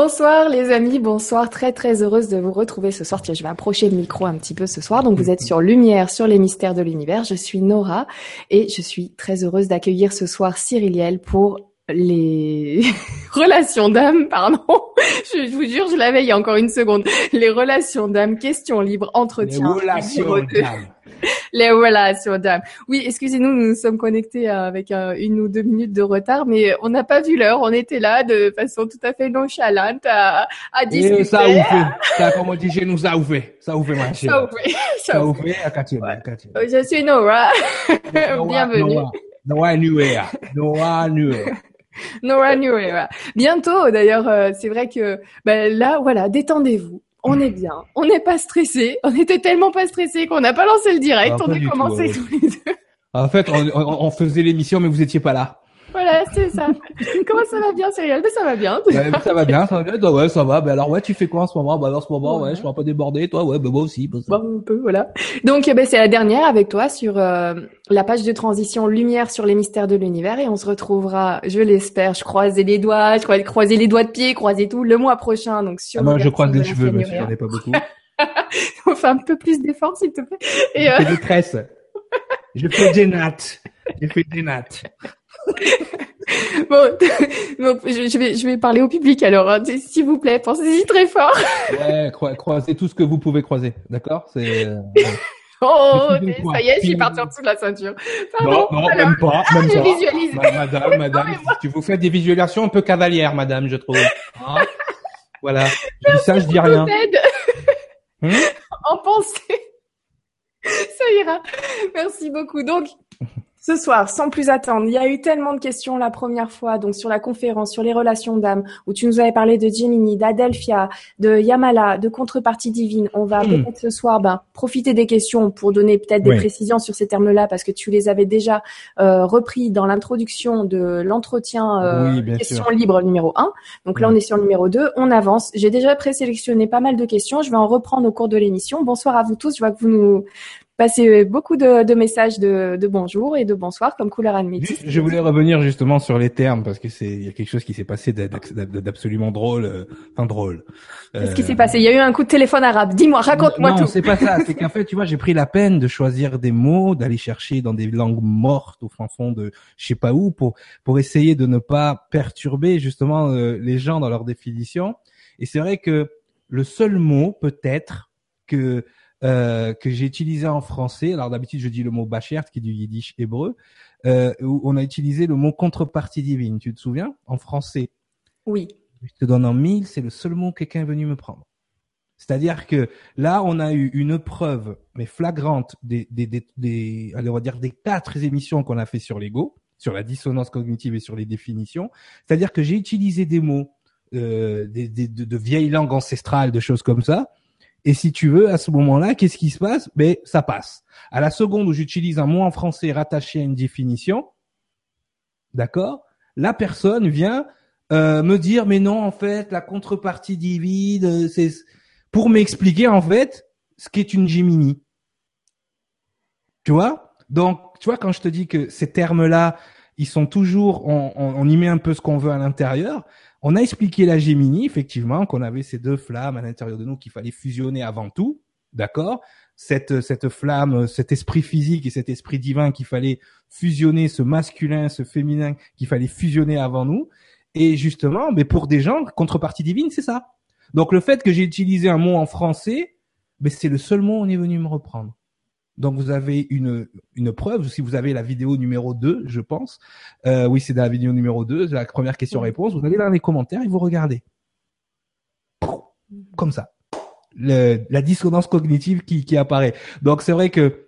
Bonsoir les amis, bonsoir, très très heureuse de vous retrouver ce soir. Tiens, je vais approcher le micro un petit peu ce soir. Donc vous êtes sur Lumière, sur les mystères de l'univers. Je suis Nora et je suis très heureuse d'accueillir ce soir Cyriliel pour les relations d'âme, pardon. Je, vous jure, je l'avais il y a encore une seconde. Les relations d'âme, questions libres, entretien. Les relations d'âme les relations d'âme. Oui, excusez-nous, nous nous sommes connectés euh, avec euh, une ou deux minutes de retard, mais on n'a pas vu l'heure. On était là de façon tout à fait nonchalante à, à discuter. Et ça a ouvert. Ça, comme on dit chez nous, ça a ouvert. Ça a ouvert, ma chère. Ça a ouvert. Ça Katia. Je suis Nora. Bienvenue. Nora Nuea. Nora Nuea. Bientôt, d'ailleurs, euh, c'est vrai que ben, là, voilà, détendez-vous on est bien, on n'est pas stressé, on était tellement pas stressé qu'on n'a pas lancé le direct, ah, on a commencé tous les deux. En fait, on, faisait l'émission, mais vous étiez pas là. Voilà, c'est ça. Comment ça va bien, Cyril? Mais ça va bien. ça va bien, ça va bien. ouais, ça va. Ben alors, ouais, tu fais quoi en ce moment? Bah, en ce moment, ouais, je suis un peu débordé. Toi, ouais, ben moi aussi. Bon, un peu, voilà. Donc, eh ben, c'est la dernière avec toi sur euh, la page de transition Lumière sur les mystères de l'univers, et on se retrouvera, je l'espère, je croisais les doigts, je crois croiser les doigts de pied, croiser tout le mois prochain. Donc sur. Ah, moi, je croise les cheveux, mais j'en ai pas beaucoup. on fait un peu plus d'efforts, s'il te plaît. Et, euh... Je fais des tresses. je fais des nattes. Je fais des nattes. Bon, je, vais, je vais parler au public alors, hein. s'il vous plaît, pensez-y très fort. ouais, croisez tout ce que vous pouvez croiser, d'accord? C'est. Euh, oh, ça y est, je suis partie en dessous de la ceinture. Pardon, non, non, même pas, ah, même pas. Visualise. madame, madame, tu vous faites des visualisations un peu cavalières, madame, je trouve. Hein voilà. Je dis ça, je dis rien. Hmm? En pensée. Ça ira. Merci beaucoup. Donc, ce soir, sans plus attendre, il y a eu tellement de questions la première fois, donc sur la conférence, sur les relations d'âme, où tu nous avais parlé de Gemini, d'Adelphia, de Yamala, de contrepartie divine. On va hmm. peut-être ce soir ben, profiter des questions pour donner peut-être des précisions sur ces termes-là, parce que tu les avais déjà euh, repris dans l'introduction de l'entretien euh, question libre numéro 1. Donc là, on est sur le numéro 2. On avance. J'ai déjà présélectionné pas mal de questions. Je vais en reprendre au cours de l'émission. Bonsoir à vous tous. Je vois que vous nous passer beaucoup de, de messages de, de, bonjour et de bonsoir comme couleur admétiste. Je voulais revenir justement sur les termes parce que c'est il y a quelque chose qui s'est passé d'absolument drôle, euh, enfin drôle. Qu'est-ce qui s'est passé? Il y a eu un coup de téléphone arabe. Dis-moi, raconte-moi tout. Non, c'est pas ça. C'est qu'en fait, tu vois, j'ai pris la peine de choisir des mots, d'aller chercher dans des langues mortes au fin fond de je sais pas où pour pour essayer de ne pas perturber justement euh, les gens dans leur définition. Et c'est vrai que le seul mot peut-être que euh, que j'ai utilisé en français. Alors d'habitude, je dis le mot bachert, qui est du yiddish hébreu, euh, où on a utilisé le mot contrepartie divine. Tu te souviens? En français. Oui. Je te donne en mille, c'est le seul mot que quelqu'un est venu me prendre. C'est-à-dire que là, on a eu une preuve, mais flagrante, des, des, des, des allez, on va dire des quatre émissions qu'on a fait sur l'ego, sur la dissonance cognitive et sur les définitions. C'est-à-dire que j'ai utilisé des mots euh, des, des, de, de vieilles langues ancestrales, de choses comme ça, et si tu veux, à ce moment-là, qu'est-ce qui se passe? Ben, ça passe. À la seconde où j'utilise un mot en français rattaché à une définition, d'accord? La personne vient euh, me dire, mais non, en fait, la contrepartie divide, euh, c'est pour m'expliquer en fait ce qu'est une Gemini. Tu vois? Donc, tu vois, quand je te dis que ces termes-là, ils sont toujours, on, on y met un peu ce qu'on veut à l'intérieur. On a expliqué la Gémini, effectivement, qu'on avait ces deux flammes à l'intérieur de nous qu'il fallait fusionner avant tout, d'accord? Cette, cette flamme, cet esprit physique et cet esprit divin qu'il fallait fusionner, ce masculin, ce féminin qu'il fallait fusionner avant nous. Et justement, mais pour des gens, contrepartie divine, c'est ça. Donc le fait que j'ai utilisé un mot en français, mais c'est le seul mot on est venu me reprendre. Donc vous avez une, une preuve, si vous avez la vidéo numéro 2, je pense. Euh, oui, c'est dans la vidéo numéro 2, la première question-réponse. Vous allez dans les commentaires et vous regardez. Comme ça. Le, la dissonance cognitive qui, qui apparaît. Donc c'est vrai que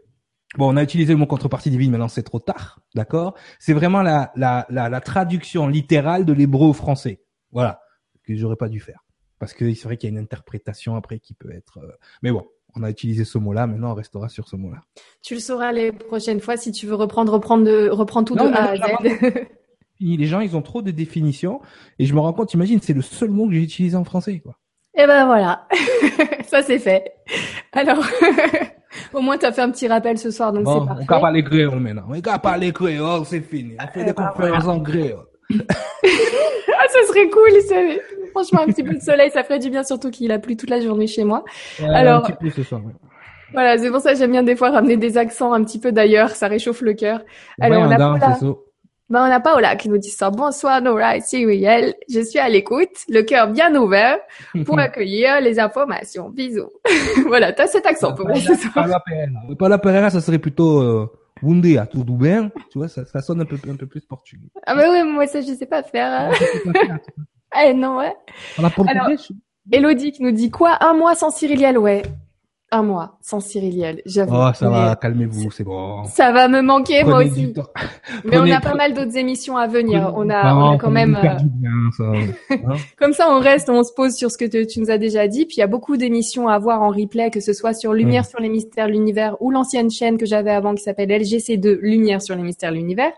Bon, on a utilisé le mot contrepartie divine, maintenant c'est trop tard, d'accord? C'est vraiment la, la, la, la, traduction littérale de l'hébreu au français. Voilà, que j'aurais pas dû faire. Parce que c'est vrai qu'il y a une interprétation après qui peut être... Euh, mais bon, on a utilisé ce mot-là, maintenant on restera sur ce mot-là. Tu le sauras les prochaines fois si tu veux reprendre, reprendre, de, reprendre tout de A à Z. les gens, ils ont trop de définitions et je me rends compte, imagine, c'est le seul mot que j'ai utilisé en français, quoi. Et eh ben voilà, ça c'est fait. Alors, au moins tu as fait un petit rappel ce soir, donc c'est parfait. On va parler créole maintenant. On va parler créole, c'est fini. On fait des eh ben conférences en créole. ah, ça serait cool, ça. Franchement, un petit peu de soleil, ça ferait du bien, surtout qu'il a plu toute la journée chez moi. Alors- un petit peu ce soir. ouais. Voilà, c'est pour ça que j'aime bien des fois ramener des accents un petit peu d'ailleurs, ça réchauffe le cœur. Alors, Ouais, on a c'est ça. Ben, on a Paola qui nous dit ça. Bonsoir Nora et Cyrielle. Je suis à l'écoute, le cœur bien ouvert pour accueillir les informations. Bisous. voilà, t'as cet accent pour moi ce soir. Paula Pereira. Ça serait plutôt euh, dia, tudo bem Tu vois, ça, ça sonne un peu, un peu plus portugais. Ah bah oui, moi ça je sais pas faire. Eh non, ouais. On a Alors- Elodie qui nous dit quoi? Un mois sans Cyriliel, ouais. Un mois sans Cyriliel, j'avoue. Oh, ça Mais va, calmez-vous, c'est bon. Ça va me manquer moi Prenez aussi. du temps. Mais on a pas mal d'autres émissions à venir. On a, on a quand même. euh, bien, ça. Hein Comme ça, on reste, on se pose sur ce que te- tu nous as déjà dit. Puis il y a beaucoup d'émissions à voir en replay, que ce soit sur Lumière sur les mystères de l'univers ou l'ancienne chaîne que j'avais avant qui s'appelle LGC2 Lumière sur les mystères de l'univers.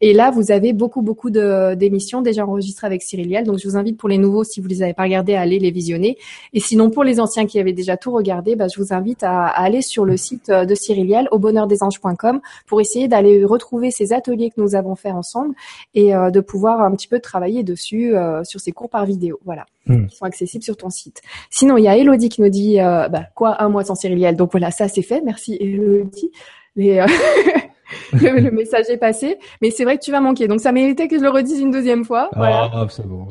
Et là, vous avez beaucoup, beaucoup d'émissions déjà enregistrées avec Cyriliel. Donc, je vous invite pour les nouveaux, si vous les avez pas regardés, à aller les visionner. Et sinon, pour les anciens qui avaient déjà tout regardé, bah, je vous invite à, à aller sur le site euh, de Cyriliel, au bonheurdesanges.com, pour essayer d'aller retrouver ces ateliers que nous avons fait ensemble et euh, de pouvoir un petit peu travailler dessus euh, sur ces cours par vidéo. Voilà Hmm. qui sont accessibles sur ton site. Sinon, il y a Elodie qui nous dit bah, quoi un mois sans Cyriliel. Donc voilà, ça c'est fait. Merci Elodie. Les, le, le message est passé, mais c'est vrai que tu vas manquer. Donc ça méritait que je le redise une deuxième fois. Voilà. Oh, c'est bon,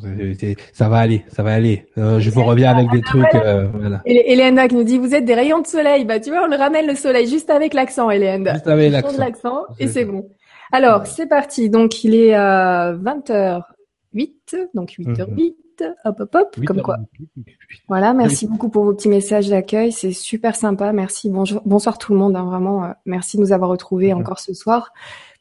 ça va aller, ça va aller. Euh, je vous reviens avec des trucs, euh, voilà. Et Eleanda qui nous dit vous êtes des rayons de soleil. Bah tu vois, on le ramène le soleil juste avec l'accent, Eleanda. Juste avec l'accent. l'accent et C'est bon. Alors, c'est parti. Donc, il est euh, 20h08, donc 8h08. Hop, hop, hop, Oui, comme quoi. Voilà, merci beaucoup pour vos petits messages d'accueil. C'est super sympa. Merci. Bonjour, bonsoir tout le monde. hein, vraiment, euh, merci de nous avoir retrouvés encore ce soir.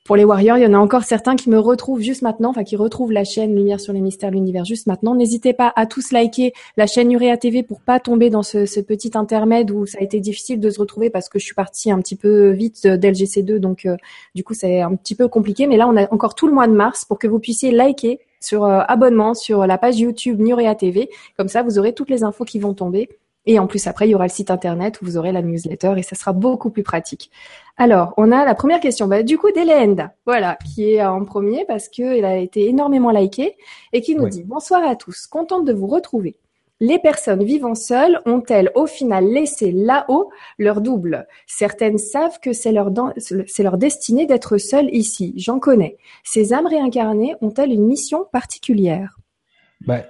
Pour les Warriors, il y en a encore certains qui me retrouvent juste maintenant, enfin qui retrouvent la chaîne Lumière sur les mystères de l'univers juste maintenant. N'hésitez pas à tous liker la chaîne Urea TV pour pas tomber dans ce, ce petit intermède où ça a été difficile de se retrouver parce que je suis partie un petit peu vite d'LGC2, donc euh, du coup c'est un petit peu compliqué. Mais là, on a encore tout le mois de mars pour que vous puissiez liker sur euh, abonnement sur la page YouTube Nurea TV. Comme ça, vous aurez toutes les infos qui vont tomber. Et en plus, après, il y aura le site internet où vous aurez la newsletter et ça sera beaucoup plus pratique. Alors, on a la première question, bah, du coup, d'Elenda, voilà, qui est en premier parce qu'elle a été énormément likée et qui nous dit Bonsoir à tous, contente de vous retrouver. Les personnes vivant seules ont-elles au final laissé là-haut leur double? Certaines savent que c'est leur, leur destinée d'être seules ici, j'en connais. Ces âmes réincarnées ont-elles une mission particulière? Bah,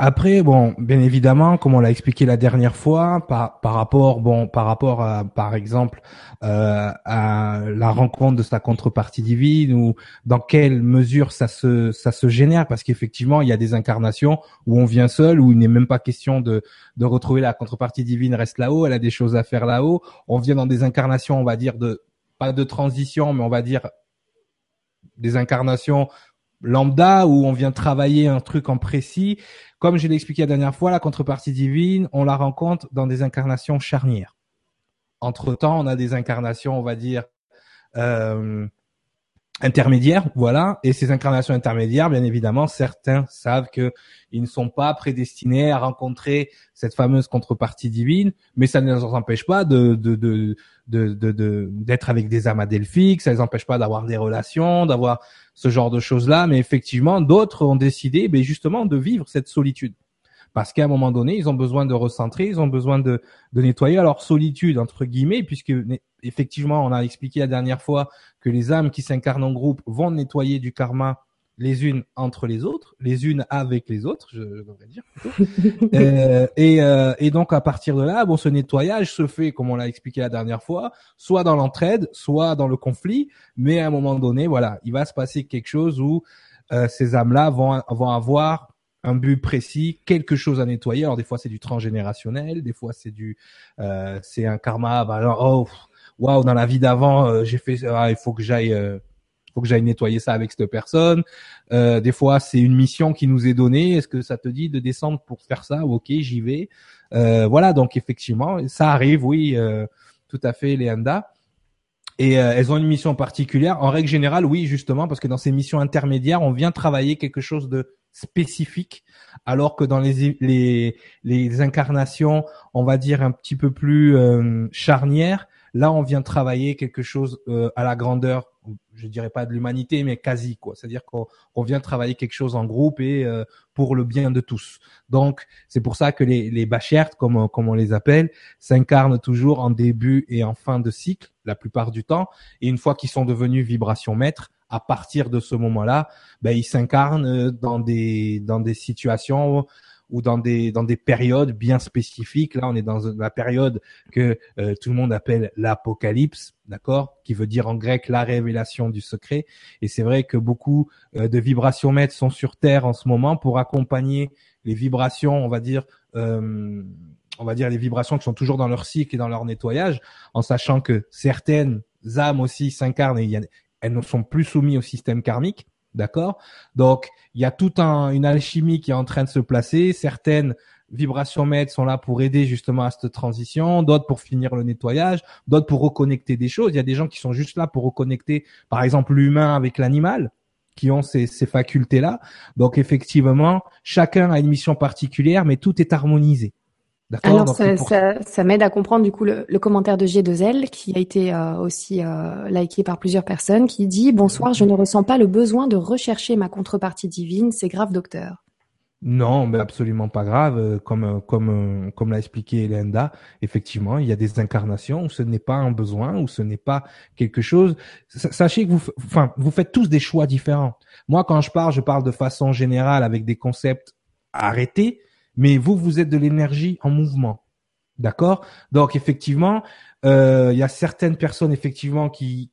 après, bon, bien évidemment, comme on l'a expliqué la dernière fois, par, par rapport, bon, par rapport à, par exemple, euh, à la rencontre de sa contrepartie divine ou dans quelle mesure ça se, ça se génère, parce qu'effectivement, il y a des incarnations où on vient seul, où il n'est même pas question de, de retrouver la contrepartie divine reste là-haut, elle a des choses à faire là-haut. On vient dans des incarnations, on va dire de, pas de transition, mais on va dire des incarnations lambda où on vient travailler un truc en précis. Comme je l'ai expliqué la dernière fois, la contrepartie divine, on la rencontre dans des incarnations charnières. Entre temps, on a des incarnations, on va dire, euh, intermédiaires, voilà. Et ces incarnations intermédiaires, bien évidemment, certains savent que ils ne sont pas prédestinés à rencontrer cette fameuse contrepartie divine, mais ça ne les empêche pas de de de de de- d'être avec des âmes adelphiques, ça les empêche pas d'avoir des relations, d'avoir ce genre de choses-là. Mais effectivement, d'autres ont décidé, ben justement, de vivre cette solitude. Parce qu'à un moment donné, ils ont besoin de recentrer, ils ont besoin de, de nettoyer leur solitude, entre guillemets, puisque effectivement, on a expliqué la dernière fois que les âmes qui s'incarnent en groupe vont nettoyer du karma les unes entre les autres, les unes avec les autres, je, je devrais dire plutôt. Euh, et, euh, et donc à partir de là, bon, ce nettoyage se fait, comme on l'a expliqué la dernière fois, soit dans l'entraide, soit dans le conflit, mais à un moment donné, voilà, il va se passer quelque chose où euh, ces âmes-là vont, vont avoir un but précis, quelque chose à nettoyer. Alors des fois c'est du transgénérationnel, des fois c'est du, euh, c'est un karma, bah, genre, oh, waouh, dans la vie d'avant, euh, j'ai fait, ah, il faut que j'aille, euh, faut que j'aille nettoyer ça avec cette personne. Euh, des fois c'est une mission qui nous est donnée. Est-ce que ça te dit de descendre pour faire ça? Ok, j'y vais. Euh, voilà, donc effectivement, ça arrive, oui, euh, tout à fait, Léanda. Et euh, elles ont une mission particulière. En règle générale, oui, justement, parce que dans ces missions intermédiaires, on vient travailler quelque chose de spécifique, alors que dans les les, les incarnations, on va dire un petit peu plus euh, charnières, Là, on vient travailler quelque chose euh, à la grandeur, je dirais pas de l'humanité, mais quasi quoi. C'est-à-dire qu'on vient travailler quelque chose en groupe et euh, pour le bien de tous. Donc, c'est pour ça que les, les comme, comme on les appelle, s'incarnent toujours en début et en fin de cycle, la plupart du temps. Et une fois qu'ils sont devenus vibration maître, à partir de ce moment-là, ben, ils s'incarnent dans des, dans des situations ou dans des dans des périodes bien spécifiques. Là, on est dans la période que euh, tout le monde appelle l'apocalypse, d'accord, qui veut dire en grec la révélation du secret. Et c'est vrai que beaucoup euh, de vibrations maîtres sont sur Terre en ce moment pour accompagner les vibrations, on va dire. Euh, on va dire les vibrations qui sont toujours dans leur cycle et dans leur nettoyage, en sachant que certaines âmes aussi s'incarnent et elles ne sont plus soumises au système karmique. D'accord? Donc, il y a toute un, une alchimie qui est en train de se placer. Certaines vibrations maîtres sont là pour aider justement à cette transition, d'autres pour finir le nettoyage, d'autres pour reconnecter des choses. Il y a des gens qui sont juste là pour reconnecter, par exemple, l'humain avec l'animal qui ont ces, ces facultés-là. Donc effectivement, chacun a une mission particulière, mais tout est harmonisé. Alors ça, ça, ça m'aide à comprendre du coup le, le, commentaire de G2L qui a été euh, aussi euh, liké par plusieurs personnes qui dit bonsoir je ne ressens pas le besoin de rechercher ma contrepartie divine c'est grave docteur. Non, mais absolument pas grave. Euh, comme euh, comme comme l'a expliqué Linda, effectivement, il y a des incarnations où ce n'est pas un besoin, où ce n'est pas quelque chose. Sachez que vous, enfin, vous faites tous des choix différents. Moi, quand je parle, je parle de façon générale avec des concepts arrêtés mais vous, vous êtes de l'énergie en mouvement. D'accord? Donc effectivement, euh, il y a certaines personnes effectivement qui,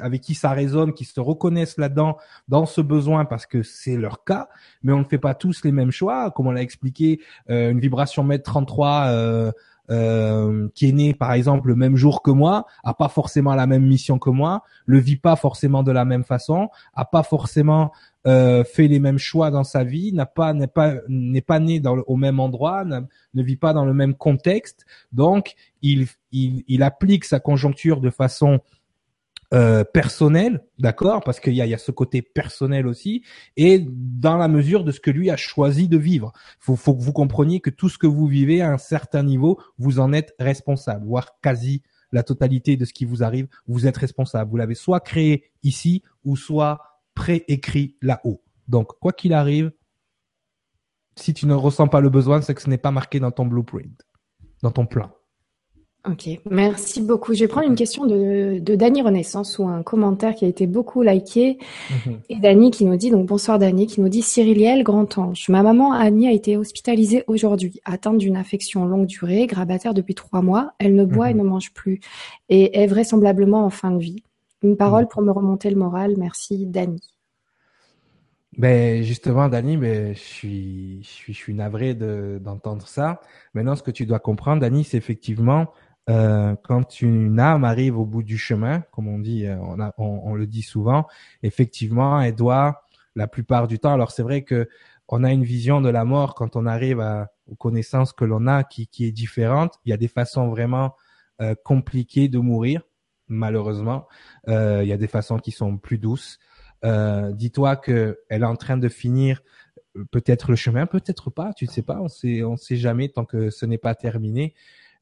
avec qui ça résonne, qui se reconnaissent là-dedans, dans ce besoin parce que c'est leur cas, mais on ne fait pas tous les mêmes choix. Comme on l'a expliqué, euh, une vibration mètre 33 euh, euh, qui est né par exemple le même jour que moi, a pas forcément la même mission que moi, le vit pas forcément de la même façon, a pas forcément euh, fait les mêmes choix dans sa vie, n'a pas n'est pas n'est pas né dans au même endroit, ne vit pas dans le même contexte, donc il il, il applique sa conjoncture de façon euh, personnel, d'accord, parce qu'il y a, y a, ce côté personnel aussi, et dans la mesure de ce que lui a choisi de vivre. Faut, faut que vous compreniez que tout ce que vous vivez à un certain niveau, vous en êtes responsable, voire quasi la totalité de ce qui vous arrive, vous êtes responsable. Vous l'avez soit créé ici, ou soit préécrit là-haut. Donc, quoi qu'il arrive, si tu ne ressens pas le besoin, c'est que ce n'est pas marqué dans ton blueprint, dans ton plan. Ok, merci beaucoup. Je vais prendre une question de, de Dany Renaissance ou un commentaire qui a été beaucoup liké. Mhm. Et Dany qui nous dit, donc bonsoir Dany, qui nous dit Cyriliel, grand ange. Ma maman Annie a été hospitalisée aujourd'hui, atteinte d'une infection longue durée, grabataire depuis trois mois. Elle ne boit et mhm. ne mange plus et est vraisemblablement en fin de vie. Une parole mhm. pour me remonter le moral. Merci Dany. Ben justement, Dani, ben je suis, je suis, je suis navré d'entendre ça. Maintenant, ce que tu dois comprendre, Dani, c'est effectivement euh, quand une âme arrive au bout du chemin, comme on dit, euh, on, a, on, le dit souvent, effectivement, elle doit, la plupart du temps, alors c'est vrai que on a une vision de la mort quand on arrive à, aux connaissances que l'on a qui, qui est différente. Il y a des façons vraiment euh, compliquées de mourir, malheureusement. Euh, il y a des façons qui sont plus douces. Euh, dis-toi que elle est en train de finir peut-être le chemin, peut-être pas, tu ne sais pas, on sait, on sait jamais tant que ce n'est pas terminé.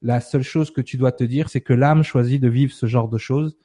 La seule chose que tu dois te dire, c'est que l'âme choisit de vivre ce genre de choses.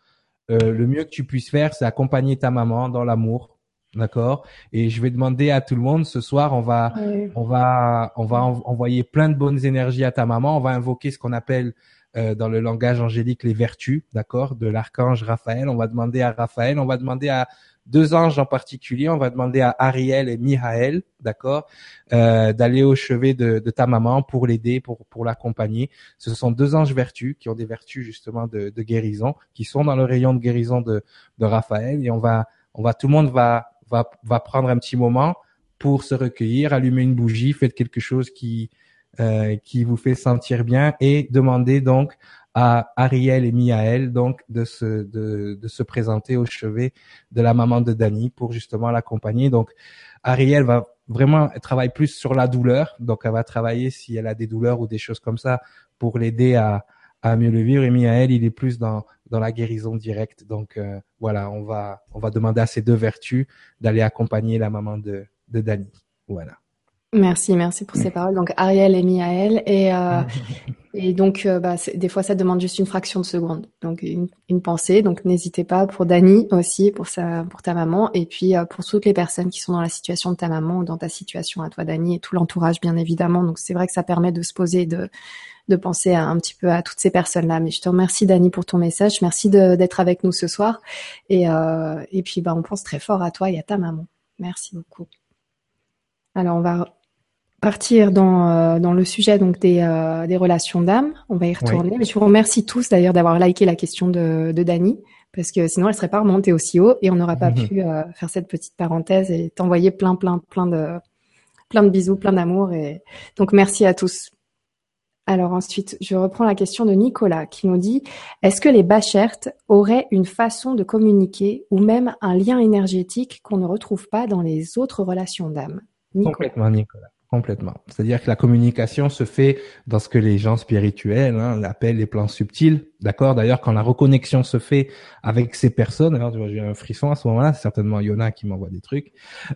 Euh, le mieux que tu puisses faire, c'est accompagner ta maman dans l'amour, d'accord? Et je vais demander à tout le monde ce soir, on va, on va, on va envoyer plein de bonnes énergies à ta maman. On va invoquer ce qu'on appelle euh, dans le langage angélique les vertus, d'accord, de l'archange Raphaël. On va demander à Raphaël, on va demander à deux anges en particulier. On va demander à Ariel et Mihaël, d'accord, euh, d'aller au chevet de, ta maman pour l'aider, pour pour l'accompagner. Ce sont deux anges vertus qui ont des vertus justement de, guérison, qui sont dans le rayon de guérison de, de Raphaël. Et on va, on va, tout le monde va va va prendre un petit moment pour se recueillir, allumer une bougie, faites quelque chose qui euh, qui vous fait sentir bien et demander donc à Ariel et Miaël donc de se de, de se présenter au chevet de la maman de Dani pour justement l'accompagner. Donc Ariel va vraiment elle travaille plus sur la douleur, donc elle va travailler si elle a des douleurs ou des choses comme ça pour l'aider à à mieux le vivre. Et Miaël, il est plus dans dans la guérison directe. Donc euh, voilà, on va on va demander à ces deux vertus d'aller accompagner la maman de de Dani. Voilà. Merci, merci pour ces paroles. Donc Ariel et Miaël et euh, et donc euh, bah, des fois ça demande juste une fraction de seconde. Donc une, une pensée. Donc n'hésitez pas pour Dani aussi pour sa pour ta maman et puis euh, pour toutes les personnes qui sont dans la situation de ta maman ou dans ta situation à toi Dani et tout l'entourage bien évidemment. Donc c'est vrai que ça permet de se poser de de penser un petit peu à toutes ces personnes-là. Mais je te remercie Dani pour ton message. Merci d'être avec nous ce soir et euh, et puis bah on pense très fort à toi et à ta maman. Merci beaucoup. Alors on va partir dans, euh, dans le sujet donc des, euh, des relations d'âme. On va y retourner. Mais je vous remercie tous d'ailleurs d'avoir liké la question de, de Dani parce que sinon elle serait pas remontée aussi haut et on n'aurait pas pu euh, faire cette petite parenthèse et t'envoyer plein plein plein de plein de bisous, plein d'amour et donc merci à tous. Alors ensuite, je reprends la question de Nicolas qui nous dit est-ce que les Bachertes auraient une façon de communiquer ou même un lien énergétique qu'on ne retrouve pas dans les autres relations d'âme? Complètement, Nicolas. Complètement. C'est-à-dire que la communication se fait dans ce que les gens spirituels hein, appellent les plans subtils. D'accord? D'ailleurs, quand la reconnexion se fait avec ces personnes, alors j'ai un frisson à ce moment-là, c'est certainement Yona qui m'envoie des trucs.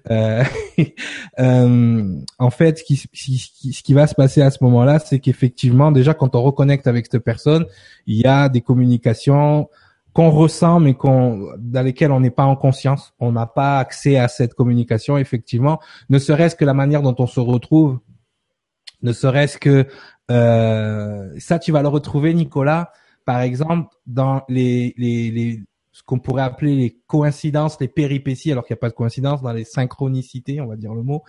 Euh, euh, en fait, ce qui, ce qui va se passer à ce moment-là, c'est qu'effectivement, déjà, quand on reconnecte avec cette personne, il y a des communications qu'on ressent mais qu'on dans lesquels on n'est pas en conscience, on n'a pas accès à cette communication effectivement, ne serait-ce que la manière dont on se retrouve, ne serait-ce que euh, ça tu vas le retrouver Nicolas par exemple dans les les, ce qu'on pourrait appeler les coïncidences, les péripéties, alors qu'il n'y a pas de coïncidence, dans les synchronicités, on va dire le mot,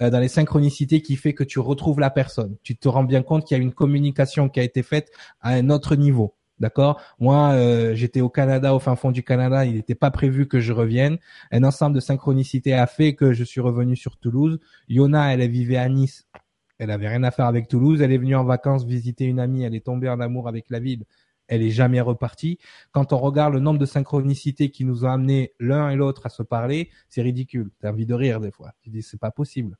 euh, dans les synchronicités qui fait que tu retrouves la personne. Tu te rends bien compte qu'il y a une communication qui a été faite à un autre niveau. D'accord? Moi, euh, j'étais au Canada, au fin fond du Canada. Il n'était pas prévu que je revienne. Un ensemble de synchronicité a fait que je suis revenu sur Toulouse. Yona, elle vivait à Nice. Elle avait rien à faire avec Toulouse. Elle est venue en vacances visiter une amie. Elle est tombée en amour avec la ville. Elle est jamais repartie. Quand on regarde le nombre de synchronicités qui nous ont amené l'un et l'autre à se parler, c'est ridicule. T'as envie de rire des fois. Tu dis c'est pas possible.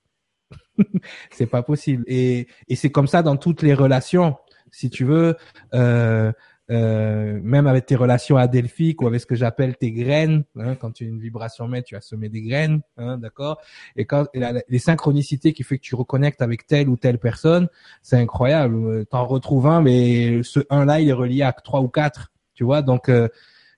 c'est pas possible. Et, et c'est comme ça dans toutes les relations. Si tu veux, euh, euh, même avec tes relations adelphiques ou avec ce que j'appelle tes graines, hein, quand tu as une vibration mètre, tu as semé des graines, hein, d'accord? Et quand les synchronicités qui fait que tu reconnectes avec telle ou telle personne, c'est incroyable. Euh, t'en retrouves un, mais ce un là, il est relié à trois ou quatre, tu vois? Donc euh,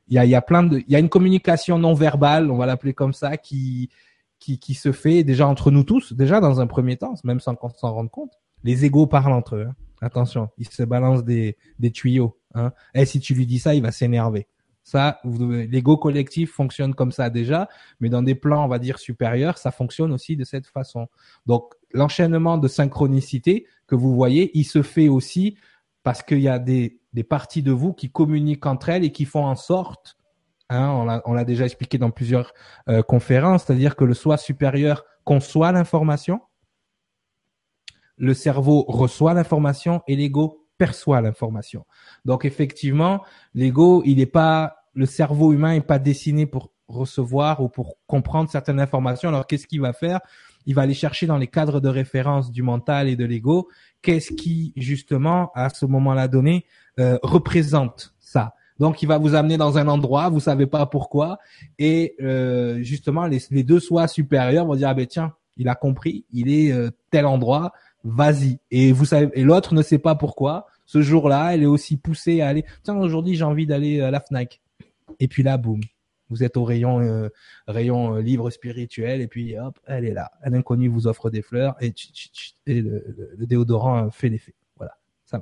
il y a, y a plein de, il y a une communication non verbale, on va l'appeler comme ça, qui qui, qui se fait déjà entre nous tous, déjà dans un premier temps, même sans qu'on s'en rende compte. Les égaux parlent entre eux. Hein. Attention, ils se balancent des, des tuyaux. Hein. Et eh, si tu lui dis ça, il va s'énerver. Ça, l'ego collectif fonctionne comme ça déjà, mais dans des plans, on va dire supérieurs, ça fonctionne aussi de cette façon. Donc, l'enchaînement de synchronicité que vous voyez, il se fait aussi parce qu'il y a des, des parties de vous qui communiquent entre elles et qui font en sorte, hein, on l'a déjà expliqué dans plusieurs euh, conférences, c'est-à-dire que le soi supérieur conçoit l'information, le cerveau reçoit l'information et l'ego perçoit l'information. Donc effectivement, l'ego, il n'est pas, le cerveau humain n'est pas dessiné pour recevoir ou pour comprendre certaines informations. Alors qu'est-ce qu'il va faire? Il va aller chercher dans les cadres de référence du mental et de l'ego, qu'est-ce qui justement à ce moment-là donné euh, représente ça? Donc il va vous amener dans un endroit, vous savez pas pourquoi, et euh, justement les, deux soi supérieurs vont dire ah ben tiens, il a compris, il est euh, tel endroit, vas-y. Et vous savez, et l'autre ne sait pas pourquoi. Ce jour-là, elle est aussi poussée à aller. Tiens, aujourd'hui, j'ai envie d'aller à la Fnac. Et puis là, boum, vous êtes au rayon euh, rayon euh, livre spirituel et puis hop, elle est là. Un inconnu vous offre des fleurs et, le, le, déodorant fait l'effet.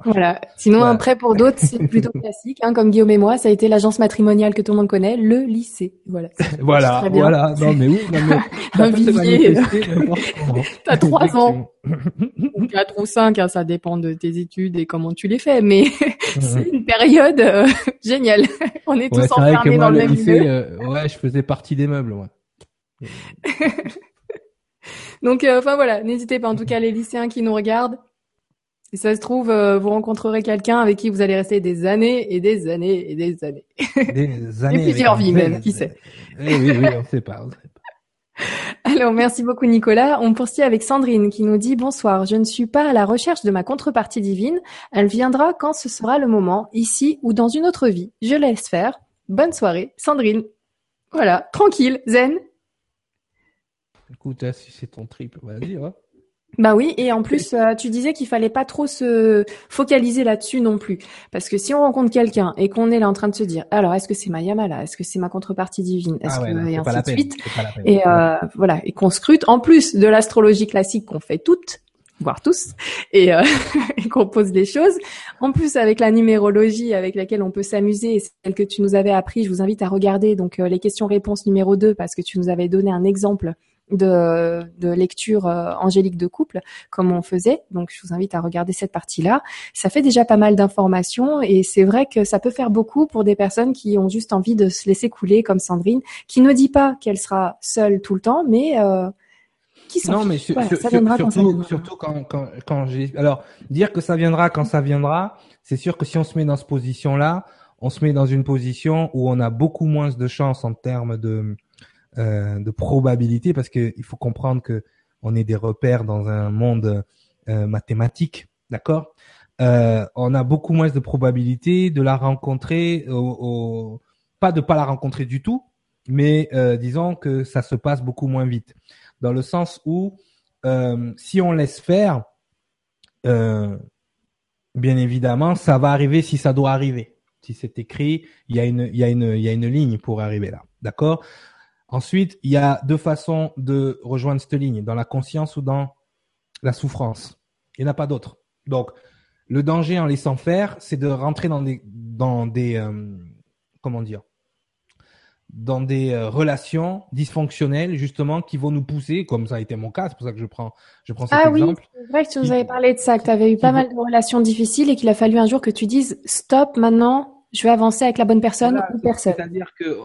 Voilà. Sinon, un prêt pour d'autres, c'est plutôt classique, hein, comme Guillaume et moi, ça a été l'agence matrimoniale que tout le monde connaît, le lycée. Voilà. voilà, voilà. Non, mais non, mais un vivier. T'as trois ans. ou quatre ou cinq, hein, ça dépend de tes études et comment tu les fais, mais c'est une période euh, géniale. On est tous enfermés dans le, même lycée. Euh, ouais, je faisais partie des meubles, ouais. Donc, euh, enfin voilà, n'hésitez pas. En tout cas, les lycéens qui nous regardent, si ça se trouve, euh, vous rencontrerez quelqu'un avec qui vous allez rester des années et des années et des années. Des années. et plusieurs vies même, qui sait. Oui, oui, oui, on sait pas. Alors, merci beaucoup Nicolas. On poursuit avec Sandrine qui nous dit bonsoir. Je ne suis pas à la recherche de ma contrepartie divine. Elle viendra quand ce sera le moment, ici ou dans une autre vie. Je laisse faire. Bonne soirée, Sandrine. Voilà, tranquille, zen. Écoute, hein, si c'est ton trip, vas-y. Hein. Bah oui, et en plus, euh, tu disais qu'il fallait pas trop se focaliser là-dessus non plus, parce que si on rencontre quelqu'un et qu'on est là en train de se dire, alors est-ce que c'est ma Yamala, est-ce que c'est ma contrepartie divine, est-ce Ah ouais, que non, et ainsi de suite, et euh, voilà, et qu'on scrute en plus de l'astrologie classique qu'on fait toutes, voire tous, et, euh, et qu'on pose des choses. En plus, avec la numérologie avec laquelle on peut s'amuser, et celle que tu nous avais appris, je vous invite à regarder donc euh, les questions-réponses numéro 2 parce que tu nous avais donné un exemple de, de lecture euh, angélique de couple, comme on faisait. Donc, je vous invite à regarder cette partie-là. Ça fait déjà pas mal d'informations et c'est vrai que ça peut faire beaucoup pour des personnes qui ont juste envie de se laisser couler, comme Sandrine, qui ne dit pas qu'elle sera seule tout le temps, mais euh, qui s'en Non, mais sur- Voilà, sur- ça sur- viendra quand ça viendra. surtout quand, quand, quand j'ai. Alors, dire que ça viendra quand ça viendra, c'est sûr que si on se met dans cette position-là, on se met dans une position où on a beaucoup moins de chances en termes de, euh, de probabilité, parce que il faut comprendre que on est des repères dans un monde euh, mathématique, d'accord? Euh, On a beaucoup moins de probabilité de la rencontrer, au, au- pas de pas la rencontrer du tout, mais euh, disons que ça se passe beaucoup moins vite dans le sens où euh, si on laisse faire, bien évidemment, ça va arriver si ça doit arriver. Si c'est écrit, il y a une, il y a une, il y a une ligne pour arriver là. D'accord? Ensuite, il y a deux façons de rejoindre cette ligne, dans la conscience ou dans la souffrance. Il n'y en a pas d'autre. Donc, le danger en laissant faire, c'est de rentrer dans des, dans des, euh, comment dire, dans des euh, relations dysfonctionnelles justement qui vont nous pousser, comme ça a été mon cas, c'est pour ça que je prends, je prends cet Ah oui, exemple. c'est vrai que tu nous avais parlé de ça, que tu avais eu pas mal de relations difficiles et qu'il a fallu un jour que tu dises stop, maintenant, je vais avancer avec la bonne personne Voilà, ou personne. C'est-à-dire que,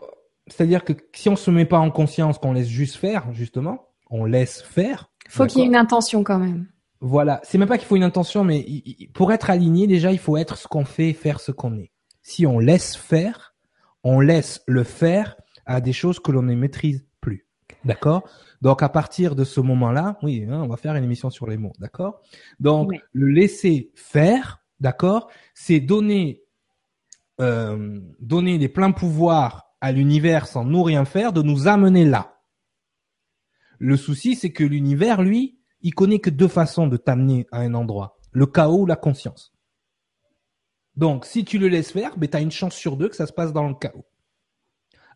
c'est-à-dire que si on se met pas en conscience, qu'on laisse juste faire, justement, on laisse faire. Faut qu'il y ait une intention quand même. Voilà, c'est même pas qu'il faut une intention, mais pour être aligné, déjà, il faut être ce qu'on fait, faire ce qu'on est. Si on laisse faire, on laisse le faire à des choses que l'on ne maîtrise plus. D'accord? Donc, à partir de ce moment-là, oui, hein, on va faire une émission sur les mots. D'accord? Donc, Oui. le laisser faire, d'accord, c'est donner, euh, donner les pleins pouvoirs à l'univers sans nous rien faire, de nous amener là. Le souci, c'est que l'univers, lui, il connaît que deux façons de t'amener à un endroit. Le chaos ou la conscience. Donc, si tu le laisses faire, ben, tu as une chance sur deux que ça se passe dans le chaos.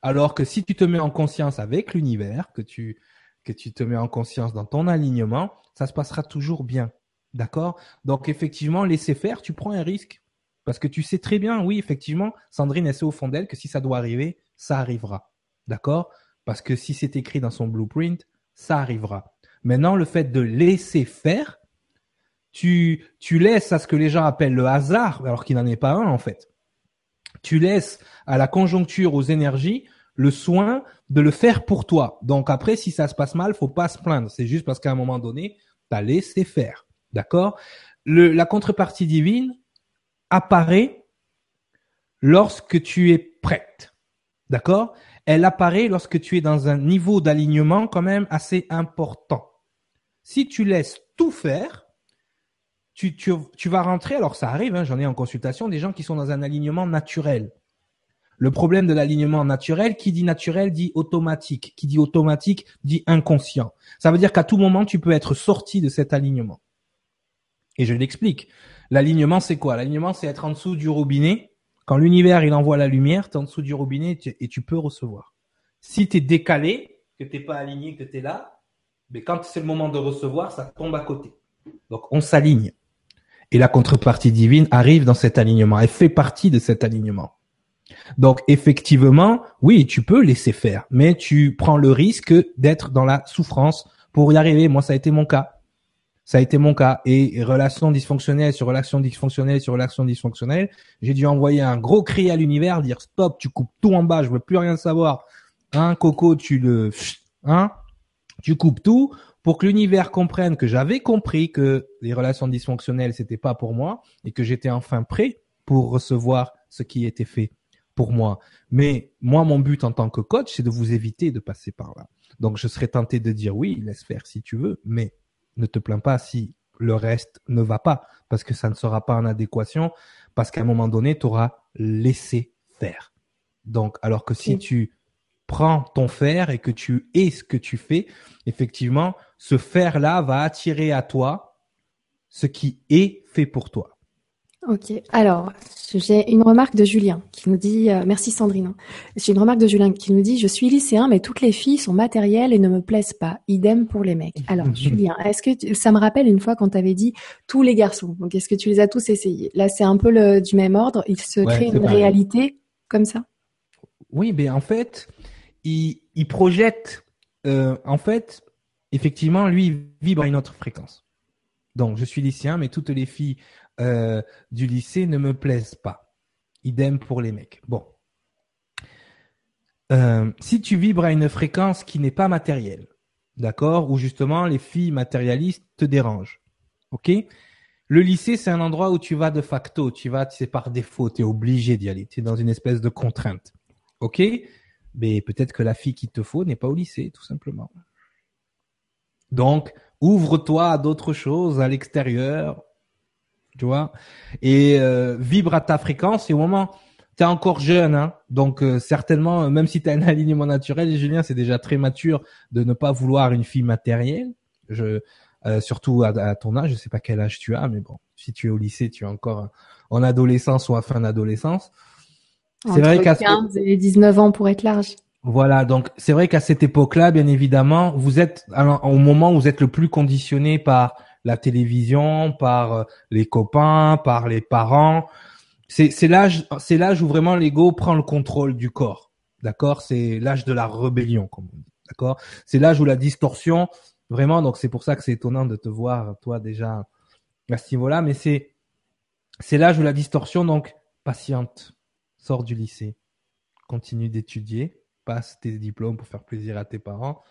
Alors que si tu te mets en conscience avec l'univers, que tu, que tu te mets en conscience dans ton alignement, ça se passera toujours bien. D'accord? Donc, effectivement, laisser faire, tu prends un risque. Parce que tu sais très bien, oui, effectivement, Sandrine, elle sait au fond d'elle que si ça doit arriver, ça arrivera. D'accord? Parce que si c'est écrit dans son blueprint, ça arrivera. Maintenant, le fait de laisser faire, tu, tu laisses à ce que les gens appellent le hasard, alors qu'il n'en est pas un en fait. Tu laisses à la conjoncture, aux énergies, le soin de le faire pour toi. Donc après, si ça se passe mal, faut pas se plaindre. C'est juste parce qu'à un moment donné, tu as laissé faire. D'accord? La contrepartie divine apparaît lorsque tu es prête. D'accord? Elle apparaît lorsque tu es dans un niveau d'alignement quand même assez important. Si tu laisses tout faire, tu, tu, tu vas rentrer, alors ça arrive, hein, j'en ai en consultation, des gens qui sont dans un alignement naturel. Le problème de l'alignement naturel, qui dit naturel dit automatique, qui dit automatique dit inconscient. Ça veut dire qu'à tout moment, tu peux être sorti de cet alignement. Et je l'explique. L'alignement, c'est quoi? L'alignement, c'est être en dessous du robinet. Quand l'univers, il envoie la lumière, tu es en dessous du robinet et tu, peux recevoir. Si tu es décalé, que tu pas aligné, que tu es là, mais quand c'est le moment de recevoir, ça tombe à côté. Donc, on s'aligne. Et la contrepartie divine arrive dans cet alignement. Elle fait partie de cet alignement. Donc, effectivement, oui, tu peux laisser faire, mais tu prends le risque d'être dans la souffrance pour y arriver. Moi, ça a été mon cas. Ça a été mon cas. Et relation dysfonctionnelle sur relation dysfonctionnelle sur relation dysfonctionnelle, j'ai dû envoyer un gros cri à l'univers, dire stop, tu coupes tout en bas, je veux plus rien savoir. Hein, Coco, tu le, hein, tu coupes tout pour que l'univers comprenne que j'avais compris que les relations dysfonctionnelles c'était pas pour moi et que j'étais enfin prêt pour recevoir ce qui était fait pour moi. Mais moi, mon but en tant que coach, c'est de vous éviter de passer par là. Donc, je serais tenté de dire oui, laisse faire si tu veux, mais ne te plains pas si le reste ne va pas, parce que ça ne sera pas en adéquation, parce qu'à un moment donné, tu auras laissé faire. Donc, alors que si Oui. tu prends ton fer et que tu es ce que tu fais, effectivement, ce fer-là va attirer à toi ce qui est fait pour toi. Ok. Alors, j'ai une remarque de Julien qui nous dit, euh, merci Sandrine. J'ai une remarque de Julien qui nous dit, je suis lycéen, mais toutes les filles sont matérielles et ne me plaisent pas. Idem pour les mecs. Alors, Julien, est-ce que ça me rappelle une fois quand tu avais dit tous les garçons. Donc, est-ce que tu les as tous essayés? Là, c'est un peu le, du même ordre. Il se crée une réalité comme ça? Oui, mais en fait, il, il projette. Euh, en fait, effectivement, lui, il vibre à une autre fréquence. Donc, je suis lycéen, mais toutes les filles euh, du lycée ne me plaisent pas. Idem pour les mecs. Bon. Euh, si tu vibres à une fréquence qui n'est pas matérielle, d'accord, où justement les filles matérialistes te dérangent, ok Le lycée, c'est un endroit où tu vas de facto, tu vas, c'est par défaut, tu es obligé d'y aller, tu es dans une espèce de contrainte, ok Mais peut-être que la fille qu'il te faut n'est pas au lycée, tout simplement. Donc, ouvre-toi à d'autres choses, à l'extérieur, tu vois, et euh, vibre à ta fréquence. Et au moment, tu es encore jeune, hein, donc euh, certainement, même si tu as un alignement naturel, Julien, c'est déjà très mature de ne pas vouloir une fille matérielle. Je, euh, surtout à, ton âge, je sais pas quel âge tu as, mais bon, si tu es au lycée, tu es encore en adolescence ou à fin d'adolescence. C'est vrai qu'à 15 et 19 ans pour être large. Voilà, donc c'est vrai qu'à cette époque-là, bien évidemment, vous êtes au moment où vous êtes le plus conditionné par la télévision, par euh, les copains, par les parents. C'est l'âge c'est l'âge où vraiment l'ego prend le contrôle du corps. D'accord? C'est l'âge de la rébellion comme on dit. D'accord? C'est l'âge où la distorsion vraiment donc c'est pour ça que c'est étonnant de te voir toi déjà à ce niveau-là mais c'est c'est l'âge où la distorsion donc patiente, sors du lycée, continue d'étudier, passe tes diplômes pour faire plaisir à tes parents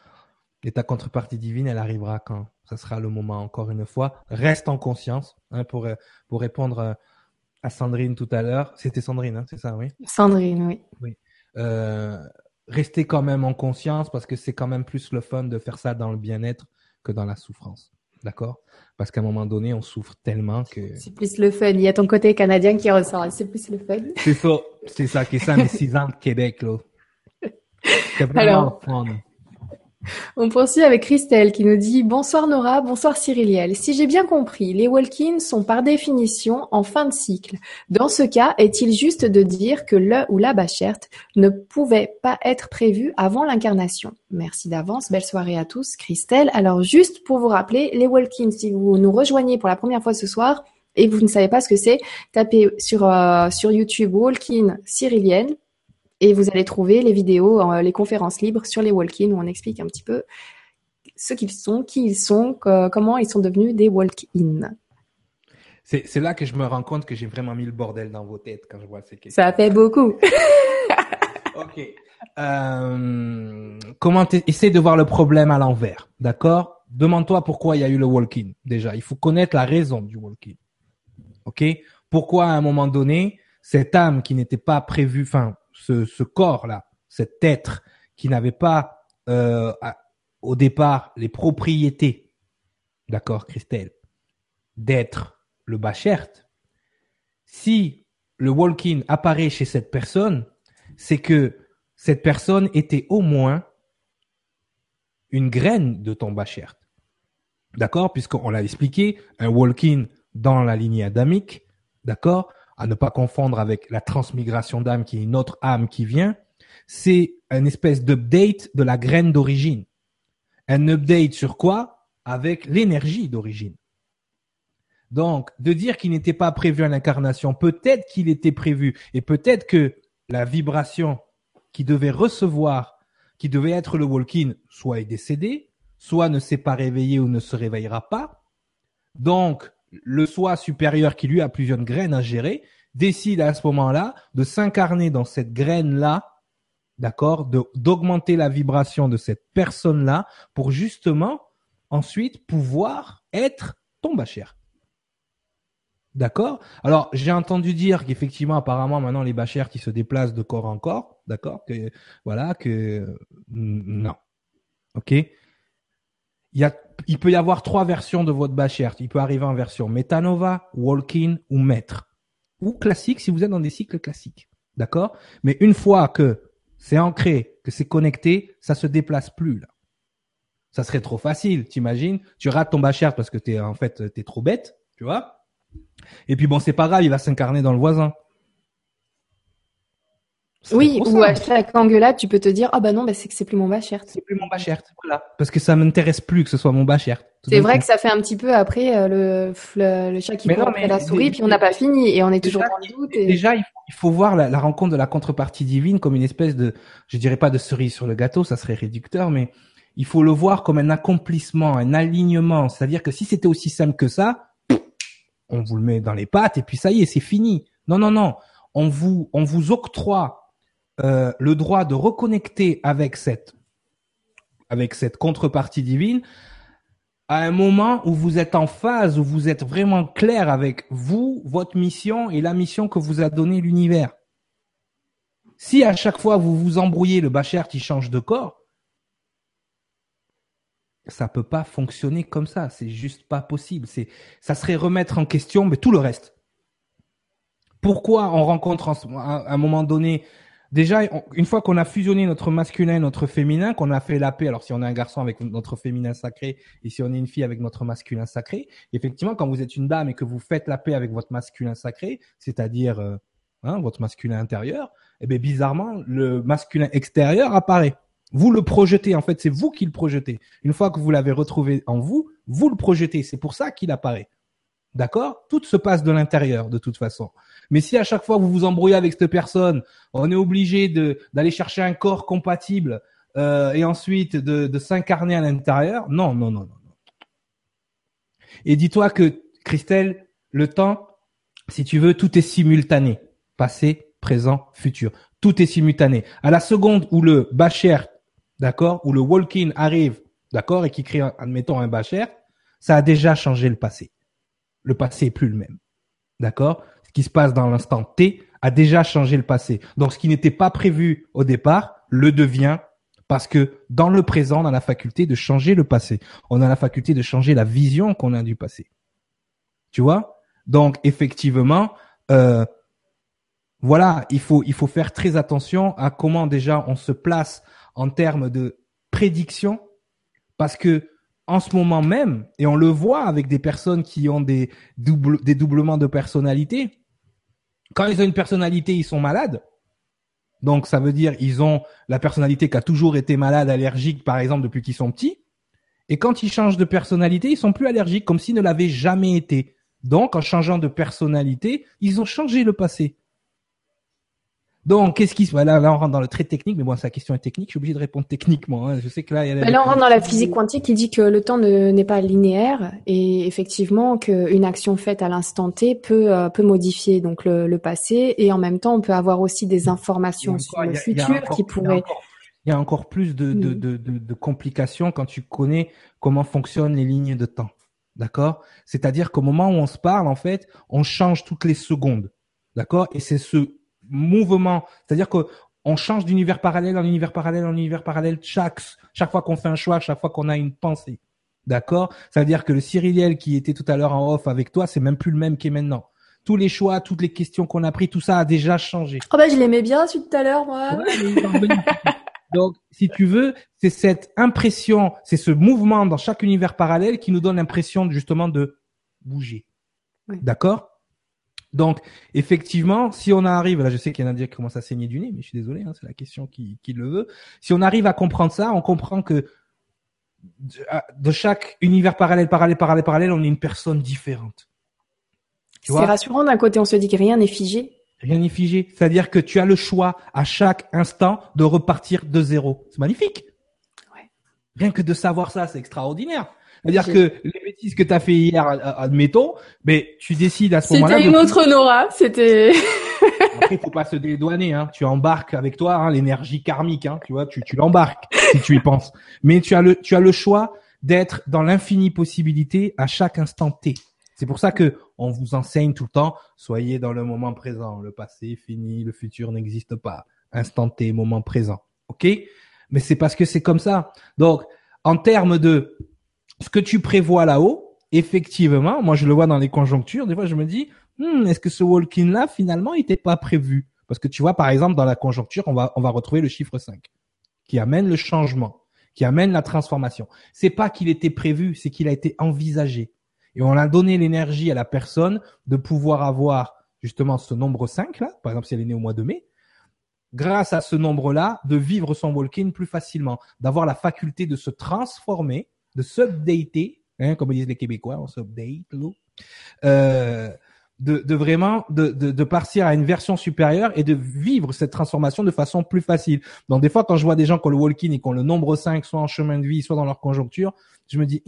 et ta contrepartie divine elle arrivera quand? Ça sera le moment encore une fois. Reste en conscience hein, pour, euh, pour répondre euh, à Sandrine tout à l'heure. C'était Sandrine, hein, c'est ça, oui? Sandrine, oui. Oui. Euh, restez quand même en conscience parce que c'est quand même plus le fun de faire ça dans le bien-être que dans la souffrance. D'accord? Parce qu'à un moment donné, on souffre tellement que... C'est plus le fun. Il y a ton côté canadien qui ressort. C'est plus le fun. C'est ça. C'est ça qui est ça, mes six ans de Québec, là. C'est vraiment fun. On poursuit avec Christelle qui nous dit Bonsoir Nora, bonsoir Cyriliel. Si j'ai bien compris, les walk-ins sont par définition en fin de cycle. Dans ce cas, est-il juste de dire que le ou la bacherte ne pouvait pas être prévu avant l'incarnation? Merci d'avance, belle soirée à tous. Christelle, alors juste pour vous rappeler, les walk-ins, si vous nous rejoignez pour la première fois ce soir, et vous ne savez pas ce que c'est, tapez sur, euh, YouTube Walk-in Cyrilienne et vous allez trouver les vidéos, euh, les conférences libres sur les walk-in où on explique un petit peu ce qu'ils sont, qui ils sont, comment ils sont devenus des walk-in. C'est là que je me rends compte que j'ai vraiment mis le bordel dans vos têtes quand je vois ces questions. Ça fait beaucoup. ok. Euh, comment essaie de voir le problème à l'envers, d'accord? Demande-toi pourquoi il y a eu le walk-in. Déjà, il faut connaître la raison du walk-in. Ok? Pourquoi à un moment donné, cette âme qui n'était pas prévue, enfin, ce, corps-là, cet être qui n'avait pas euh, au départ les propriétés, d'accord, Christelle, d'être le Bachert, si le walk-in apparaît chez cette personne, c'est que cette personne était au moins une graine de ton Bachert. D'accord Puisqu'on l'a expliqué, un walk-in dans la lignée adamique, d'accord à ne pas confondre avec la transmigration d'âme qui est une autre âme qui vient, c'est une espèce d'update de la graine d'origine. Un update sur quoi? Avec l'énergie d'origine. Donc, de dire qu'il n'était pas prévu à l'incarnation, peut-être qu'il était prévu, et peut-être que la vibration qui devait recevoir, qui devait être le walk-in, soit est décédé, soit ne s'est pas réveillé ou ne se réveillera pas. Donc, le soi supérieur qui lui a plusieurs graines à gérer décide à ce moment-là de s'incarner dans cette graine-là, d'accord, d'augmenter la vibration de cette personne-là pour justement ensuite pouvoir être ton bachère. D'accord? Alors, j'ai entendu dire qu'effectivement, apparemment, maintenant, les bachères qui se déplacent de corps en corps, d'accord Que voilà, que non. Ok? Il, peut y avoir trois versions de votre bachère. Il peut arriver en version Metanova, Walk-in ou Maître. Ou classique si vous êtes dans des cycles classiques. D'accord? Mais une fois que c'est ancré que c'est connecté, ça se déplace plus là. Ça serait trop facile, t'imagines? Tu rates ton bachert parce que t'es en fait t'es trop bête, tu vois? Et puis bon, c'est pas grave, il va s'incarner dans le voisin. Oui, ou à chaque engueulade, tu peux te dire, ah bah non, bah c'est que c'est plus mon bachert. C'est plus mon bachert, voilà. Parce que ça m'intéresse plus que ce soit mon bachert. C'est vrai que ça fait un petit peu après euh, le, le, chat qui prend la souris, puis on n'a pas fini et on est toujours dans le doute. Déjà, il faut, voir la, rencontre de la contrepartie divine comme une espèce de, je dirais pas de cerise sur le gâteau, ça serait réducteur, mais il faut le voir comme un accomplissement, un alignement. C'est-à-dire que si c'était aussi simple que ça, on vous le met dans les pattes et puis ça y est, c'est fini. Non, non, non. On vous, on vous octroie euh, le droit de reconnecter avec cette avec cette contrepartie divine à un moment où vous êtes en phase, où vous êtes vraiment clair avec vous, votre mission et la mission que vous a donnée l'univers. Si à chaque fois vous vous embrouillez, le bachert qui change de corps, ça peut pas fonctionner comme ça. C'est juste pas possible. C'est, ça serait remettre en question, mais tout le reste. Pourquoi on rencontre à un moment donné déjà, une fois qu'on a fusionné notre masculin et notre féminin, qu'on a fait la paix, alors si on est un garçon avec notre féminin sacré et si on est une fille avec notre masculin sacré, effectivement, quand vous êtes une dame et que vous faites la paix avec votre masculin sacré, c'est-à-dire euh, hein, votre masculin intérieur, eh bien bizarrement, le masculin extérieur apparaît. Vous le projetez, en fait, c'est vous qui le projetez. Une fois que vous l'avez retrouvé en vous, vous le projetez. C'est pour ça qu'il apparaît. D'accord? Tout se passe de l'intérieur, de toute façon. Mais si à chaque fois vous vous embrouillez avec cette personne, on est obligé d'aller chercher un corps compatible euh, et ensuite de, de s'incarner à l'intérieur, non, non, non, non. Et dis-toi que Christelle, le temps, si tu veux, tout est simultané, passé, présent, futur. Tout est simultané. À la seconde où le bacher, d'accord, où le walk-in arrive, d'accord, et qui crée, admettons, un bacher, ça a déjà changé le passé. Le passé est plus le même. D'accord? Ce qui se passe dans l'instant T a déjà changé le passé. Donc ce qui n'était pas prévu au départ le devient parce que dans le présent, on a la faculté de changer le passé. On a la faculté de changer la vision qu'on a du passé. Tu vois? Donc effectivement, euh, voilà, il faut il faut faire très attention à comment déjà on se place en termes de prédiction, parce que en ce moment même, et on le voit avec des personnes qui ont des double, des doublements de personnalité, quand ils ont une personnalité, ils sont malades. Donc ça veut dire ils ont la personnalité qui a toujours été malade, allergique par exemple depuis qu'ils sont petits. Et quand ils changent de personnalité, ils sont plus allergiques comme s'ils ne l'avaient jamais été. Donc en changeant de personnalité, ils ont changé le passé. Donc, qu'est-ce qui se passe? Là, là, on rentre dans le très technique, mais bon, sa question est technique. Je suis obligé de répondre techniquement. Hein. Je sais que là, il y a. là, on rentre dans la physique quantique qui dit que le temps n'est pas linéaire et effectivement qu'une action faite à l'instant T peut euh, peut modifier donc le, le, passé et en même temps, on peut avoir aussi des informations sur le futur qui pourraient. Il y a encore plus de, de, de, de, complications quand tu connais comment fonctionnent les lignes de temps. D'accord? C'est-à-dire qu'au moment où on se parle, en fait, on change toutes les secondes. D'accord? Et c'est ce mouvement. C'est-à-dire que on change d'univers parallèle en univers parallèle en univers parallèle chaque chaque fois qu'on fait un choix, chaque fois qu'on a une pensée. D'accord? Ça veut dire que le Cyriliel qui était tout à l'heure en off avec toi, c'est même plus le même qu'est maintenant. Tous les choix, toutes les questions qu'on a pris, tout ça a déjà changé. Oh bah je l'aimais bien celui tout à l'heure moi. Donc si tu veux, c'est cette impression, c'est ce mouvement dans chaque univers parallèle qui nous donne l'impression justement de bouger. D'accord? Donc, effectivement, si on arrive, là je sais qu'il y en a déjà qui commencent à saigner du nez, mais je suis désolé, hein, c'est la question qui, qui le veut. Si on arrive à comprendre ça, on comprend que de chaque univers parallèle, parallèle, parallèle, parallèle, on est une personne différente. C'est rassurant d'un côté, on se dit que rien n'est figé. Rien n'est figé. C'est-à-dire que tu as le choix à chaque instant de repartir de zéro. C'est magnifique. Ouais. Rien que de savoir ça, c'est extraordinaire. C'est-à-dire que les bêtises que tu as fait hier, admettons, mais tu décides à ce moment-là. C'était une autre Nora, c'était. Après, faut pas se dédouaner, hein. Tu embarques avec toi hein, l'énergie karmique, hein. Tu vois, tu, tu l'embarques si tu y penses. Mais tu as le, tu as le choix d'être dans l'infinie possibilité à chaque instant T. C'est pour ça que on vous enseigne tout le temps, soyez dans le moment présent. Le passé est fini, le futur n'existe pas. Instant T, moment présent. OK? Mais c'est parce que c'est comme ça. Donc, en termes de ce que tu prévois là-haut, effectivement, moi je le vois dans les conjonctures, des fois je me dis, hmm, est-ce que ce walk-in là finalement n'était pas prévu? Parce que tu vois, par exemple, dans la conjoncture, on va, on va retrouver le chiffre 5. qui amène le changement, qui amène la transformation. C'est pas qu'il était prévu, c'est qu'il a été envisagé. Et on a donné l'énergie à la personne de pouvoir avoir justement ce nombre 5 là, par exemple si elle est née au mois de mai, grâce à ce nombre-là, de vivre son walk-in plus facilement, d'avoir la faculté de se transformer, de s'updater, hein, comme disent les Québécois, on s'update, euh, de, de vraiment de, de, de, partir à une version supérieure et de vivre cette transformation de façon plus facile. Donc des fois, quand je vois des gens qui ont le walk-in et qui ont le nombre 5, soit en chemin de vie, soit dans leur conjoncture, je me dis,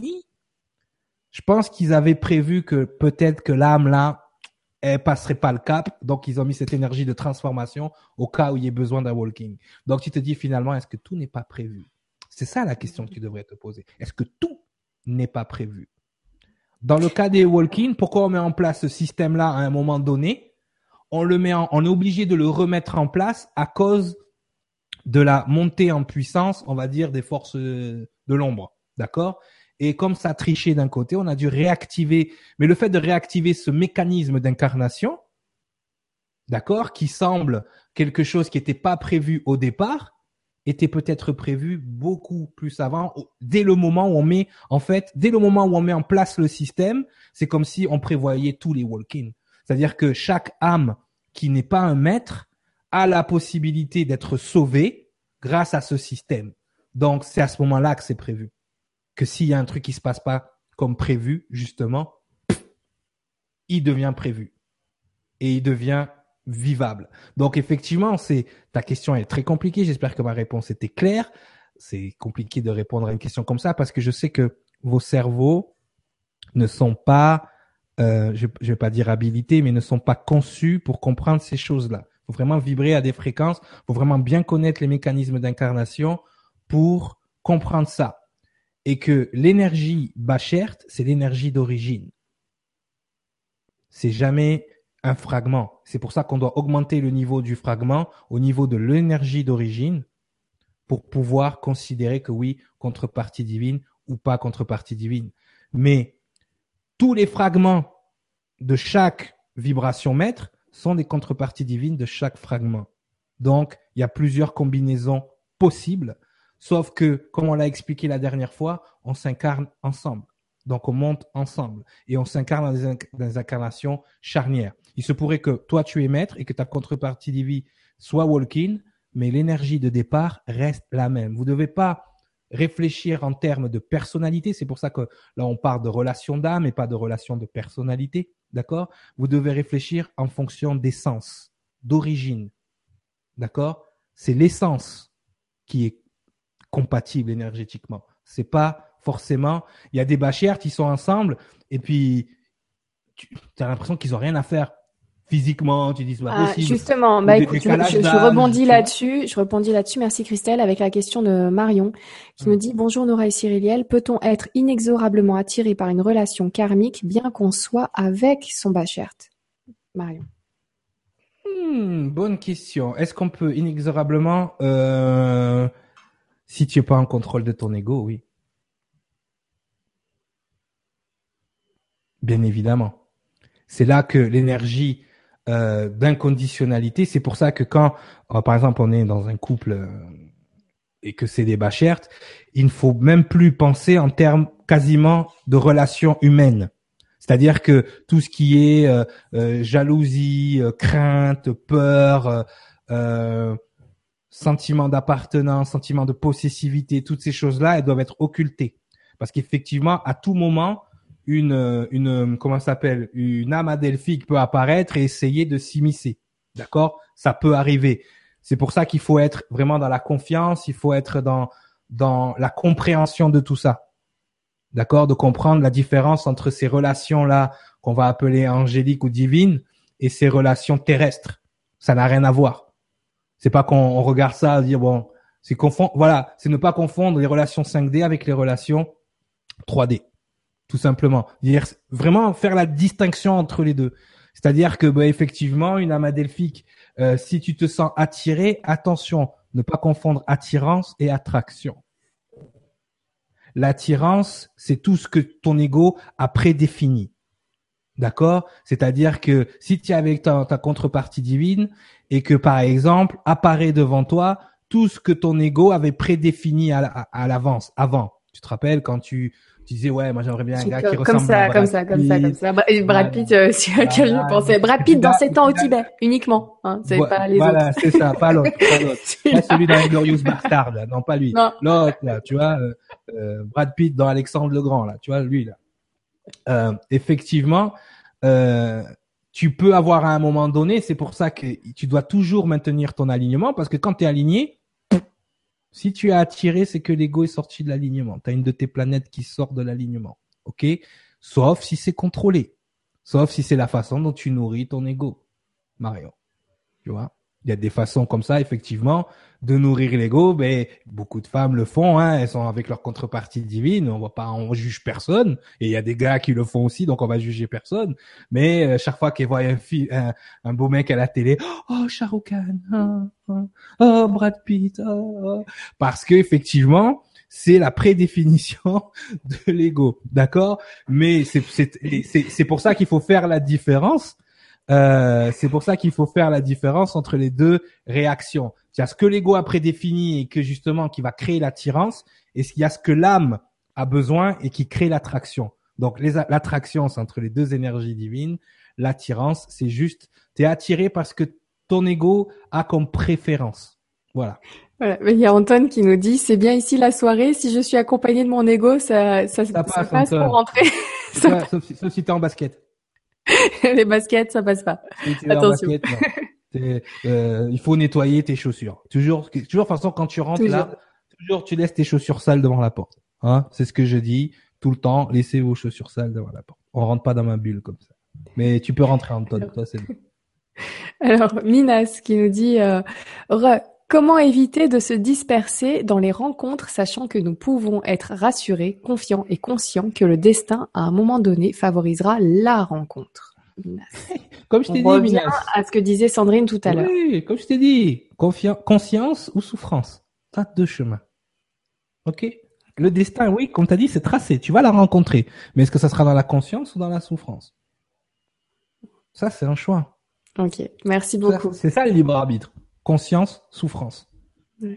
je pense qu'ils avaient prévu que peut-être que l'âme là, elle passerait pas le cap, donc ils ont mis cette énergie de transformation au cas où il y ait besoin d'un walking. Donc tu te dis finalement, est-ce que tout n'est pas prévu? C'est ça la question que tu devrais te poser. Est-ce que tout n'est pas prévu? Dans le cas des walking, pourquoi on met en place ce système-là à un moment donné? On est obligé de le remettre en place à cause de la montée en puissance, on va dire, des forces de l'ombre. D'accord? Et comme ça a triché d'un côté, on a dû réactiver. Mais le fait de réactiver ce mécanisme d'incarnation, d'accord, qui semble quelque chose qui n'était pas prévu au départ, était peut-être prévu beaucoup plus avant, dès le moment où on met, en fait, dès le moment où on met en place le système, c'est comme si on prévoyait tous les walk-in. C'est-à-dire que chaque âme qui n'est pas un maître a la possibilité d'être sauvée grâce à ce système. Donc, c'est à ce moment-là que c'est prévu que s'il y a un truc qui se passe pas comme prévu, justement, il devient prévu et il devient vivable. Donc effectivement, c'est ta question est très compliquée. J'espère que ma réponse était claire. C'est compliqué de répondre à une question comme ça parce que je sais que vos cerveaux ne sont pas, euh, je, je vais pas dire habilités, mais ne sont pas conçus pour comprendre ces choses-là. Faut vraiment vibrer à des fréquences. Faut vraiment bien connaître les mécanismes d'incarnation pour comprendre ça et que l'énergie Bachert, c'est l'énergie d'origine. C'est jamais un fragment. C'est pour ça qu'on doit augmenter le niveau du fragment au niveau de l'énergie d'origine pour pouvoir considérer que oui, contrepartie divine ou pas contrepartie divine. Mais tous les fragments de chaque vibration maître sont des contreparties divines de chaque fragment. Donc, il y a plusieurs combinaisons possibles Sauf que, comme on l'a expliqué la dernière fois, on s'incarne ensemble. Donc on monte ensemble et on s'incarne dans, des incarnations charnières. Il se pourrait que toi tu es maître et que ta contrepartie divine soit walk-in, mais l'énergie de départ reste la même. Vous ne devez pas réfléchir en termes de personnalité. C'est pour ça que là on parle de relation d'âme et pas de relation de personnalité. D'accord? Vous devez réfléchir en fonction d'essence, d'origine. D'accord? C'est l'essence qui est compatibles énergétiquement. C'est pas forcément. Il y a des bachères qui sont ensemble et puis tu as l'impression qu'ils ont rien à faire physiquement. Tu dis c'est ah, Justement, bah écoute, je, rebondis là-dessus. Je rebondis là-dessus. Merci Christelle avec la question de Marion qui me dit bonjour Nora et Cyriliel. Peut-on être inexorablement attiré par une relation karmique bien qu'on soit avec son bachert Marion. Hmm, bonne question. Est-ce qu'on peut inexorablement euh, si tu es pas en contrôle de ton ego, oui. Bien évidemment. C'est là que l'énergie euh, d'inconditionnalité, c'est pour ça que quand, euh, par exemple, on est dans un couple euh, et que c'est des bachertes, il ne faut même plus penser en termes quasiment de relations humaines. C'est-à-dire que tout ce qui est jalousie, crainte, peur, sentiment d'appartenance, sentiment de possessivité, toutes ces choses-là, elles doivent être occultées. Parce qu'effectivement, à tout moment, une, une, comment s'appelle, une âme adelphique peut apparaître et essayer de s'immiscer. D'accord? Ça peut arriver. C'est pour ça qu'il faut être vraiment dans la confiance, il faut être dans, dans la compréhension de tout ça. D'accord? De comprendre la différence entre ces relations-là qu'on va appeler angéliques ou divines et ces relations terrestres. Ça n'a rien à voir. C'est pas qu'on regarde ça et dire bon, c'est confondre, voilà, c'est ne pas confondre les relations 5D avec les relations 3D. Tout simplement. Dire vraiment faire la distinction entre les deux. C'est-à-dire que bah, effectivement, une âme adelphique, euh, si tu te sens attiré, attention, ne pas confondre attirance et attraction. L'attirance, c'est tout ce que ton ego a prédéfini. D'accord? C'est-à-dire que si tu es avec ta, contrepartie divine et que par exemple apparaît devant toi tout ce que ton ego avait prédéfini à, à l'avance, avant. Tu te rappelles quand tu tu disais ouais moi j'aimerais bien un gars qui comme ressemble ça, à Brad comme ça, comme ça, comme ça. Et Brad Voilà. Pitt, euh, c'est à quel je Voilà. pensais. Brad Pitt dans là- 7 ans et au Tibet, uniquement. Hein, c'est pas les voilà, autres. c'est ça, pas l'autre, pas. Pas celui dans Glorious Bastard, là. non pas lui. Non. L'autre, là, tu vois, euh, euh, Brad Pitt dans Alexandre le Grand, là, tu vois, lui, là. Euh, effectivement, euh, tu peux avoir à un moment donné, c'est pour ça que tu dois toujours maintenir ton alignement, parce que quand tu es aligné, si tu es attiré, c'est que l'ego est sorti de l'alignement. Tu as une de tes planètes qui sort de l'alignement. OK? Sauf si c'est contrôlé. Sauf si c'est la façon dont tu nourris ton ego. Marion. Tu vois? Il y a des façons comme ça, effectivement, de nourrir l'ego. Mais beaucoup de femmes le font. Hein, elles sont avec leur contrepartie divine. On va pas, on juge personne. Et il y a des gars qui le font aussi, donc on va juger personne. Mais euh, chaque fois qu'elles voient un, un, un beau mec à la télé, oh Shah Rukh Khan, oh, oh, oh, Brad Pitt, oh, oh. parce que effectivement, c'est la prédéfinition de l'ego, d'accord? Mais c'est pour ça qu'il faut faire la différence. Euh, c'est pour ça qu'il faut faire la différence entre les deux réactions. Il y a ce que l'ego a prédéfini et que justement qui va créer l'attirance, et il y a ce que l'âme a besoin et qui crée l'attraction. Donc l'attraction, c'est entre les deux énergies divines. L'attirance, c'est juste, t'es attiré parce que ton ego a comme préférence. Voilà. Voilà. Mais Il y a Anton qui nous dit, c'est bien ici la soirée. Si je suis accompagné de mon ego, ça, ça, ça passe, passe, Anton. pour rentrer. Ça sauf, sauf si t'es en basket. Les baskets, ça passe pas. En Attention. basket, euh, il faut nettoyer tes chaussures. Toujours, toujours, de toute façon, quand tu rentres Toujours. là, toujours tu laisses tes chaussures sales devant la porte. Hein, c'est ce que je dis tout le temps. Laissez vos chaussures sales devant la porte. On rentre pas dans ma bulle comme ça. Mais tu peux rentrer, Anton. Toi, c'est bon. Alors, Minas qui nous dit, euh, Re, comment éviter de se disperser dans les rencontres, sachant que nous pouvons être rassurés, confiants et conscients que le destin, à un moment donné, favorisera la rencontre. Comme je t'ai dit, Minas. à ce que disait Sandrine tout à l'heure. Oui, comme je t'ai dit, conscience ou souffrance. T'as deux chemins. Ok? Le destin, oui, comme t'as dit, c'est tracé. Tu vas la rencontrer. Mais est-ce que ça sera dans la conscience ou dans la souffrance? Ça, c'est un choix. Ok, merci beaucoup. C'est ça le libre arbitre. Conscience, souffrance.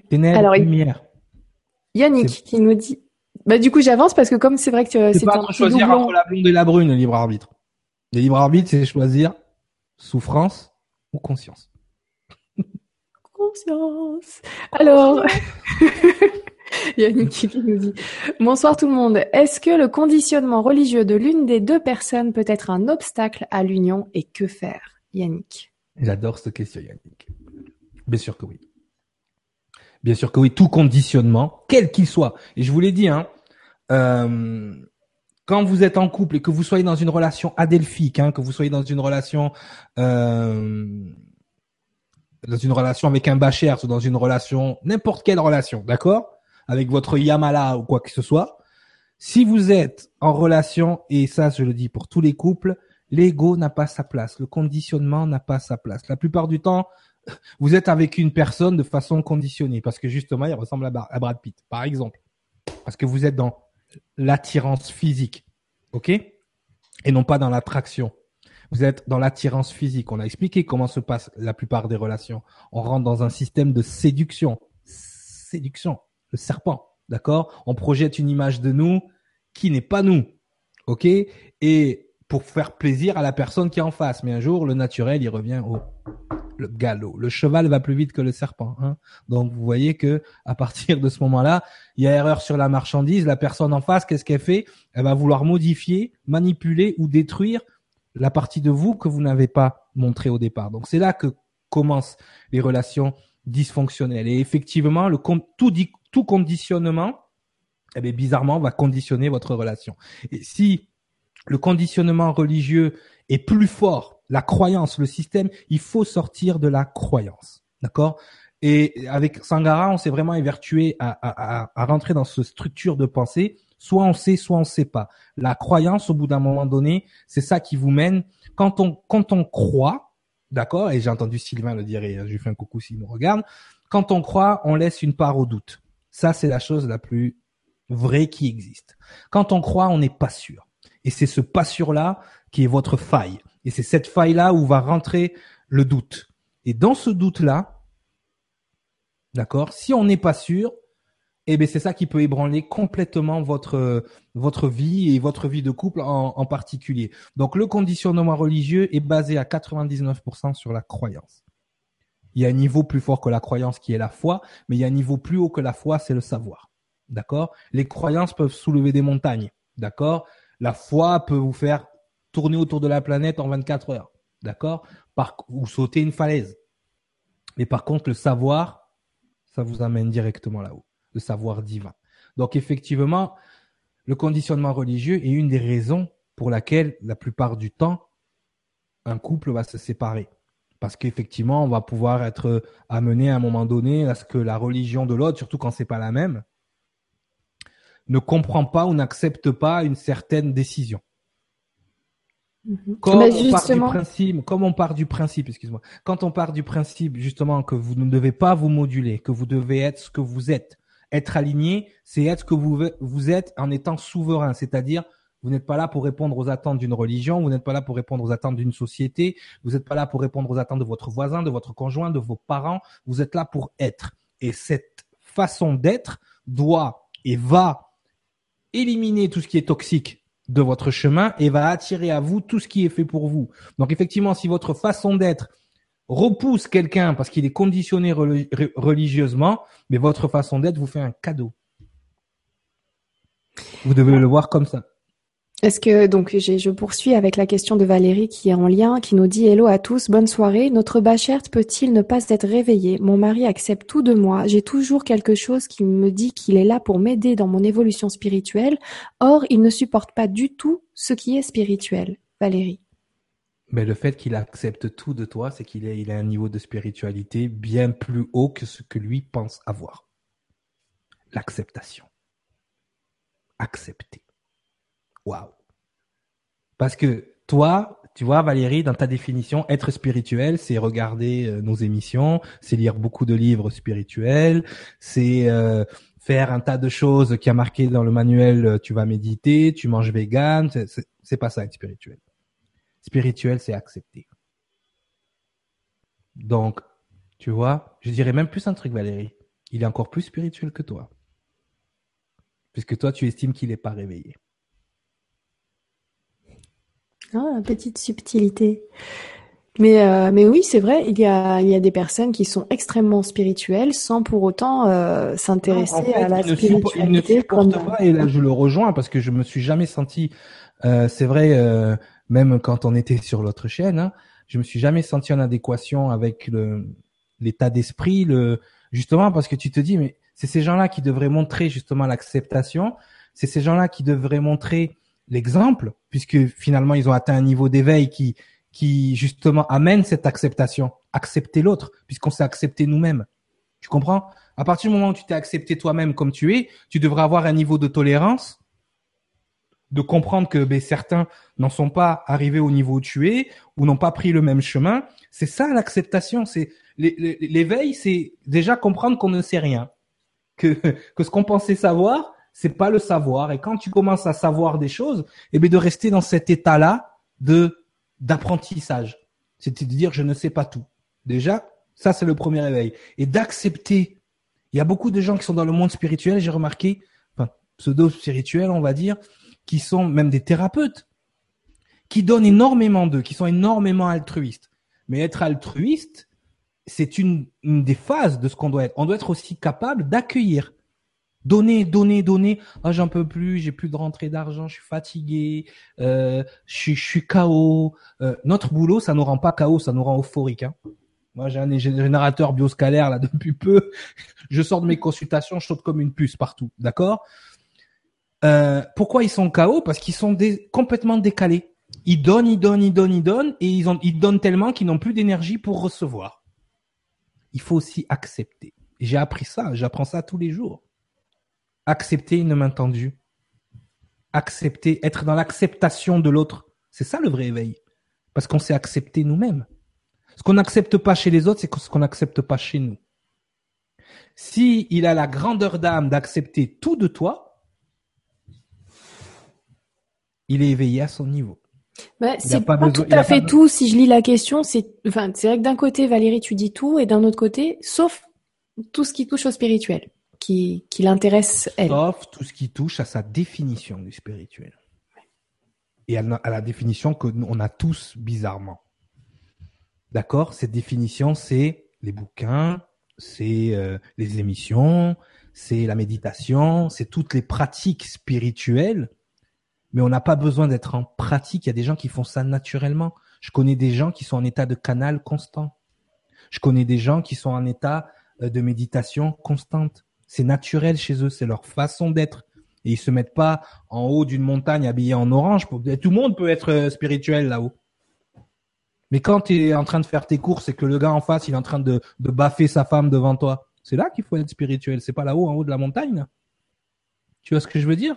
Ténèbres, Alors, lumière. Yannick qui nous dit, bah du coup j'avance parce que comme c'est vrai que euh, C'est pas un choisir doublon. entre la blonde et la brune, le libre arbitre. Le libre arbitre, c'est choisir souffrance ou conscience. Conscience. Alors, Yannick qui nous dit Bonsoir tout le monde. Est-ce que le conditionnement religieux de l'une des deux personnes peut être un obstacle à l'union et que faire? Yannick. J'adore cette question, Yannick. Bien sûr que oui. Bien sûr que oui. Tout conditionnement, quel qu'il soit. Et je vous l'ai dit, hein, euh, quand vous êtes en couple et que vous soyez dans une relation adelphique, hein, que vous soyez dans une relation, euh, dans une relation avec un bachers ou dans une relation, n'importe quelle relation, d'accord, avec votre Yamala ou quoi que ce soit, si vous êtes en relation, et ça je le dis pour tous les couples, l'ego n'a pas sa place, le conditionnement n'a pas sa place. La plupart du temps, vous êtes avec une personne de façon conditionnée parce que justement, il ressemble à, Brad Pitt, par exemple, parce que vous êtes dans l'attirance physique, ok, et non pas dans l'attraction. Vous êtes dans l'attirance physique. On a expliqué comment se passe la plupart des relations. On rentre dans un système de séduction. Séduction. Le serpent. D'accord? On projette une image de nous qui n'est pas nous. OK? Et pour faire plaisir à la personne qui est en face. Mais un jour, le naturel, il revient au le galop. Le cheval va plus vite que le serpent. Hein? Donc, vous voyez que à partir de ce moment-là, il y a erreur sur la marchandise. La personne en face, qu'est-ce qu'elle fait? Elle va vouloir modifier, manipuler ou détruire la partie de vous que vous n'avez pas montré au départ. Donc, c'est là que commencent les relations dysfonctionnelles. Et effectivement, tout, tout conditionnement, eh bien, bizarrement, va conditionner votre relation. Et si le conditionnement religieux est plus fort, la croyance, le système, il faut sortir de la croyance. D'accord? Et avec Sangara, on s'est vraiment évertué à, à, à, rentrer dans cette structure de pensée. Soit on sait, soit on sait pas. La croyance, au bout d'un moment donné, c'est ça qui vous mène. Quand on, quand on croit, d'accord, et j'ai entendu Sylvain le dire, et je lui fais un coucou s'il nous regarde, quand on croit, on laisse une part au doute. Ça, c'est la chose la plus vraie qui existe. Quand on croit, on n'est pas sûr. Et c'est ce pas sûr-là qui est votre faille. Et c'est cette faille-là où va rentrer le doute. Et dans ce doute-là, D'accord Si on n'est pas sûr, eh ben c'est ça qui peut ébranler complètement votre votre vie et votre vie de couple en, en particulier. Donc le conditionnement religieux est basé à 99% sur la croyance. Il y a un niveau plus fort que la croyance qui est la foi, mais il y a un niveau plus haut que la foi, c'est le savoir. D'accord? Les croyances peuvent soulever des montagnes. D'accord? La foi peut vous faire tourner autour de la planète en 24 heures. D'accord? Ou sauter une falaise. Mais par contre, le savoir, ça vous amène directement là-haut le savoir divin. Donc effectivement, le conditionnement religieux est une des raisons pour laquelle la plupart du temps, un couple va se séparer. Parce qu'effectivement, on va pouvoir être amené à un moment donné à ce que la religion de l'autre, surtout quand c'est pas la même, ne comprend pas ou n'accepte pas une certaine décision. Mhm. Comme, on part du principe, comme on part du principe, excuse-moi, quand on part du principe justement que vous ne devez pas vous moduler, que vous devez être ce que vous êtes, être aligné, c'est être ce que vous, vous êtes en étant souverain, c'est-à-dire vous n'êtes pas là pour répondre aux attentes d'une religion, vous n'êtes pas là pour répondre aux attentes d'une société, vous n'êtes pas là pour répondre aux attentes de votre voisin, de votre conjoint, de vos parents, vous êtes là pour être. Et cette façon d'être doit et va éliminer tout ce qui est toxique de votre chemin et va attirer à vous tout ce qui est fait pour vous. Donc effectivement, si votre façon d'être repousse quelqu'un parce qu'il est conditionné religieusement, mais votre façon d'être vous fait un cadeau. Vous devez le voir comme ça. Est-ce que donc je poursuis avec la question de Valérie qui est en lien, qui nous dit Hello à tous, bonne soirée. Notre Bachert peut-il ne pas être réveillé Mon mari accepte tout de moi. J'ai toujours quelque chose qui me dit qu'il est là pour m'aider dans mon évolution spirituelle. Or, il ne supporte pas du tout ce qui est spirituel. Valérie. Mais le fait qu'il accepte tout de toi, c'est qu'il il a un niveau de spiritualité bien plus haut que ce que lui pense avoir. L'acceptation. Accepter. Parce que toi, tu vois, Valérie, dans ta définition, être spirituel, c'est regarder euh, nos émissions, c'est lire beaucoup de livres spirituels, c'est euh, faire un tas de choses qui a marqué dans le manuel, euh, tu vas méditer, tu manges vegan, c'est pas ça être spirituel. Spirituel, c'est accepter. Donc, tu vois, je dirais même plus un truc, Valérie. Il est encore plus spirituel que toi. Puisque toi, tu estimes qu'il n'est pas réveillé. Ah, petite subtilité. Mais, euh, mais oui, c'est vrai, il y, a, il y a des personnes qui sont extrêmement spirituelles sans pour autant euh, s'intéresser à la spiritualité. Il ne supporte pas, et là je le rejoins parce que je me suis jamais senti, euh, c'est vrai, même quand on était sur l'autre chaîne, hein, je me suis jamais senti en adéquation avec le l'état d'esprit, le justement parce que tu te dis mais c'est ces gens-là qui devraient montrer justement l'acceptation, c'est ces gens-là qui devraient montrer l'exemple puisque finalement ils ont atteint un niveau d'éveil qui qui justement amène cette acceptation, accepter l'autre puisqu'on s'est accepté nous-mêmes. Tu comprends? À partir du moment où tu t'es accepté toi-même comme tu es, tu devrais avoir un niveau de tolérance de comprendre que ben, certains n'en sont pas arrivés au niveau où tu es ou n'ont pas pris le même chemin. C'est ça l'acceptation. C'est l'éveil, c'est déjà comprendre qu'on ne sait rien, que que ce qu'on pensait savoir, c'est pas le savoir. Et quand tu commences à savoir des choses, eh ben de rester dans cet état-là de d'apprentissage, c'est de dire je ne sais pas tout. Déjà, ça c'est le premier éveil et d'accepter. Il y a beaucoup de gens qui sont dans le monde spirituel, j'ai remarqué, enfin pseudo spirituel, on va dire, qui sont même des thérapeutes, qui donnent énormément d'eux, qui sont énormément altruistes. Mais être altruiste, c'est une, des phases de ce qu'on doit être. On doit être aussi capable d'accueillir. Donner, donner, donner. Ah, j'en peux plus, j'ai plus de rentrée d'argent, je suis fatigué, euh, je, suis, je suis KO. Euh, notre boulot, ça nous rend pas KO, ça nous rend euphorique. Hein. Moi, j'ai un générateur bioscalaire là depuis peu. Je sors de mes consultations, je saute comme une puce partout, d'accord? Euh, pourquoi ils sont KO Parce qu'ils sont complètement décalés. Ils donnent, ils donnent, ils donnent, ils donnent, et ils, ont, ils donnent tellement qu'ils n'ont plus d'énergie pour recevoir. Il faut aussi accepter. J'ai appris ça, j'apprends ça tous les jours. Accepter une main tendue. Accepter, être dans l'acceptation de l'autre. C'est ça le vrai éveil. Parce qu'on s'est accepté nous-mêmes. Ce qu'on n'accepte pas chez les autres, c'est ce qu'on n'accepte pas chez nous. Si il a la grandeur d'âme d'accepter tout de toi, il est éveillé à son niveau. Bah, c'est pas, tout à fait tout. Si je lis la question, c'est, enfin, c'est vrai que d'un côté, Valérie, tu dis tout, et d'un autre côté, sauf tout ce qui touche au spirituel, qui, qui l'intéresse elle. Sauf tout ce qui touche à sa définition du spirituel. Et à, à la définition que nous, on a tous bizarrement. D'accord? Cette définition, c'est les bouquins, c'est euh, les émissions, c'est la méditation, c'est toutes les pratiques spirituelles. Mais on n'a pas besoin d'être en pratique. Il y a des gens qui font ça naturellement. Je connais des gens qui sont en état de canal constant. Je connais des gens qui sont en état euh, de méditation constante. C'est naturel chez eux, c'est leur façon d'être. Et ils se mettent pas en haut d'une montagne habillés en orange. Tout le monde peut être euh, spirituel là-haut. Mais quand tu es en train de faire tes courses et que le gars en face, il est en train de, de baffer sa femme devant toi, c'est là qu'il faut être spirituel. C'est pas là-haut, en haut de la montagne. Tu vois ce que je veux dire?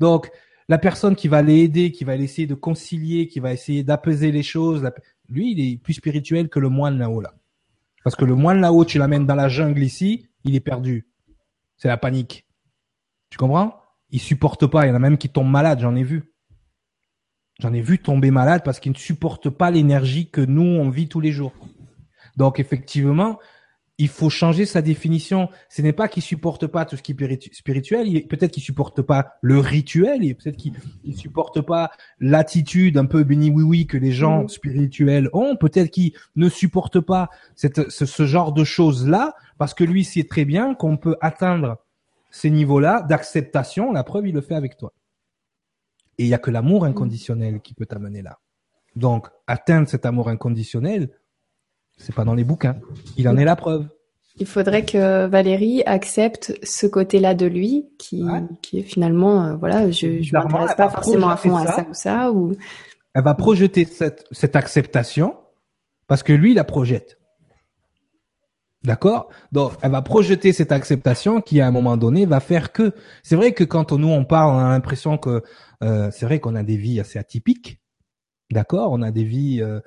Donc, la personne qui va l'aider, qui va essayer de concilier, qui va essayer d'apaiser les choses, lui, il est plus spirituel que le moine là-haut là. Parce que le moine là-haut, tu l'amènes dans la jungle ici, il est perdu. C'est la panique. Tu comprends? Il supporte pas. Il y en a même qui tombent malades, j'en ai vu. J'en ai vu tomber malade parce qu'ils ne supportent pas l'énergie que nous, on vit tous les jours. Donc, effectivement, il faut changer sa définition. Ce n'est pas qu'il supporte pas tout ce qui est spirituel, peut-être qu'il supporte pas le rituel, peut-être qu'il ne supporte pas l'attitude un peu béni oui oui que les gens mmh. spirituels ont, peut-être qu'il ne supporte pas cette, ce, genre de choses là parce que lui sait très bien qu'on peut atteindre ces niveaux-là d'acceptation. La preuve, il le fait avec toi. Et il y a que l'amour inconditionnel qui peut t'amener là. Donc, atteindre cet amour inconditionnel, c'est pas dans les bouquins. Il en est la preuve. Il faudrait que Valérie accepte ce côté-là de lui, qui, qui est finalement, euh, voilà, je, je m'intéresse pas forcément à fond à ça ou ça, ou. Elle va projeter cette, cette acceptation parce que lui, il la projette. D'accord? Donc, elle va projeter cette acceptation qui, à un moment donné, va faire que. C'est vrai que quand nous on parle, on a l'impression que euh, c'est vrai qu'on a des vies assez atypiques. D'accord? On a des vies euh,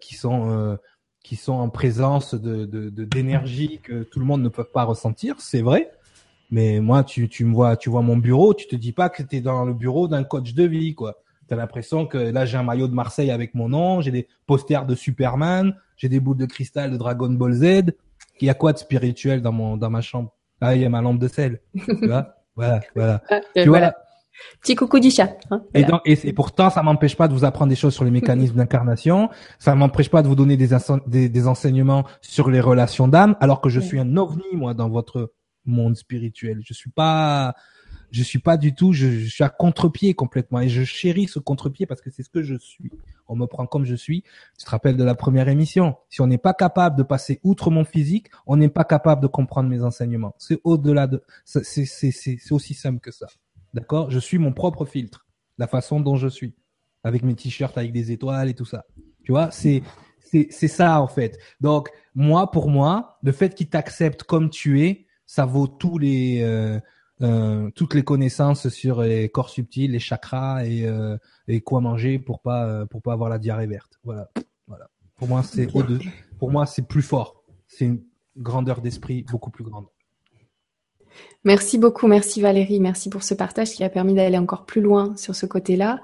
qui sont qui sont en présence de d'énergie que tout le monde ne peut pas ressentir. C'est vrai. Mais moi, tu, tu me vois, tu vois mon bureau, tu te dis pas que tu es dans le bureau d'un coach de vie, quoi. T'as l'impression que là j'ai un maillot de Marseille avec mon nom, j'ai des posters de Superman, j'ai des boules de cristal de Dragon Ball Z. Il y a quoi de spirituel dans mon dans ma chambre? Ah, il y a ma lampe de sel. tu vois? Voilà, voilà. Ah, tu vois Petit coucou du chat. Hein, et, donc, et, pourtant, ça m'empêche pas de vous apprendre des choses sur les mécanismes d'incarnation. Ça m'empêche pas de vous donner des, des, des enseignements sur les relations d'âme, alors que je suis un ovni moi dans votre monde spirituel. Je suis pas, je suis pas du tout, je, suis à contre-pied complètement et je chéris ce contre-pied parce que c'est ce que je suis. On me prend comme je suis. Tu te rappelles de la première émission? Si on n'est pas capable de passer outre mon physique, on n'est pas capable de comprendre mes enseignements. C'est au-delà de, c'est aussi simple que ça. D'accord? Je suis mon propre filtre. La façon dont je suis. Avec mes t-shirts avec des étoiles et tout ça. Tu vois? C'est, c'est, c'est ça, en fait. Donc, moi, pour moi, le fait qu'il t'accepte comme tu es, ça vaut tous les, euh, euh, toutes les connaissances sur les corps subtils, les chakras et, euh, et quoi manger pour pas euh, pour pas avoir la diarrhée verte. Voilà, voilà. Pour moi, c'est Pour moi, c'est plus fort. C'est une grandeur d'esprit beaucoup plus grande. Merci beaucoup, merci Valérie, merci pour ce partage qui a permis d'aller encore plus loin sur ce côté-là.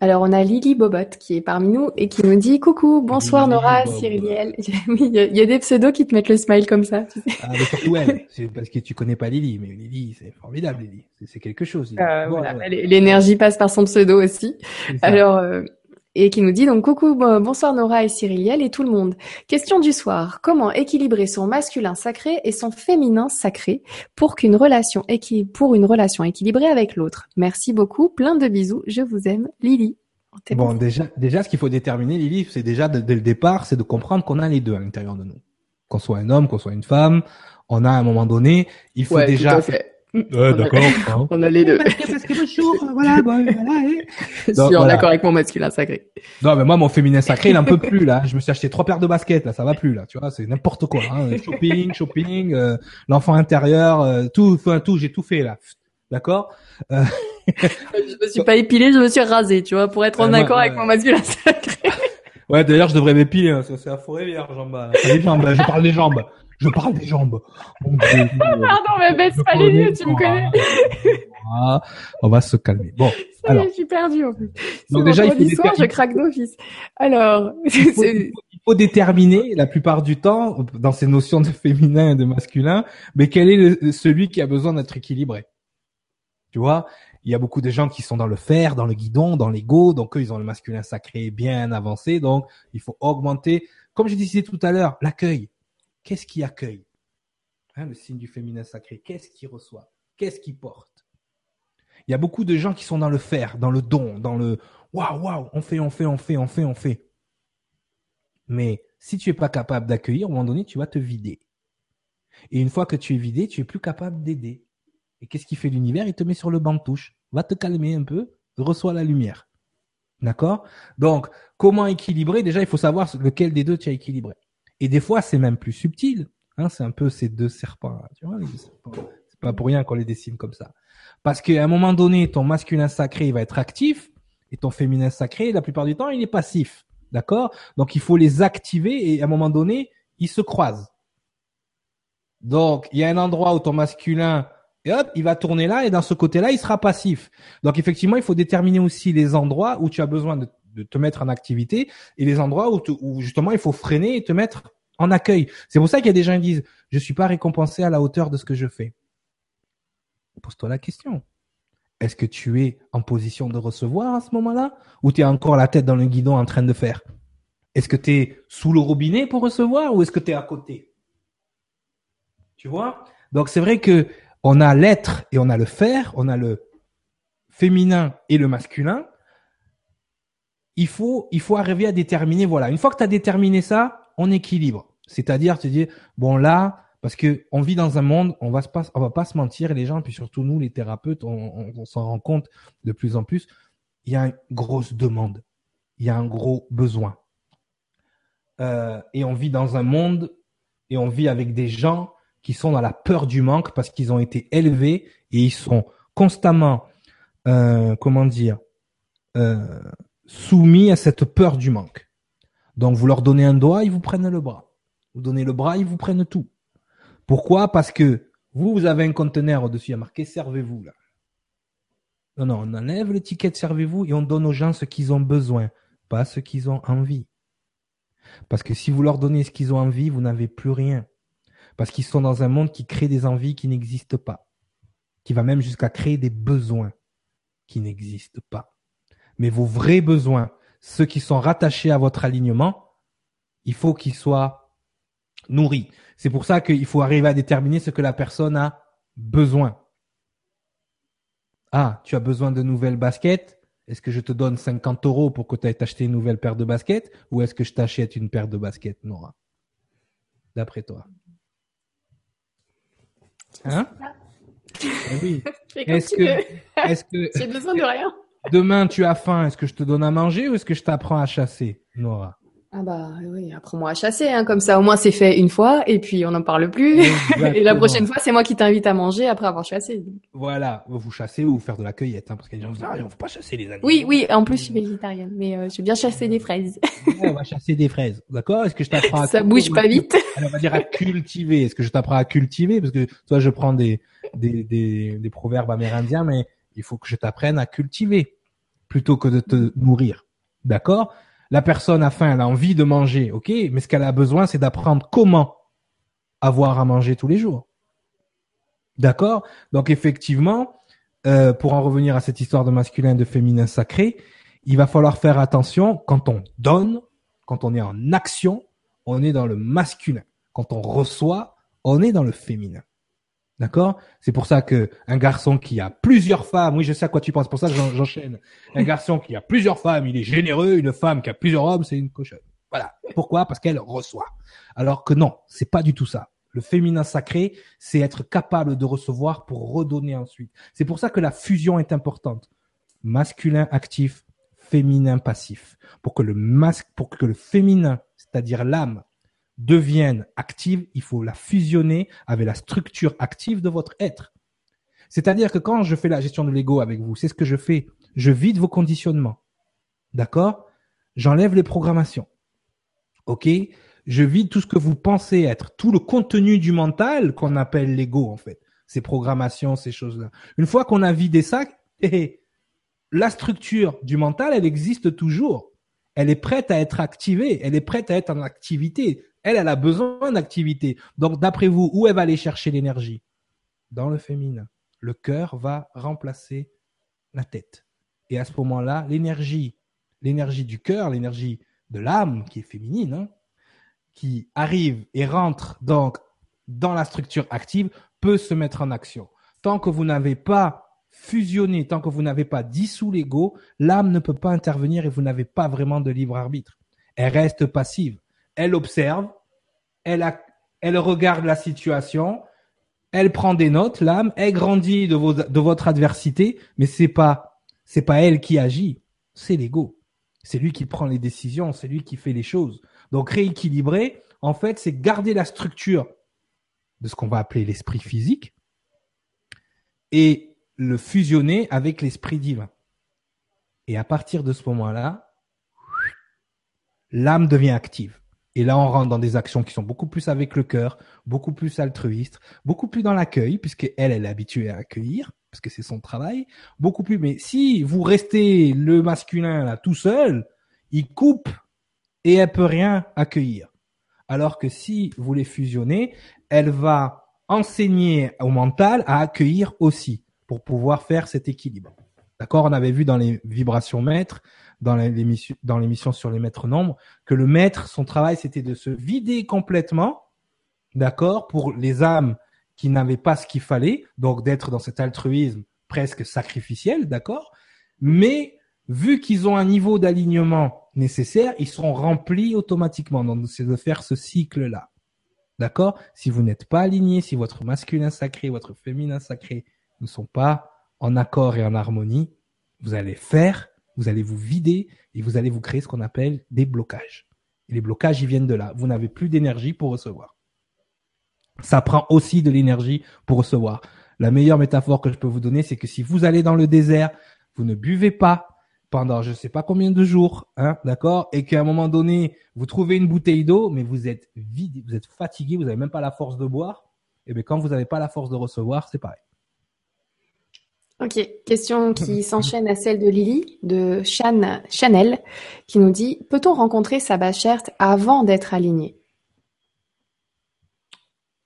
Alors on a Lily Bobot qui est parmi nous et qui nous dit coucou, bonsoir Nora, Cyriliel. il y, a des pseudos qui te mettent le smile comme ça. Ah, mais surtout elle, c'est parce que tu connais pas Lily, mais Lily c'est formidable Lily, c'est quelque chose. Euh, voilà. L'énergie passe par son pseudo aussi. Alors euh, et qui nous dit donc coucou, bonsoir Nora et Cyriliel et tout le monde. Question du soir. Comment équilibrer son masculin sacré et son féminin sacré pour qu'une relation pour une relation équilibrée avec l'autre? Merci beaucoup. Plein de bisous. Je vous aime. Lily. Bon, déjà, déjà, ce qu'il faut déterminer, Lily, c'est déjà dès le départ, c'est de comprendre qu'on a les deux à l'intérieur de nous. Qu'on soit un homme, qu'on soit une femme, on a à un moment donné, il faut déjà Ouais, d'accord. Hein. On a les deux. Parce que bonjour, voilà, bon, voilà. Je suis en accord avec mon masculin sacré. Non, mais moi, mon féminin sacré, il en peut plus, là. Je me suis acheté trois paires de baskets, là. Ça va plus, là. Tu vois, c'est n'importe quoi. Hein. Shopping, shopping, euh, l'enfant intérieur, euh, tout, enfin, tout, j'ai tout fait, là. D'accord? Euh... Je me suis pas épilé, je me suis rasé, tu vois, pour être en accord avec mon masculin sacré. ouais, d'ailleurs, je devrais m'épiler. Hein. C'est la forêt vierge, jambes. Les jambes, je parle des jambes. Je parle des jambes. Pardon, mais baisse pas les yeux, tu me connais. on va se calmer. Bon. Ça y est, je suis perdue en plus. Donc déjà, il faut vendredi soir, je craque d'office. Alors, il faut, c'est- il faut- il faut déterminer la plupart du temps dans ces notions de féminin et de masculin, mais quel est le- celui qui a besoin d'être équilibré? Tu vois, il y a beaucoup de gens qui sont dans le fer, dans le guidon, dans l'ego, donc eux ils ont le masculin sacré bien avancé, donc il faut augmenter. Comme je disais tout à l'heure, l'accueil. Qu'est-ce qui accueille? Hein, Le signe du féminin sacré. Qu'est-ce qui reçoit? Qu'est-ce qui porte? Il y a beaucoup de gens qui sont dans le faire, dans le don, dans le waouh waouh, on fait, on fait, on fait, on fait, on fait. Mais si tu es pas capable d'accueillir, à un moment donné, tu vas te vider. Et une fois que tu es vidé, tu es plus capable d'aider. Et qu'est-ce qui fait l'univers? Il te met sur le banc de touche. Va te calmer un peu, reçois la lumière. D'accord? Donc, comment équilibrer? Déjà, il faut savoir lequel des deux tu as équilibré. Et des fois, c'est même plus subtil. Hein, c'est un peu ces deux serpents. Tu vois. C'est pas pour rien qu'on les dessine comme ça. Parce qu'à un moment donné, ton masculin sacré va être actif et ton féminin sacré, la plupart du temps, il est passif. D'accord? Donc, il faut les activer et à un moment donné, ils se croisent. Donc, il y a un endroit où ton masculin, hop, il va tourner là et dans ce côté-là, il sera passif. Donc, effectivement, il faut déterminer aussi les endroits où tu as besoin de, de te mettre en activité et les endroits où, où justement il faut freiner et te mettre en accueil. C'est pour ça qu'il y a des gens qui disent, je suis pas récompensé à la hauteur de ce que je fais. Pose-toi la question. Est-ce que tu es en position de recevoir à ce moment-là ou tu es encore la tête dans le guidon en train de faire? Est-ce que tu es sous le robinet pour recevoir ou est-ce que tu es à côté? Tu vois? Donc c'est vrai que on a l'être et on a le faire, on a le féminin et le masculin. Il faut il faut arriver à déterminer voilà, une fois que tu as déterminé ça, on équilibre. C'est-à-dire te dire bon là parce que on vit dans un monde, on va se pas, on va pas se mentir, les gens, puis surtout nous, les thérapeutes, on s'en rend compte de plus en plus. Il y a une grosse demande, il y a un gros besoin, Euh, et on vit dans un monde et on vit avec des gens qui sont dans la peur du manque parce qu'ils ont été élevés et ils sont constamment, euh, comment dire, euh, soumis à cette peur du manque. Donc vous leur donnez un doigt, ils vous prennent le bras. Vous donnez le bras, ils vous prennent tout. Pourquoi? Parce que vous, vous avez un conteneur au-dessus, il y a marqué servez-vous là. Non, non, on enlève l'étiquette servez-vous et on donne aux gens ce qu'ils ont besoin, pas ce qu'ils ont envie. Parce que si vous leur donnez ce qu'ils ont envie, vous n'avez plus rien. Parce qu'ils sont dans un monde qui crée des envies qui n'existent pas. Qui va même jusqu'à créer des besoins qui n'existent pas. Mais vos vrais besoins, ceux qui sont rattachés à votre alignement, il faut qu'ils soient nourris. C'est pour ça qu'il faut arriver à déterminer ce que la personne a besoin. Ah, tu as besoin de nouvelles baskets? Est-ce que je te donne 50 euros pour que tu ailles t'acheter une nouvelle paire de baskets? Ou est-ce que je t'achète une paire de baskets, Nora? D'après toi. Hein? Eh Oui. Est-ce que, est-ce que J'ai besoin de rien. Demain tu as faim Est-ce que je te donne à manger ou est-ce que je t'apprends à chasser, Nora? Ah bah oui, apprends-moi à chasser, hein, comme ça au moins c'est fait une fois et puis on n'en parle plus. et la prochaine fois, c'est moi qui t'invite à manger après avoir chassé. Voilà, vous chassez ou vous faire de la cueillette, hein, parce qu'il y a des gens qui disent ah, on ne faut pas chasser les animaux. Oui, oui, en plus je suis végétarienne, mais euh, j'ai bien chassé des fraises. Ouais, on va chasser des fraises, d'accord? Est-ce que je t'apprends à Ça bouge pas vite. Alors, on va dire à cultiver. Est-ce que je t'apprends à cultiver? Parce que toi, je prends des, des, des, des proverbes amérindiens, mais il faut que je t'apprenne à cultiver plutôt que de te nourrir. D'accord? La personne a faim, elle a envie de manger, ok? Mais ce qu'elle a besoin, c'est d'apprendre comment avoir à manger tous les jours. D'accord? Donc effectivement, euh, pour en revenir à cette histoire de masculin et de féminin sacré, il va falloir faire attention quand on donne, quand on est en action, on est dans le masculin. Quand on reçoit, on est dans le féminin. D'accord? C'est pour ça que un garçon qui a plusieurs femmes, oui, je sais à quoi tu penses, pour ça que j'en- j'enchaîne. Un garçon qui a plusieurs femmes, il est généreux. Une femme qui a plusieurs hommes, c'est une cochonne. Voilà. Pourquoi? Parce qu'elle reçoit. Alors que non, c'est pas du tout ça. Le féminin sacré, c'est être capable de recevoir pour redonner ensuite. C'est pour ça que la fusion est importante. Masculin actif, féminin passif. Pour que le masque, pour que le féminin, c'est-à-dire l'âme, devienne active, il faut la fusionner avec la structure active de votre être. C'est-à-dire que quand je fais la gestion de l'ego avec vous, c'est ce que je fais. Je vide vos conditionnements. D'accord? J'enlève les programmations. OK? Je vide tout ce que vous pensez être, tout le contenu du mental qu'on appelle l'ego en fait. Ces programmations, ces choses-là. Une fois qu'on a vidé ça, hé, la structure du mental, elle existe toujours. Elle est prête à être activée. Elle est prête à être en activité. Elle, elle a besoin d'activité. Donc, d'après vous, où elle va aller chercher l'énergie? Dans le féminin. Le cœur va remplacer la tête. Et à ce moment-là, l'énergie, l'énergie du cœur, l'énergie de l'âme, qui est féminine, hein, qui arrive et rentre donc dans la structure active, peut se mettre en action. Tant que vous n'avez pas fusionné, tant que vous n'avez pas dissous l'ego, l'âme ne peut pas intervenir et vous n'avez pas vraiment de libre arbitre. Elle reste passive. Elle observe, elle, regarde la situation, elle prend des notes, l'âme, elle grandit de votre adversité, mais c'est pas, c'est pas elle qui agit, c'est l'ego. C'est lui qui prend les décisions, c'est lui qui fait les choses. Donc rééquilibrer, en fait, c'est garder la structure de ce qu'on va appeler l'esprit physique et le fusionner avec l'esprit divin. Et à partir de ce moment-là, l'âme devient active. Et là, on rentre dans des actions qui sont beaucoup plus avec le cœur, beaucoup plus altruistes, beaucoup plus dans l'accueil, puisque elle, elle est habituée à accueillir, parce que c'est son travail, beaucoup plus. Mais si vous restez le masculin là tout seul, il coupe et elle peut rien accueillir. Alors que si vous les fusionnez, elle va enseigner au mental à accueillir aussi pour pouvoir faire cet équilibre. D'accord? On avait vu dans les vibrations maîtres, dans l'émission, dans l'émission sur les maîtres nombres, que le maître, son travail, c'était de se vider complètement, d'accord, pour les âmes qui n'avaient pas ce qu'il fallait, donc d'être dans cet altruisme presque sacrificiel, d'accord, mais vu qu'ils ont un niveau d'alignement nécessaire, ils seront remplis automatiquement. Donc, c'est de faire ce cycle-là. D'accord Si vous n'êtes pas aligné, si votre masculin sacré, votre féminin sacré ne sont pas en accord et en harmonie, vous allez faire, vous allez vous vider et vous allez vous créer ce qu'on appelle des blocages. Et les blocages, ils viennent de là. Vous n'avez plus d'énergie pour recevoir. Ça prend aussi de l'énergie pour recevoir. La meilleure métaphore que je peux vous donner, c'est que si vous allez dans le désert, vous ne buvez pas, pendant je ne sais pas combien de jours, hein, d'accord, et qu'à un moment donné, vous trouvez une bouteille d'eau, mais vous êtes vide, vous êtes fatigué, vous n'avez même pas la force de boire, et eh bien quand vous n'avez pas la force de recevoir, c'est pareil. Ok, question qui s'enchaîne à celle de Lily, de Chanel, qui nous dit Peut-on rencontrer sa bacherte avant d'être aligné?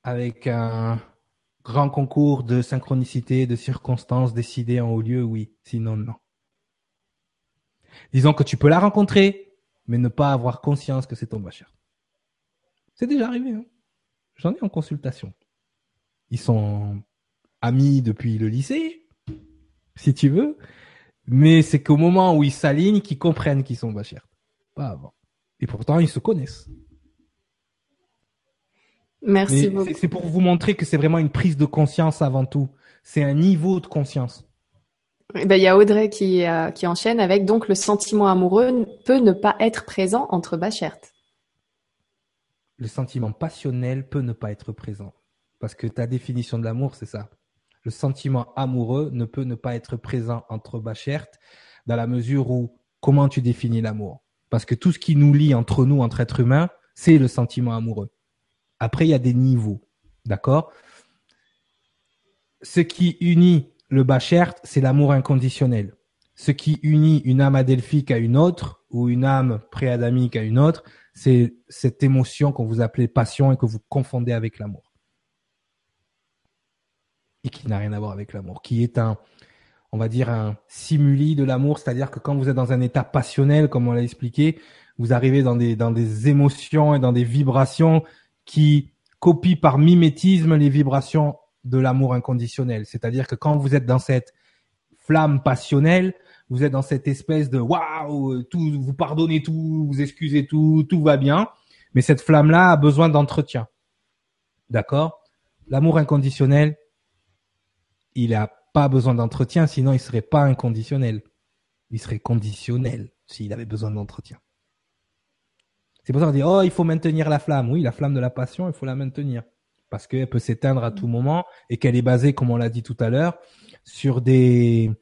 Avec un grand concours de synchronicité, de circonstances décidées en haut lieu, oui. Sinon, non. Disons que tu peux la rencontrer, mais ne pas avoir conscience que c'est ton bachar. C'est déjà arrivé. Hein. J'en ai en consultation. Ils sont amis depuis le lycée, si tu veux, mais c'est qu'au moment où ils s'alignent qu'ils comprennent qu'ils sont bachar. Pas avant. Et pourtant, ils se connaissent. Merci beaucoup. C'est pour vous montrer que c'est vraiment une prise de conscience avant tout. C'est un niveau de conscience. Eh ben, il y a Audrey qui, euh, qui enchaîne avec donc le sentiment amoureux peut ne pas être présent entre Bachert. Le sentiment passionnel peut ne pas être présent. Parce que ta définition de l'amour, c'est ça. Le sentiment amoureux ne peut ne pas être présent entre Bachert dans la mesure où comment tu définis l'amour? Parce que tout ce qui nous lie entre nous, entre êtres humains, c'est le sentiment amoureux. Après, il y a des niveaux. D'accord? Ce qui unit le Bachert, c'est l'amour inconditionnel. Ce qui unit une âme adelphique à une autre ou une âme préadamique à une autre, c'est cette émotion qu'on vous appelez passion et que vous confondez avec l'amour. Qui n'a rien à voir avec l'amour, qui est un, on va dire, un simuli de l'amour, c'est-à-dire que quand vous êtes dans un état passionnel, comme on l'a expliqué, vous arrivez dans des, dans des émotions et dans des vibrations qui copient par mimétisme les vibrations de l'amour inconditionnel. C'est-à-dire que quand vous êtes dans cette flamme passionnelle, vous êtes dans cette espèce de waouh, tout, vous pardonnez tout, vous excusez tout, tout va bien. Mais cette flamme-là a besoin d'entretien. D'accord? L'amour inconditionnel, il n'a pas besoin d'entretien, sinon il serait pas inconditionnel. Il serait conditionnel s'il avait besoin d'entretien. C'est pour ça qu'on dit, oh, il faut maintenir la flamme. Oui, la flamme de la passion, il faut la maintenir parce qu'elle peut s'éteindre à tout moment et qu'elle est basée, comme on l'a dit tout à l'heure, sur des,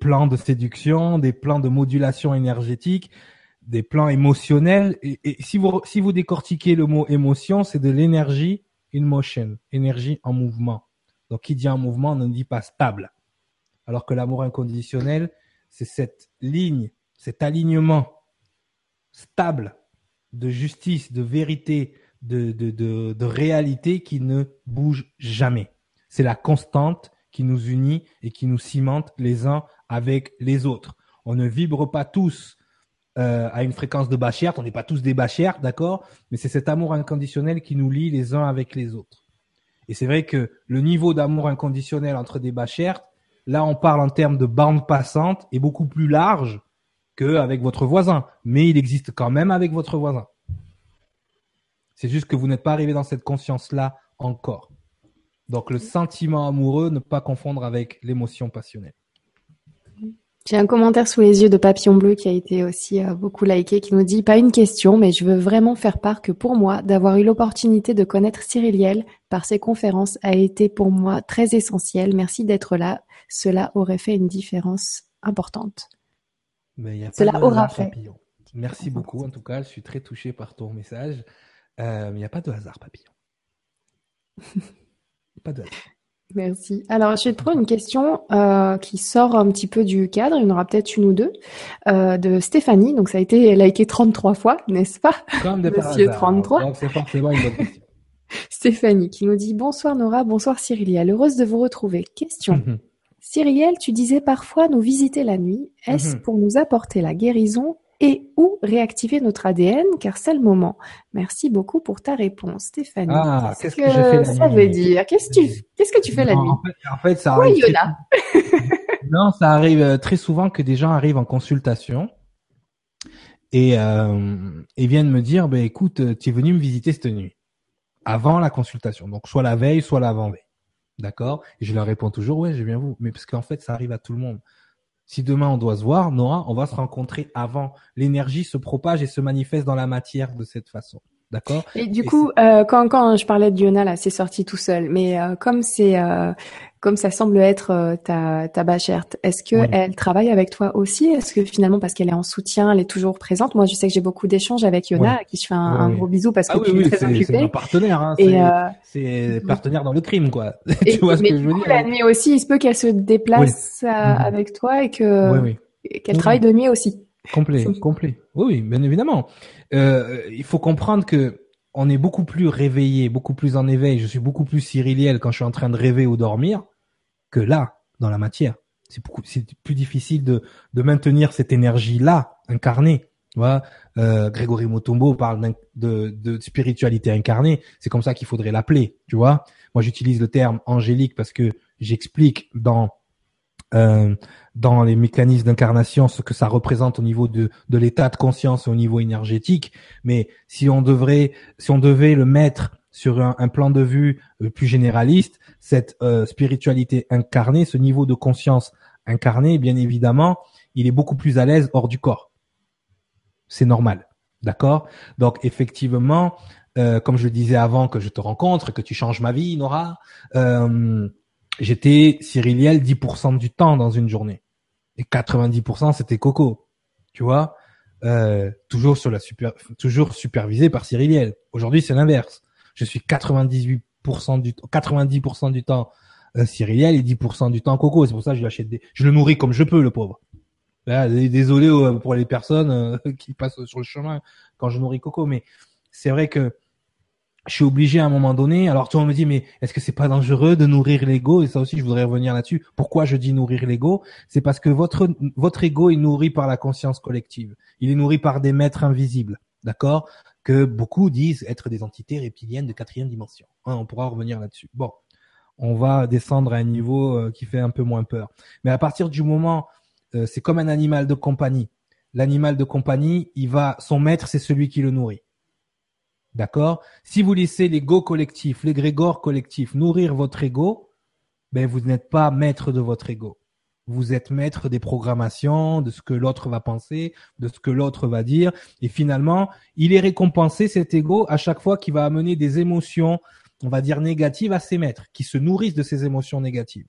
plans de séduction, des plans de modulation énergétique, des plans émotionnels. Et, si, vous, si vous décortiquez le mot émotion, c'est de l'énergie in motion, énergie en mouvement. Donc, qui dit en mouvement ne dit pas stable. Alors que l'amour inconditionnel, c'est cette ligne, cet alignement stable de justice, de vérité, de, de, de, réalité qui ne bouge jamais. C'est la constante qui nous unit et qui nous cimente les uns avec les autres. On ne vibre pas tous euh, à une fréquence de bacherte, on n'est pas tous des bachères, d'accord? Mais c'est cet amour inconditionnel qui nous lie les uns avec les autres. Et c'est vrai que le niveau d'amour inconditionnel entre des bachères, là on parle en termes de bande passante, est beaucoup plus large qu'avec votre voisin. Mais il existe quand même avec votre voisin. C'est juste que vous n'êtes pas arrivé dans cette conscience-là encore. Donc le sentiment amoureux, ne pas confondre avec l'émotion passionnelle. J'ai un commentaire sous les yeux de Papillon Bleu qui a été aussi euh, beaucoup liké, qui nous dit pas une question, mais je veux vraiment faire part que pour moi, d'avoir eu l'opportunité de connaître Cyril par ses conférences a été pour moi très essentiel. Merci d'être là. Cela aurait fait une différence importante. Cela aura fait. Merci beaucoup. En tout cas, je suis très touché par ton message. Euh, il n'y a pas de hasard, papillon. pas de hasard. Merci. Alors, je vais te prendre une question euh, qui sort un petit peu du cadre. Il y en aura peut-être une ou deux euh, de Stéphanie. Donc, ça a été liké 33 fois, n'est-ce pas? Comme de Monsieur 33. Donc, c'est forcément une bonne question. Stéphanie qui nous dit bonsoir Nora, bonsoir Cyrilia, heureuse de vous retrouver. Question. Cyrielle, tu disais parfois nous visiter la nuit. Est-ce mhm. pour nous apporter la guérison et ou réactiver notre ADN, car c'est le moment. Merci beaucoup pour ta réponse, Stéphanie. Ah, qu'est-ce que, ça veut dire? Qu'est-ce que tu, qu'est-ce que tu fais la nuit? en fait, ça arrive. non, ça arrive euh, très souvent que des gens arrivent en consultation et, euh, et viennent me dire, ben écoute, tu es venu me visiter cette nuit, avant la consultation, donc soit la veille, soit l'avant-veille. D'accord? Et je leur réponds toujours, ouais, je viens vous. Mais parce qu'en fait, ça arrive à tout le monde. Si demain on doit se voir, Nora, on va se rencontrer avant. L'énergie se propage et se manifeste dans la matière de cette façon. D'accord. Et du coup, euh, quand, quand je parlais de Yona, là, c'est sorti tout seul. Mais euh, comme c'est euh, comme ça semble être euh, ta, ta bacherte, est-ce que elle travaille avec toi aussi? Est-ce que finalement, parce qu'elle est en soutien, elle est toujours présente? Moi, je sais que j'ai beaucoup d'échanges avec Yona, à qui je fais un, gros bisou parce ah que tu es très occupée. C'est partenaire, hein, c'est partenaire dans le crime, quoi. tu vois ce que je veux dire La nuit aussi, il se peut qu'elle se déplace mhm. avec toi et que qu'elle travaille de nuit aussi. Complet, complet. Oui, oui, bien évidemment. Euh, il faut comprendre que on est beaucoup plus réveillé, beaucoup plus en éveil. Je suis beaucoup plus cyriliel quand je suis en train de rêver ou dormir que là, dans la matière. C'est beaucoup, c'est plus difficile de, de maintenir cette énergie-là incarnée. Voilà. Euh, Grégory Motombo parle de, de spiritualité incarnée. C'est comme ça qu'il faudrait l'appeler. Tu vois. Moi, j'utilise le terme angélique parce que j'explique dans euh, dans les mécanismes d'incarnation ce que ça représente au niveau de, de l'état de conscience au niveau énergétique. Mais si on devrait, si on devait le mettre sur un, plan de vue euh, plus généraliste, cette euh, spiritualité incarnée, ce niveau de conscience incarné, bien évidemment, il est beaucoup plus à l'aise hors du corps. C'est normal, d'accord? Donc effectivement, euh, comme je le disais avant que je te rencontre, que tu changes ma vie, Nora, j'étais Cyriliel 10% du temps dans une journée et 90% c'était Coco, tu vois? Toujours sur la super, toujours supervisé par Cyriliel. Aujourd'hui, c'est l'inverse je suis 98% du 90% du temps euh, Cyriel et 10% du temps Coco. C'est pour ça que je lui achète des, je le nourris comme je peux, le pauvre. désolé euh, pour les personnes euh, qui passent sur le chemin quand je nourris Coco, mais c'est vrai que je suis obligé à un moment donné. Alors tout le monde me dit, mais est-ce que c'est pas dangereux de nourrir l'ego? Et ça aussi, je voudrais revenir là-dessus. Pourquoi je dis nourrir l'ego? C'est parce que votre votre ego est nourri par la conscience collective. Il est nourri par des maîtres invisibles, d'accord? Que beaucoup disent être des entités reptiliennes de quatrième dimension. Hein, on pourra revenir là-dessus. Bon, on va descendre à un niveau euh, qui fait un peu moins peur. Mais à partir du moment, euh, c'est comme un animal de compagnie. L'animal de compagnie, il va, son maître, c'est celui qui le nourrit. D'accord? Si vous laissez l'ego collectif, l'égrégore collectif nourrir votre ego, ben vous n'êtes pas maître de votre ego vous êtes maître des programmations, de ce que l'autre va penser, de ce que l'autre va dire. Et finalement, il est récompensé, cet ego, à chaque fois qu'il va amener des émotions, on va dire négatives à ses maîtres, qui se nourrissent de ces émotions négatives.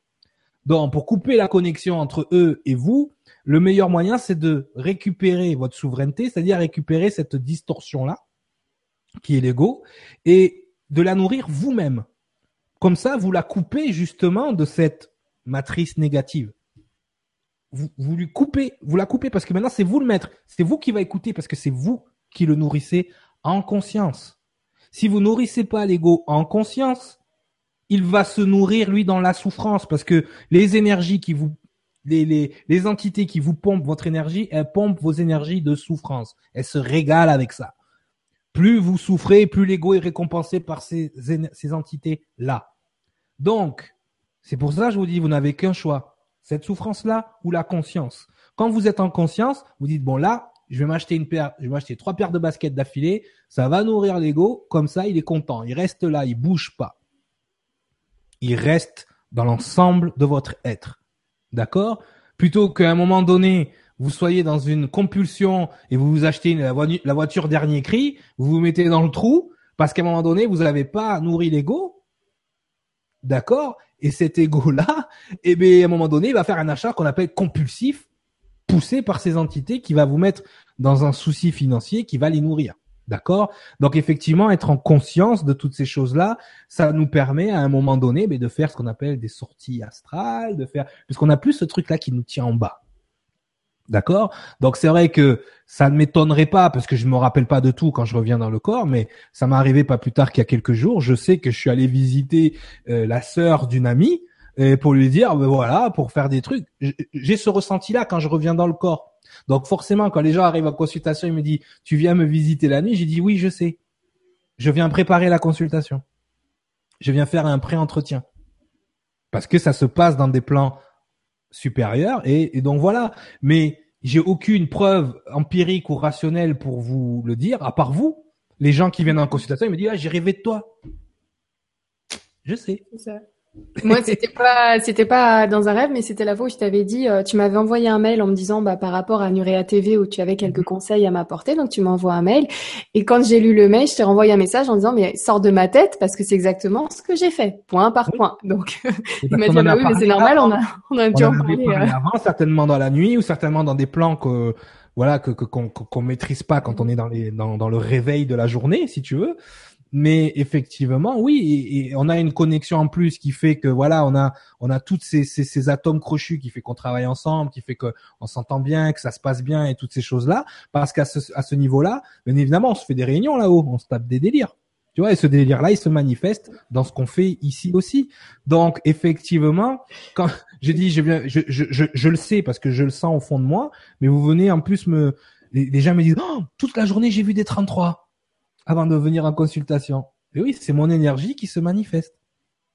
Donc, pour couper la connexion entre eux et vous, le meilleur moyen, c'est de récupérer votre souveraineté, c'est-à-dire récupérer cette distorsion-là, qui est l'ego, et de la nourrir vous-même. Comme ça, vous la coupez justement de cette matrice négative. vous, vous lui coupez, vous la coupez parce que maintenant c'est vous le maître. C'est vous qui va écouter parce que c'est vous qui le nourrissez en conscience. Si vous nourrissez pas l'ego en conscience, il va se nourrir lui dans la souffrance parce que les énergies qui vous les, les, les entités qui vous pompent votre énergie, elles pompent vos énergies de souffrance. Elles se régalent avec ça. Plus vous souffrez, plus l'ego est récompensé par ces, ces entités-là. Donc, c'est pour ça que je vous dis, vous n'avez qu'un choix. Cette souffrance-là ou la conscience. Quand vous êtes en conscience, vous dites, bon là, je vais m'acheter une paire, je vais m'acheter trois paires de baskets d'affilée, ça va nourrir l'ego, comme ça il est content, il reste là, il bouge pas. Il reste dans l'ensemble de votre être. D'accord? Plutôt qu'à un moment donné, vous soyez dans une compulsion et vous vous achetez la, voiture dernier cri, vous vous mettez dans le trou parce qu'à un moment donné, vous n'avez pas nourri l'ego. D'accord? Et cet ego-là, eh bien, à un moment donné, il va faire un achat qu'on appelle compulsif, poussé par ces entités qui va vous mettre dans un souci financier qui va les nourrir. D'accord? Donc effectivement, être en conscience de toutes ces choses-là, ça nous permet à un moment donné mais de faire ce qu'on appelle des sorties astrales, de faire puisqu'on a plus ce truc-là qui nous tient en bas. D'accord? Donc c'est vrai que ça ne m'étonnerait pas parce que je me rappelle pas de tout quand je reviens dans le corps, mais ça m'est arrivé pas plus tard qu'il y a quelques jours. Je sais que je suis allé visiter euh, la sœur d'une amie et pour lui dire, ben voilà, pour faire des trucs. J'ai ce ressenti-là quand je reviens dans le corps. Donc forcément, quand les gens arrivent en consultation, ils me disent, tu viens me visiter la nuit, j'ai dit oui, je sais. Je viens préparer la consultation. Je viens faire un pré-entretien. Parce que ça se passe dans des plans supérieurs et, donc voilà. Mais j'ai aucune preuve empirique ou rationnelle pour vous le dire, à part vous. Les gens qui viennent en consultation, ils me disent, ah, j'ai rêvé de toi. Je sais. Moi, c'était pas, c'était pas dans un rêve, mais c'était la fois où je t'avais dit, euh, tu m'avais envoyé un mail en me disant, bah, par rapport à Nurea TV où tu avais quelques mhm. conseils à m'apporter, donc tu m'envoies un mail. Et quand j'ai lu le mail, je t'ai renvoyé un message en disant, mais sors de ma tête parce que c'est exactement ce que j'ai fait, point par point. Donc, il m'a dit, bah oui, mais c'est normal, on a, on a dû en parler. Euh. avant, certainement dans la nuit ou certainement dans des plans que, voilà, que, qu'on, qu'on maîtrise pas quand on est dans les, dans, dans le réveil de la journée, si tu veux. Mais effectivement, oui, et, on a une connexion en plus qui fait que voilà, on a on a toutes ces, ces, ces atomes crochus qui fait qu'on travaille ensemble, qui fait que on s'entend bien, que ça se passe bien et toutes ces choses là. Parce qu'à ce, à ce niveau-là, bien évidemment, on se fait des réunions là-haut, on se tape des délires. Tu vois, et ce délire-là, il se manifeste dans ce qu'on fait ici aussi. Donc, effectivement, quand je dis, je, viens, je, je, je, je, le sais parce que je le sens au fond de moi, mais vous venez en plus me, les, gens me disent, oh, toute la journée j'ai vu des 33 avant de venir en consultation. Et oui, c'est mon énergie qui se manifeste.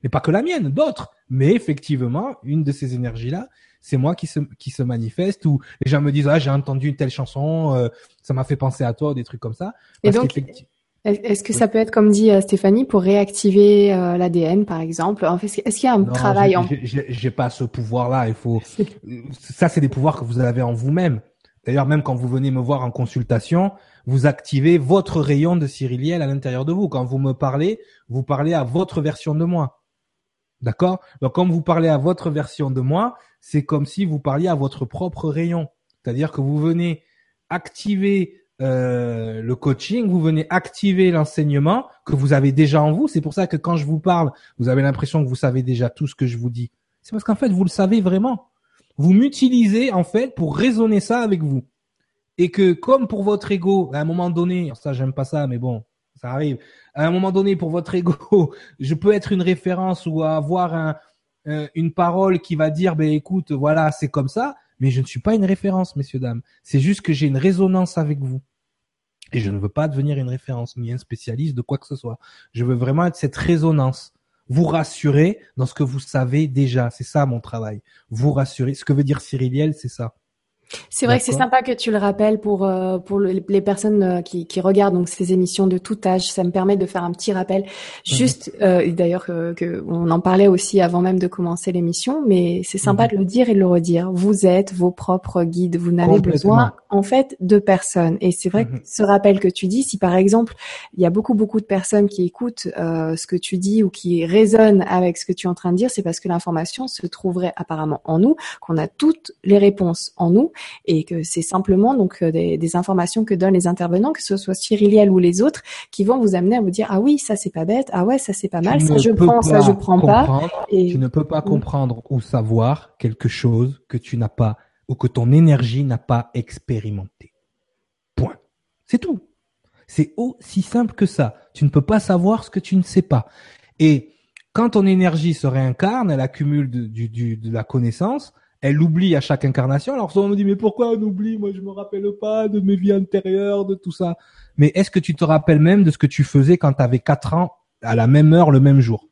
Mais pas que la mienne, d'autres. Mais effectivement, une de ces énergies-là, c'est moi qui se, qui se manifeste ou les gens me disent, ah, j'ai entendu une telle chanson, euh, ça m'a fait penser à toi, des trucs comme ça. Et donc, est-ce que ça peut être comme dit euh, Stéphanie pour réactiver euh, l'ADN par exemple? En fait, Est-ce qu'il y a un travail en J'ai pas ce pouvoir-là. Il faut. ça, c'est des pouvoirs que vous avez en vous-même. D'ailleurs, même quand vous venez me voir en consultation, vous activez votre rayon de Cyriliel à l'intérieur de vous. Quand vous me parlez, vous parlez à votre version de moi. D'accord? Donc, quand vous parlez à votre version de moi, c'est comme si vous parliez à votre propre rayon. C'est-à-dire que vous venez activer euh, le coaching, vous venez activer l'enseignement que vous avez déjà en vous. C'est pour ça que quand je vous parle, vous avez l'impression que vous savez déjà tout ce que je vous dis. C'est parce qu'en fait, vous le savez vraiment. Vous m'utilisez en fait pour raisonner ça avec vous et que comme pour votre ego, à un moment donné, ça j'aime pas ça, mais bon, ça arrive. À un moment donné, pour votre ego, je peux être une référence ou avoir un, une parole qui va dire, ben écoute, voilà, c'est comme ça, mais je ne suis pas une référence, messieurs dames. C'est juste que j'ai une résonance avec vous. Et je ne veux pas devenir une référence ni un spécialiste de quoi que ce soit. Je veux vraiment être cette résonance. Vous rassurer dans ce que vous savez déjà. C'est ça mon travail. Vous rassurer. Ce que veut dire Cyriliel, c'est ça. C'est vrai que c'est sympa que tu le rappelles pour euh, pour les personnes euh, qui, qui regardent donc ces émissions de tout âge. Ça me permet de faire un petit rappel. Mhm. Juste, euh, d'ailleurs, que, on en parlait aussi avant même de commencer l'émission, mais c'est sympa mhm. de le dire et de le redire. Vous êtes vos propres guides. Vous n'avez besoin en fait de personne. Et c'est vrai que mhm. ce rappel que tu dis, si par exemple il y a beaucoup beaucoup de personnes qui écoutent ce que tu dis ou qui résonnent avec ce que tu es en train de dire, c'est parce que l'information se trouverait apparemment en nous, qu'on a toutes les réponses en nous et que c'est simplement donc euh, des, informations que donnent les intervenants, que ce soit Cyriliel ou les autres, qui vont vous amener à vous dire ah oui ça c'est pas bête, ah ouais ça c'est pas mal, ça je prends, ça je prends pas. Et... Tu ne peux pas comprendre ou savoir quelque chose que tu n'as pas ou que ton énergie n'a pas expérimenté. Point. C'est tout. C'est aussi simple que ça. Tu ne peux pas savoir ce que tu ne sais pas. Et quand ton énergie se réincarne, elle accumule de, de la connaissance, elle oublie à chaque incarnation. Alors souvent on me dit mais pourquoi on oublie? Moi je me rappelle pas de mes vies antérieures, de tout ça. Mais est-ce que tu te rappelles même de ce que tu faisais quand tu avais 4 ans à la même heure le même jour?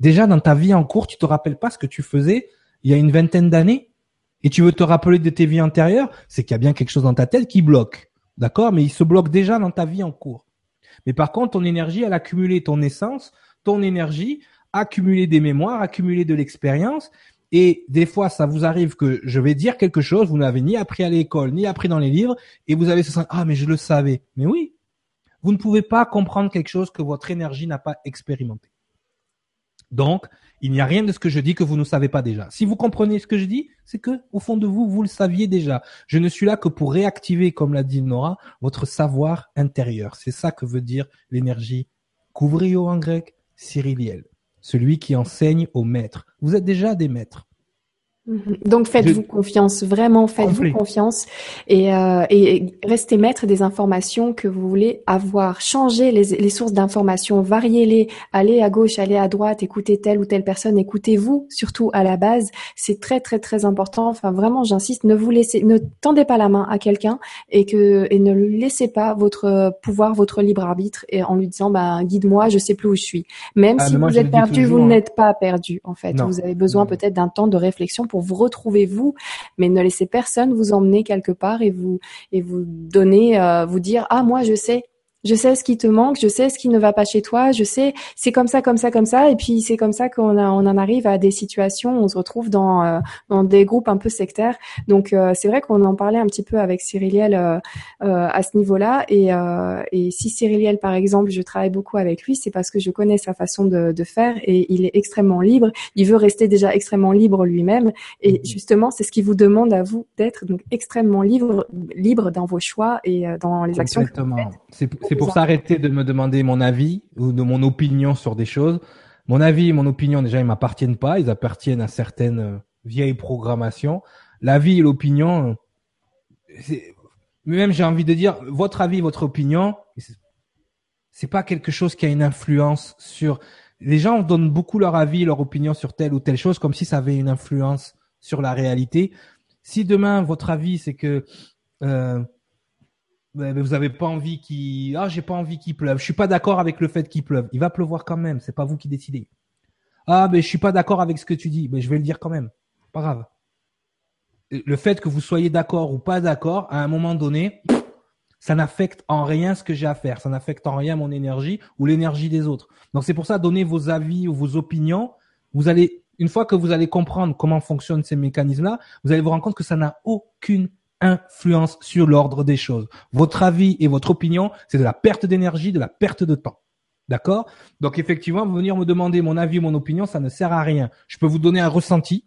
Déjà dans ta vie en cours, tu te rappelles pas ce que tu faisais il y a une vingtaine d'années? Et tu veux te rappeler de tes vies antérieures, c'est qu'il y a bien quelque chose dans ta tête qui bloque. D'accord? Mais il se bloque déjà dans ta vie en cours. Mais par contre, ton énergie, elle a accumulé ton essence, ton énergie, accumulé des mémoires, accumulé de l'expérience. Et des fois, ça vous arrive que je vais dire quelque chose, vous n'avez ni appris à l'école, ni appris dans les livres, et vous avez ce sens, ah, mais je le savais. Mais oui, vous ne pouvez pas comprendre quelque chose que votre énergie n'a pas expérimenté. Donc, il n'y a rien de ce que je dis que vous ne savez pas déjà. Si vous comprenez ce que je dis, c'est que au fond de vous, vous le saviez déjà. Je ne suis là que pour réactiver, comme l'a dit Nora, votre savoir intérieur. C'est ça que veut dire l'énergie couvrio en grec, cyriliel. Celui qui enseigne aux maîtres. Vous êtes déjà des maîtres. Mhm. Donc faites-vous confiance, vraiment faites-vous confiance et, euh, et, restez maître des informations que vous voulez avoir. Changez les, les sources d'informations, variez-les, allez à gauche, allez à droite, écoutez telle ou telle personne, écoutez-vous surtout à la base. C'est très très très important. Enfin vraiment, j'insiste, ne vous laissez, ne tendez pas la main à quelqu'un et que et ne laissez pas votre pouvoir, votre libre arbitre et en lui disant bah guide-moi, je sais plus où je suis. Même ah, si vous êtes perdu, vous n'êtes pas perdu en fait. Vous avez besoin peut-être d'un temps de réflexion pour vous retrouver vous, mais ne laissez personne vous emmener quelque part et vous et vous donner, euh, vous dire ah moi je sais, je sais ce qui te manque, je sais ce qui ne va pas chez toi, je sais, c'est comme ça, comme ça, comme ça, et puis c'est comme ça qu'on on en arrive à des situations où on se retrouve dans, euh, dans des groupes un peu sectaires. Donc euh, c'est vrai qu'on en parlait un petit peu avec Cyriliel euh, à ce niveau-là, et, et si Cyriliel, par exemple, je travaille beaucoup avec lui, c'est parce que je connais sa façon de, de faire et il est extrêmement libre. Il veut rester déjà extrêmement libre lui-même, et mhm. justement, c'est ce qui vous demande à vous d'être donc extrêmement libre, libre dans vos choix et dans les actions. Exactement. C'est c'est pour s'arrêter de me demander mon avis ou de mon opinion sur des choses. Mon avis et mon opinion, déjà, ils m'appartiennent pas. Ils appartiennent à certaines euh, vieilles programmations. L'avis et l'opinion, c'est, même j'ai envie de dire, votre avis, votre opinion, c'est pas quelque chose qui a une influence sur. Les gens donnent beaucoup leur avis, leur opinion sur telle ou telle chose, comme si ça avait une influence sur la réalité. Si demain votre avis c'est que euh, vous avez pas envie qu'il ah j'ai pas envie qu'il pleuve. Je suis pas d'accord avec le fait qu'il pleuve. Il va pleuvoir quand même. C'est pas vous qui décidez. Ah mais je suis pas d'accord avec ce que tu dis. Mais je vais le dire quand même. Pas grave. Le fait que vous soyez d'accord ou pas d'accord, à un moment donné, ça n'affecte en rien ce que j'ai à faire. Ça n'affecte en rien mon énergie ou l'énergie des autres. Donc c'est pour ça, donner vos avis ou vos opinions. Vous allez, une fois que vous allez comprendre comment fonctionnent ces mécanismes-là, vous allez vous rendre compte que ça n'a aucune influence sur l'ordre des choses. Votre avis et votre opinion, c'est de la perte d'énergie, de la perte de temps. D'accord? Donc effectivement, venir me demander mon avis mon opinion, ça ne sert à rien. Je peux vous donner un ressenti,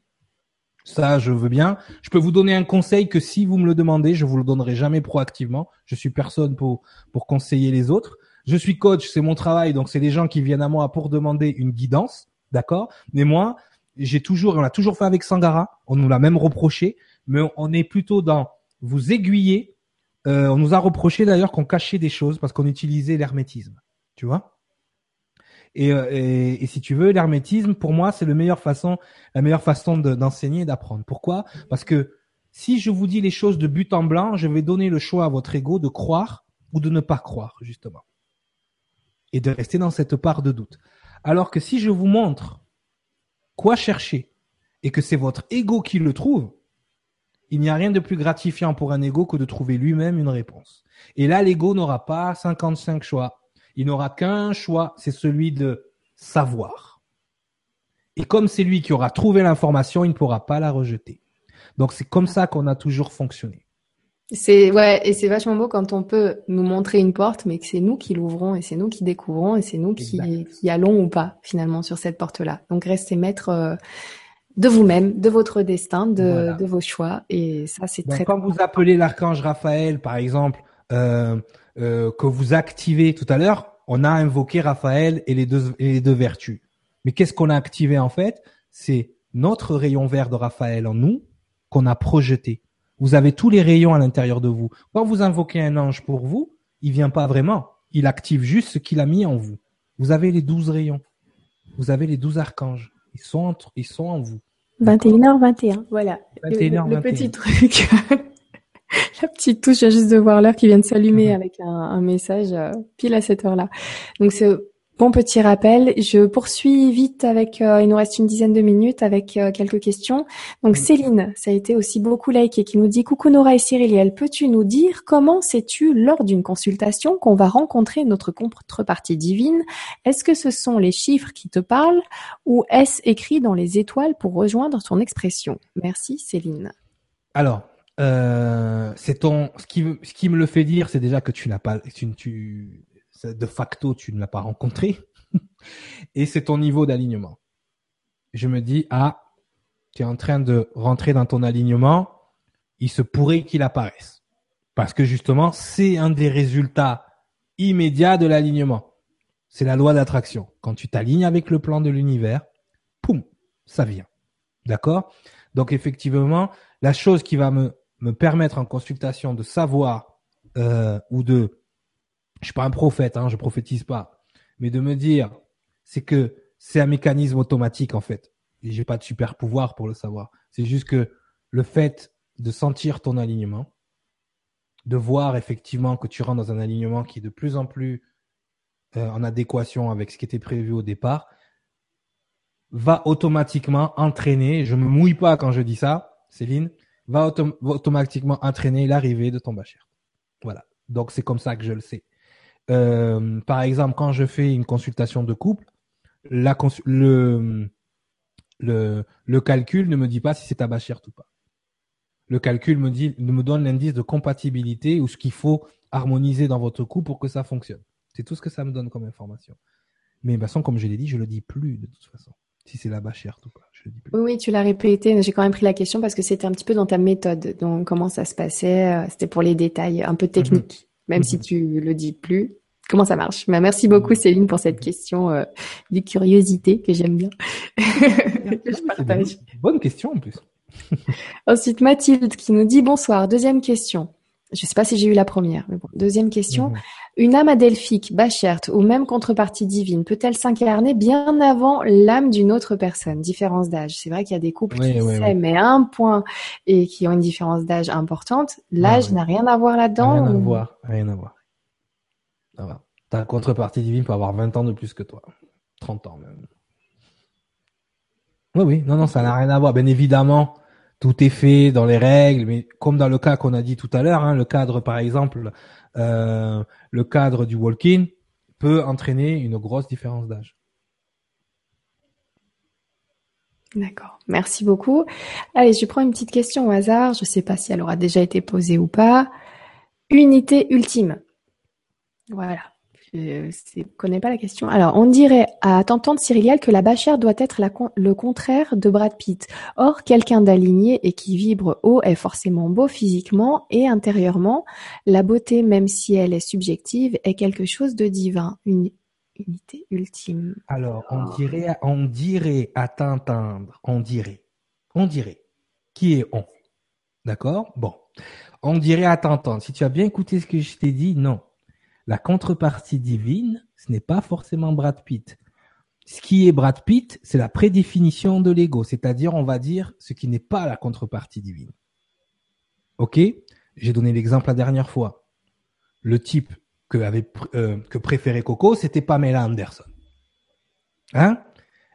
ça je veux bien. Je peux vous donner un conseil que si vous me le demandez, je vous le donnerai jamais proactivement. Je suis personne pour pour conseiller les autres. Je suis coach, c'est mon travail, donc c'est des gens qui viennent à moi pour demander une guidance, d'accord? Mais moi, j'ai toujours, on l'a toujours fait avec Sangara, on nous l'a même reproché, mais on est plutôt dans vous aiguiller. Euh, on nous a reproché d'ailleurs qu'on cachait des choses parce qu'on utilisait l'hermétisme. Tu vois euh, et, et, si tu veux, l'hermétisme, pour moi, c'est la meilleure façon, la meilleure façon d'enseigner et d'apprendre. Pourquoi? Parce que si je vous dis les choses de but en blanc, je vais donner le choix à votre ego de croire ou de ne pas croire, justement. Et de rester dans cette part de doute. Alors que si je vous montre quoi chercher et que c'est votre ego qui le trouve, il n'y a rien de plus gratifiant pour un ego que de trouver lui-même une réponse. Et là, l'ego n'aura pas 55 choix. Il n'aura qu'un choix, c'est celui de savoir. Et comme c'est lui qui aura trouvé l'information, il ne pourra pas la rejeter. Donc c'est comme ça qu'on a toujours fonctionné. C'est ouais, et c'est vachement beau quand on peut nous montrer une porte, mais que c'est nous qui l'ouvrons et c'est nous qui découvrons et c'est nous qui, qui, allons ou pas finalement sur cette porte-là. Donc restez maître euh, de vous-même, de votre destin, de, de, vos choix. Et ça, c'est très. Quand vous appelez l'archange Raphaël, par exemple, euh, euh, que vous activez tout à l'heure, on a invoqué Raphaël et les deux, et les deux vertus. Mais qu'est-ce qu'on a activé en fait? C'est notre rayon vert de Raphaël en nous qu'on a projeté. Vous avez tous les rayons à l'intérieur de vous. Quand vous invoquez un ange pour vous, il vient pas vraiment. Il active juste ce qu'il a mis en vous. Vous avez les douze rayons. Vous avez les douze archanges. Ils sont entre, ils sont en vous. 21h21, voilà. 21h21. Le, petit truc. La petite touche, j'ai juste de voir l'heure qui vient de s'allumer avec un, un message euh, pile à cette heure-là. Donc c'est Bon petit rappel, je poursuis vite avec, euh, il nous reste une dizaine de minutes avec euh, quelques questions. Donc Céline, ça a été aussi beaucoup liké, qui nous dit Coucou Nora et Cyriliel, peux-tu nous dire comment sais-tu lors d'une consultation qu'on va rencontrer notre contrepartie divine? Est-ce que ce sont les chiffres qui te parlent ou est-ce écrit dans les étoiles pour rejoindre ton expression? Merci Céline. Alors, euh, c'est ton, ce qui, ce qui me le fait dire, c'est déjà que tu n'as pas, tu, tu de facto, tu ne l'as pas rencontré. et c'est ton niveau d'alignement. Je me dis, ah, tu es en train de rentrer dans ton alignement, il se pourrait qu'il apparaisse. Parce que justement, c'est un des résultats immédiats de l'alignement. C'est la loi d'attraction. Quand tu t'alignes avec le plan de l'univers, poum, ça vient. D'accord? Donc effectivement, la chose qui va me, me permettre en consultation de savoir euh, ou de je suis pas un prophète, hein, je prophétise pas, mais de me dire, c'est que c'est un mécanisme automatique en fait. Et j'ai pas de super pouvoir pour le savoir. C'est juste que le fait de sentir ton alignement, de voir effectivement que tu rentres dans un alignement qui est de plus en plus euh, en adéquation avec ce qui était prévu au départ, va automatiquement entraîner, je me mouille pas quand je dis ça, Céline, va, automatiquement entraîner l'arrivée de ton bachir. Voilà. Donc c'est comme ça que je le sais. Euh, par exemple, quand je fais une consultation de couple, la le, le, le calcul ne me dit pas si c'est ta ou pas. Le calcul me dit, me donne l'indice de compatibilité ou ce qu'il faut harmoniser dans votre couple pour que ça fonctionne. C'est tout ce que ça me donne comme information. Mais de toute façon, comme je l'ai dit, je le dis plus de toute façon. Si c'est la bachère ou pas, je le dis plus. Oui, tu l'as répété. J'ai quand même pris la question parce que c'était un petit peu dans ta méthode. Donc, comment ça se passait euh, C'était pour les détails un peu techniques même si mhm. tu le dis plus. Comment ça marche? Bah, Merci beaucoup Céline pour cette question euh, de curiosité que j'aime bien. je partage. Bonne question en plus. Ensuite Mathilde qui nous dit bonsoir. Deuxième question. Je ne sais pas si j'ai eu la première, mais bon. Deuxième question. Mhm. Une âme adelphique, bachert ou même contrepartie divine peut-elle s'incarner bien avant l'âme d'une autre personne? Différence d'âge. C'est vrai qu'il y a des couples qui s'aiment mais un point et qui ont une différence d'âge importante. L'âge n'a rien à voir là-dedans. Rien à voir. Rien à voir. Ta contrepartie divine peut avoir 20 ans de plus que toi. 30 ans même. Oui, oui. Non, non, ça n'a rien à voir. Bien évidemment, tout est fait dans les règles, mais comme dans le cas qu'on a dit tout à l'heure, hein, le cadre par exemple, euh, le cadre du walk-in peut entraîner une grosse différence d'âge. D'accord, merci beaucoup. Allez, je prends une petite question au hasard. Je ne sais pas si elle aura déjà été posée ou pas. Unité ultime. Voilà. Je ne connais pas la question. Alors, on dirait à t'entendre Cyriliel que la bachère doit être le contraire de Brad Pitt. Or, quelqu'un d'aligné et qui vibre haut est forcément beau physiquement et intérieurement. La beauté, même si elle est subjective, est quelque chose de divin, une unité ultime. Alors, on dirait, on dirait à t'entendre, on dirait, on dirait. Qui est on? D'accord? Bon. On dirait à t'entendre. Si tu as bien écouté ce que je t'ai dit, non la contrepartie divine, ce n'est pas forcément Brad Pitt. Ce qui est Brad Pitt, c'est la prédéfinition de l'ego, c'est-à-dire, on va dire, ce qui n'est pas la contrepartie divine. Ok? J'ai donné l'exemple la dernière fois. Le type que, euh, préférait Coco, c'était Pamela Anderson. Hein?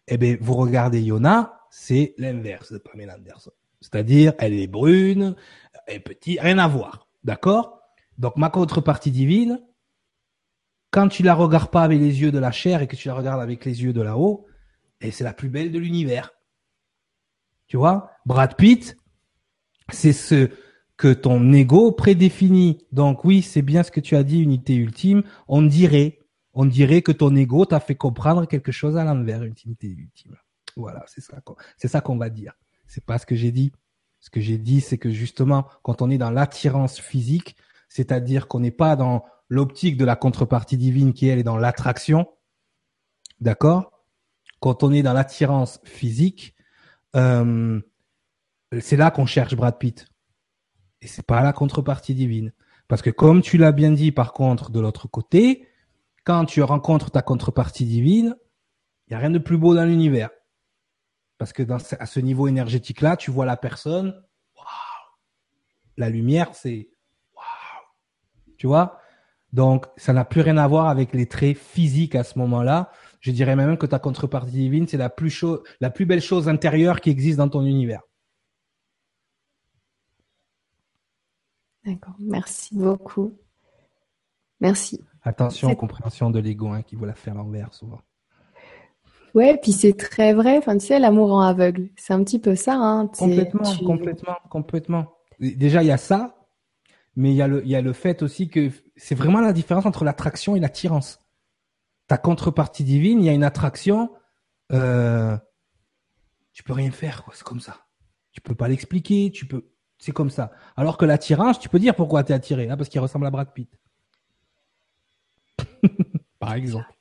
Eh bien, vous regardez Yona, c'est l'inverse de Pamela Anderson. C'est-à-dire, elle est brune, elle est petite, rien à voir. D'accord? Donc, ma contrepartie divine, quand tu la regardes pas avec les yeux de la chair et que tu la regardes avec les yeux de là-haut, et c'est la plus belle de l'univers. Tu vois, Brad Pitt, c'est ce que ton ego prédéfinit. Donc oui, c'est bien ce que tu as dit, unité ultime. On dirait, on dirait que ton ego t'a fait comprendre quelque chose à l'envers, unité ultime. Voilà, c'est ça, c'est ça qu'on va dire. C'est pas ce que j'ai dit. Ce que j'ai dit, c'est que justement, quand on est dans l'attirance physique, c'est-à-dire qu'on n'est pas dans l'optique de la contrepartie divine qui elle est dans l'attraction, d'accord? Quand on est dans l'attirance physique, euh, c'est là qu'on cherche Brad Pitt. Et c'est pas la contrepartie divine. Parce que comme tu l'as bien dit, par contre, de l'autre côté, quand tu rencontres ta contrepartie divine, il y a rien de plus beau dans l'univers. Parce que à ce niveau énergétique-là, tu vois la personne, la lumière, c'est waouh, tu vois? Donc, ça n'a plus rien à voir avec les traits physiques à ce moment-là. Je dirais même que ta contrepartie divine, c'est la plus chose, la plus belle chose intérieure qui existe dans ton univers. D'accord, merci beaucoup. Merci. Attention, compréhension de l'ego hein, qui veut la faire l'envers souvent. Ouais, puis c'est très vrai. Enfin, tu sais, l'amour en aveugle, c'est un petit peu ça. Hein. Complètement, complètement, complètement. Déjà, il y a ça, mais il y a le, il y a le fait aussi que c'est vraiment la différence entre l'attraction et l'attirance. Ta contrepartie divine, il y a une attraction. Euh, tu peux rien faire, quoi. C'est comme ça. Tu peux pas l'expliquer. Tu peux. C'est comme ça. Alors que l'attirance, tu peux dire pourquoi tu es attiré. Ah, parce qu'il ressemble à Brad Pitt. Par exemple.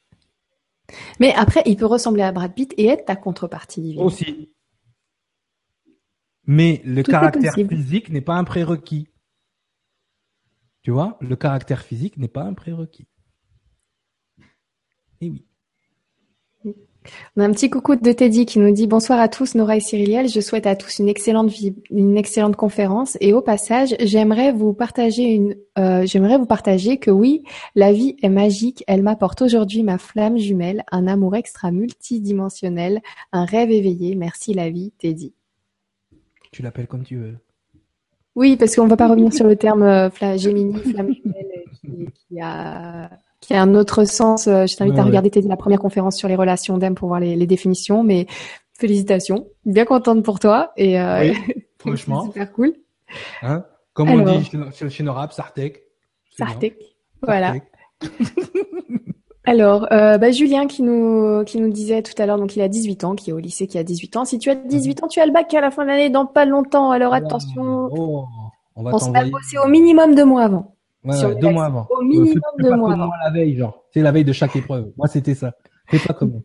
Mais après, il peut ressembler à Brad Pitt et être ta contrepartie divine. Aussi. Mais le caractère physique n'est pas un prérequis. Tu vois, le caractère physique n'est pas un prérequis. Et oui. On a un petit coucou de Teddy qui nous dit bonsoir à tous Nora et Cyriliel. Je souhaite à tous une excellente vie, une excellente conférence et au passage j'aimerais vous partager une, euh, j'aimerais vous partager que oui la vie est magique. Elle m'apporte aujourd'hui ma flamme jumelle, un amour extra multidimensionnel, un rêve éveillé. Merci la vie, Teddy. Tu l'appelles comme tu veux. Oui, parce qu'on ne va pas revenir sur le terme euh, flamme jumelle, qui, qui a qui a un autre sens. Euh, je t'invite à regarder la première conférence sur les relations d'âme pour voir les, définitions. Mais félicitations, bien contente pour toi et euh, franchement, super cool. Hein? Comme on dit chez, chez Norab, Sartek. Sartek, voilà. Alors, euh, bah, Julien qui nous qui nous disait tout à l'heure, donc il a 18 ans, qui est au lycée, qui a 18 ans. Si tu as 18 ans, tu as le bac à la fin de l'année dans pas longtemps. Alors attention, oh, on va se bosser au minimum deux mois avant. Ouais, deux mois avant. Au minimum deux mois avant. la veille, genre. C'est la veille de chaque épreuve. Moi, c'était ça. C'est pas comme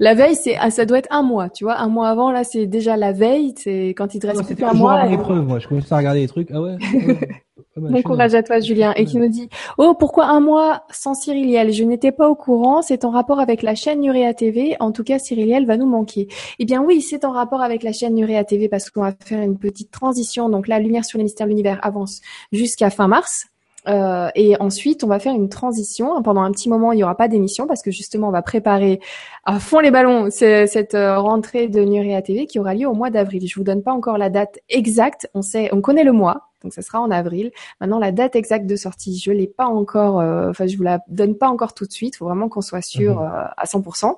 La veille, c'est, ah, ça doit être un mois, tu vois. Un mois avant, là, c'est déjà la veille. C'est quand il te reste plus un mois. C'était l'épreuve, moi. Je commence à regarder les trucs. Ah ouais. bon courage à toi, Julien. Et qui nous dit, oh, pourquoi un mois sans Cyriliel? Je n'étais pas au courant. C'est en rapport avec la chaîne Nurea TV. En tout cas, Cyriliel va nous manquer. Eh bien, oui, c'est en rapport avec la chaîne Nurea TV parce qu'on va faire une petite transition. Donc, la lumière sur les mystères de l'univers avance jusqu'à fin mars. Euh, et ensuite, on va faire une transition. Pendant un petit moment, il n'y aura pas d'émission parce que justement, on va préparer à fond les ballons cette euh, rentrée de Nuria TV qui aura lieu au mois d'avril. Je vous donne pas encore la date exacte. On sait, on connaît le mois donc ça sera en avril. Maintenant, la date exacte de sortie, je l'ai pas encore, euh, enfin je vous la donne pas encore tout de suite. Il faut vraiment qu'on soit sûr mhm. euh, à 100%.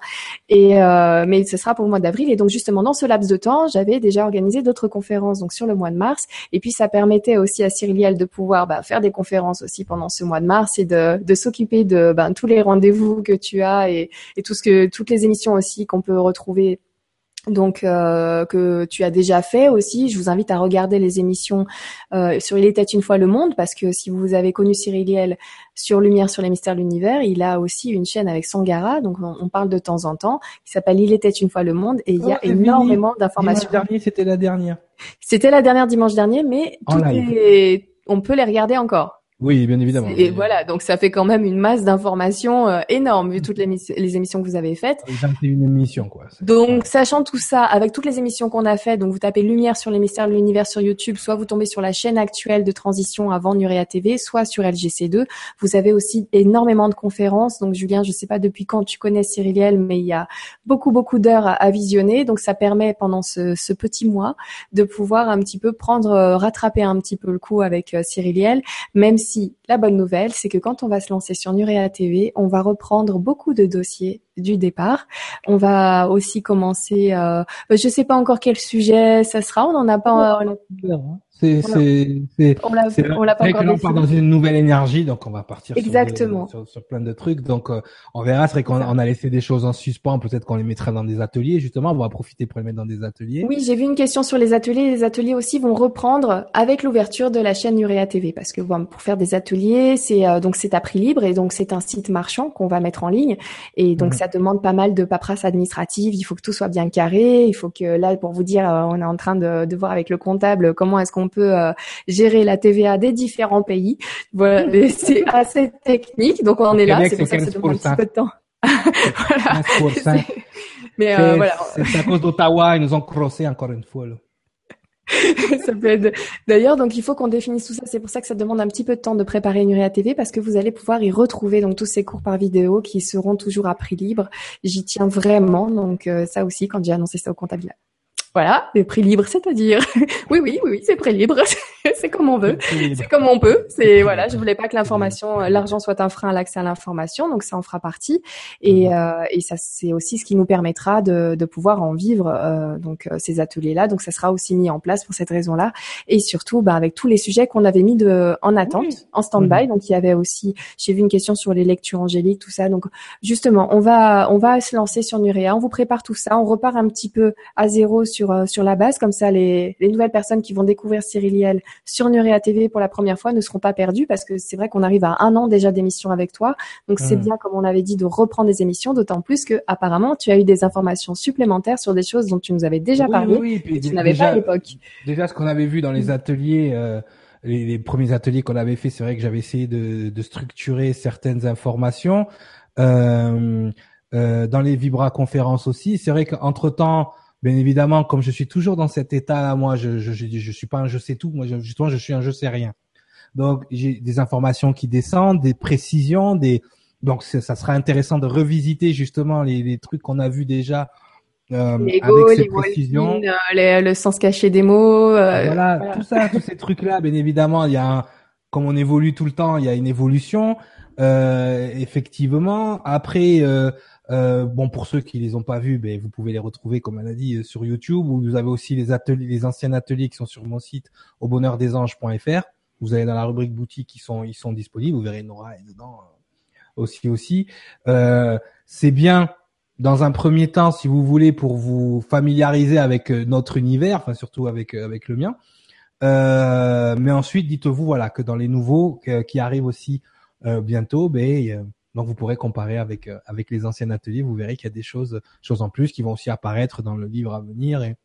Et euh, mais ce sera pour le mois d'avril. Et donc justement dans ce laps de temps, j'avais déjà organisé d'autres conférences donc sur le mois de mars. Et puis ça permettait aussi à Cyriliel de pouvoir bah, faire des conférences aussi pendant ce mois de mars et de, de s'occuper de ben, tous les rendez-vous que tu as et, et tout ce que toutes les émissions aussi qu'on peut retrouver donc euh, que tu as déjà fait aussi. Je vous invite à regarder les émissions euh, sur Il était une fois le monde parce que si vous avez connu Cyril sur Lumière sur les mystères de l'univers, il a aussi une chaîne avec Sangara, donc on, parle de temps en temps, qui s'appelle Il était une fois le monde et il y a oh, énormément d'informations. Dimanche dernier, c'était la dernière. C'était la dernière dimanche dernier, mais on peut les regarder encore. Oui, bien évidemment. Et voilà, donc ça fait quand même une masse d'informations euh, énorme vu toutes les, les, émissions que vous avez faites. 21 émissions, quoi. Donc, sachant tout ça, avec toutes les émissions qu'on a faites, donc vous tapez Lumière sur les mystères de l'univers sur YouTube, soit vous tombez sur la chaîne actuelle de transition avant Nurea TV, soit sur LGC2. Vous avez aussi énormément de conférences. Donc, Julien, je sais pas depuis quand tu connais Cyriliel, mais il y a beaucoup, beaucoup d'heures à, visionner. Donc, ça permet pendant ce, ce, petit mois de pouvoir un petit peu prendre, euh, rattraper un petit peu le coup avec euh, Cyriliel, même si la bonne nouvelle, c'est que quand on va se lancer sur Nurea TV, on va reprendre beaucoup de dossiers du départ. On va aussi commencer, euh, je sais pas encore quel sujet ça sera, on n'en a pas. Euh, C'est, c'est, c'est, on l'a, pas encore on part dans une nouvelle énergie, donc on va partir Exactement. Sur, sur, plein de trucs. Donc, euh, on verra. C'est vrai qu'on on a laissé des choses en suspens. Peut-être qu'on les mettra dans des ateliers. Justement, on va profiter pour les mettre dans des ateliers. Oui, j'ai vu une question sur les ateliers. Les ateliers aussi vont reprendre avec l'ouverture de la chaîne Urea TV, parce que bon, pour faire des ateliers, c'est euh, donc c'est à prix libre et donc c'est un site marchand qu'on va mettre en ligne. Et donc mhm. ça demande pas mal de paperasse administrative. Il faut que tout soit bien carré. Il faut que là, pour vous dire, euh, on est en train de, de voir avec le comptable comment est-ce qu'on peut euh, gérer la TVA des différents pays. Voilà, c'est assez technique, donc on est là. C'est pour ça que ça demande un petit peu de temps. voilà. Mais euh, voilà. C'est à cause d'Ottawa, ils nous ont crossé encore une fois. Là. ça peut être... D'ailleurs, donc il faut qu'on définisse tout ça. C'est pour ça que ça demande un petit peu de temps de préparer une Urea TV parce que vous allez pouvoir y retrouver donc tous ces cours par vidéo qui seront toujours à prix libre. J'y tiens vraiment. Donc euh, ça aussi, quand j'ai annoncé ça au comptable, voilà, le prix libre, c'est-à-dire, oui, oui, oui, oui, c'est prix libre, c'est comme on veut, c'est comme on peut. C'est voilà, je voulais pas que l'information, euh, l'argent soit un frein à l'accès à l'information, donc ça en fera partie. Et, mhm. euh, et ça, c'est aussi ce qui nous permettra de, de pouvoir en vivre euh, donc euh, ces ateliers-là. Donc ça sera aussi mis en place pour cette raison-là, et surtout, bah, avec tous les sujets qu'on avait mis de en attente, en stand-by. Mhm. Donc il y avait aussi, j'ai vu une question sur les lectures angéliques, tout ça. Donc justement, on va on va se lancer sur Nurea. On vous prépare tout ça. On repart un petit peu à zéro sur euh, sur la base, comme ça les, les nouvelles personnes qui vont découvrir Cyriliel sur Nurea TV pour la première fois ne seront pas perdues parce que c'est vrai qu'on arrive à un an déjà d'émission avec toi, donc c'est bien comme on avait dit de reprendre des émissions, d'autant plus que apparemment tu as eu des informations supplémentaires sur des choses dont tu nous avais déjà parlé oui, et tu n'avais pas à l'époque. Déjà ce qu'on avait vu dans les ateliers. Euh, les, les, premiers ateliers qu'on avait fait, c'est vrai que j'avais essayé de, de, structurer certaines informations. Euh, euh, dans les Vibra conférences aussi, c'est vrai qu'entre temps, bien évidemment, comme je suis toujours dans cet état-là, moi, je, je, je, je, suis pas un je sais tout. Moi, justement, je suis un je sais rien. Donc, j'ai des informations qui descendent, des précisions, des. Donc, ça sera intéressant de revisiter justement les, les trucs qu'on a vus déjà. Euh, les avec ces précisions. Euh, le sens caché des mots. Euh, voilà, tout ça, tous ces trucs-là, bien évidemment, il y a un, comme on évolue tout le temps, il y a une évolution. Euh, effectivement, après, euh, euh, bon, pour ceux qui les ont pas vus, ben, vous pouvez les retrouver, comme elle a dit, euh, sur YouTube. Ou vous avez aussi les ateliers, les anciens ateliers qui sont sur mon site au bonheurdesanges.fr. Vous allez dans la rubrique boutique, ils sont, ils sont disponibles. Vous verrez Nora est dedans euh, aussi aussi. Euh, c'est bien dans un premier temps, si vous voulez, pour vous familiariser avec notre univers, enfin surtout avec avec le mien. mais ensuite, dites-vous voilà que dans les nouveaux qui arrivent aussi bientôt, ben donc vous pourrez comparer avec euh, avec les anciens ateliers, vous verrez qu'il y a des choses choses en plus qui vont aussi apparaître dans le livre à venir et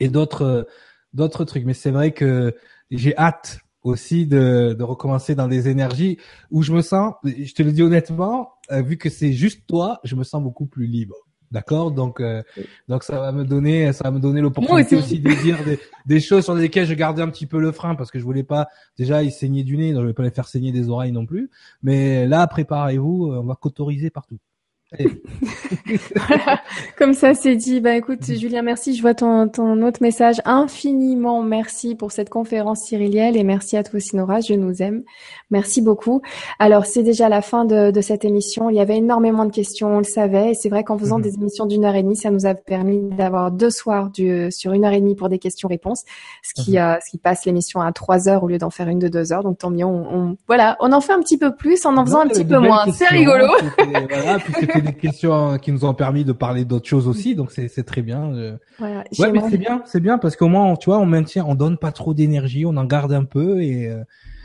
et d'autres d'autres trucs. Mais c'est vrai que j'ai hâte aussi de, de recommencer dans des énergies où je me sens, je te le dis honnêtement, euh, vu que c'est juste toi, je me sens beaucoup plus libre. D'accord, donc euh, donc ça va me donner ça va me donner l'opportunité aussi de dire des, des, choses sur lesquelles je gardais un petit peu le frein parce que je voulais pas déjà y saigner du nez, donc je vais pas les faire saigner des oreilles non plus. Mais là, préparez-vous, on va qu'autoriser partout. Comme ça, c'est dit. Bah écoute, Julien, merci. Je vois ton, ton autre message. Infiniment merci pour cette conférence cyrilielle et merci à toi aussi, Nora. Je nous aime. Merci beaucoup. Alors, c'est déjà la fin de, de, cette émission. Il y avait énormément de questions, on le savait. Et c'est vrai qu'en faisant mhm. des émissions d'une heure et demie, ça nous a permis d'avoir deux soirs du, sur une heure et demie pour des questions-réponses, ce qui, mhm. euh, ce qui passe l'émission à trois heures au lieu d'en faire une de deux heures. Donc tant mieux. On, voilà, on en fait un petit peu plus en en faisant un petit peu moins. C'est rigolo. Voilà, des questions qui nous ont permis de parler d'autres choses aussi, donc c'est très bien. Voilà, ouais, mais c'est bien, c'est bien parce qu'au moins, tu vois, on maintient, on donne pas trop d'énergie, on en garde un peu et.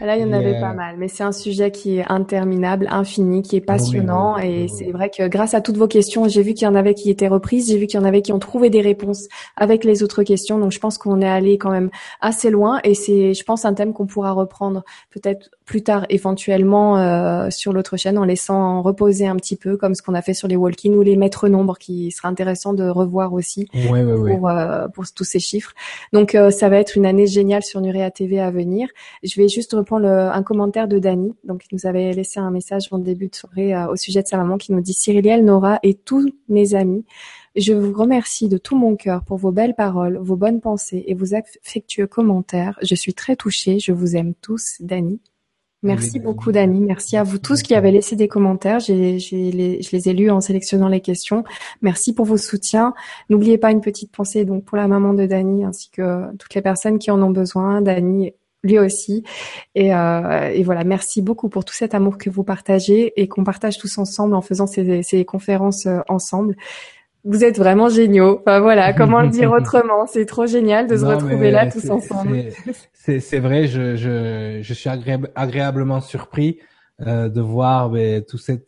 Là, il y en avait pas mal, mais c'est un sujet qui est interminable, infini, qui est passionnant, et c'est vrai que grâce à toutes vos questions, j'ai vu qu'il y en avait qui étaient reprises, j'ai vu qu'il y en avait qui ont trouvé des réponses avec les autres questions, donc je pense qu'on est allé quand même assez loin, et c'est, je pense, un thème qu'on pourra reprendre peut-être plus tard, éventuellement euh, sur l'autre chaîne, en laissant reposer un petit peu, comme ce qu'on a fait sur les walk-in ou les maîtres nombres, qui sera intéressant de revoir aussi pour, euh, pour tous ces chiffres. Donc euh, ça va être une année géniale sur Nurea TV à venir. Je vais juste un commentaire de Dani. Donc, il nous avait laissé un message en début de soirée euh, au sujet de sa maman qui nous dit Cyriliel, Nora et tous mes amis. Je vous remercie de tout mon cœur pour vos belles paroles, vos bonnes pensées et vos affectueux commentaires. Je suis très touchée. Je vous aime tous, Dani. Merci beaucoup, Dani. Merci à vous tous qui avez laissé des commentaires. J'ai, les, je les ai lus en sélectionnant les questions. Merci pour vos soutiens. N'oubliez pas une petite pensée donc pour la maman de Dani ainsi que toutes les personnes qui en ont besoin. Dani lui aussi. Et, euh, et, voilà, merci beaucoup pour tout cet amour que vous partagez et qu'on partage tous ensemble en faisant ces, ces conférences euh, ensemble. Vous êtes vraiment géniaux. Enfin voilà, comment le dire autrement? C'est trop génial de se retrouver là tous ensemble. C'est vrai, je, je, je suis agréablement surpris euh, de voir ben, tout cette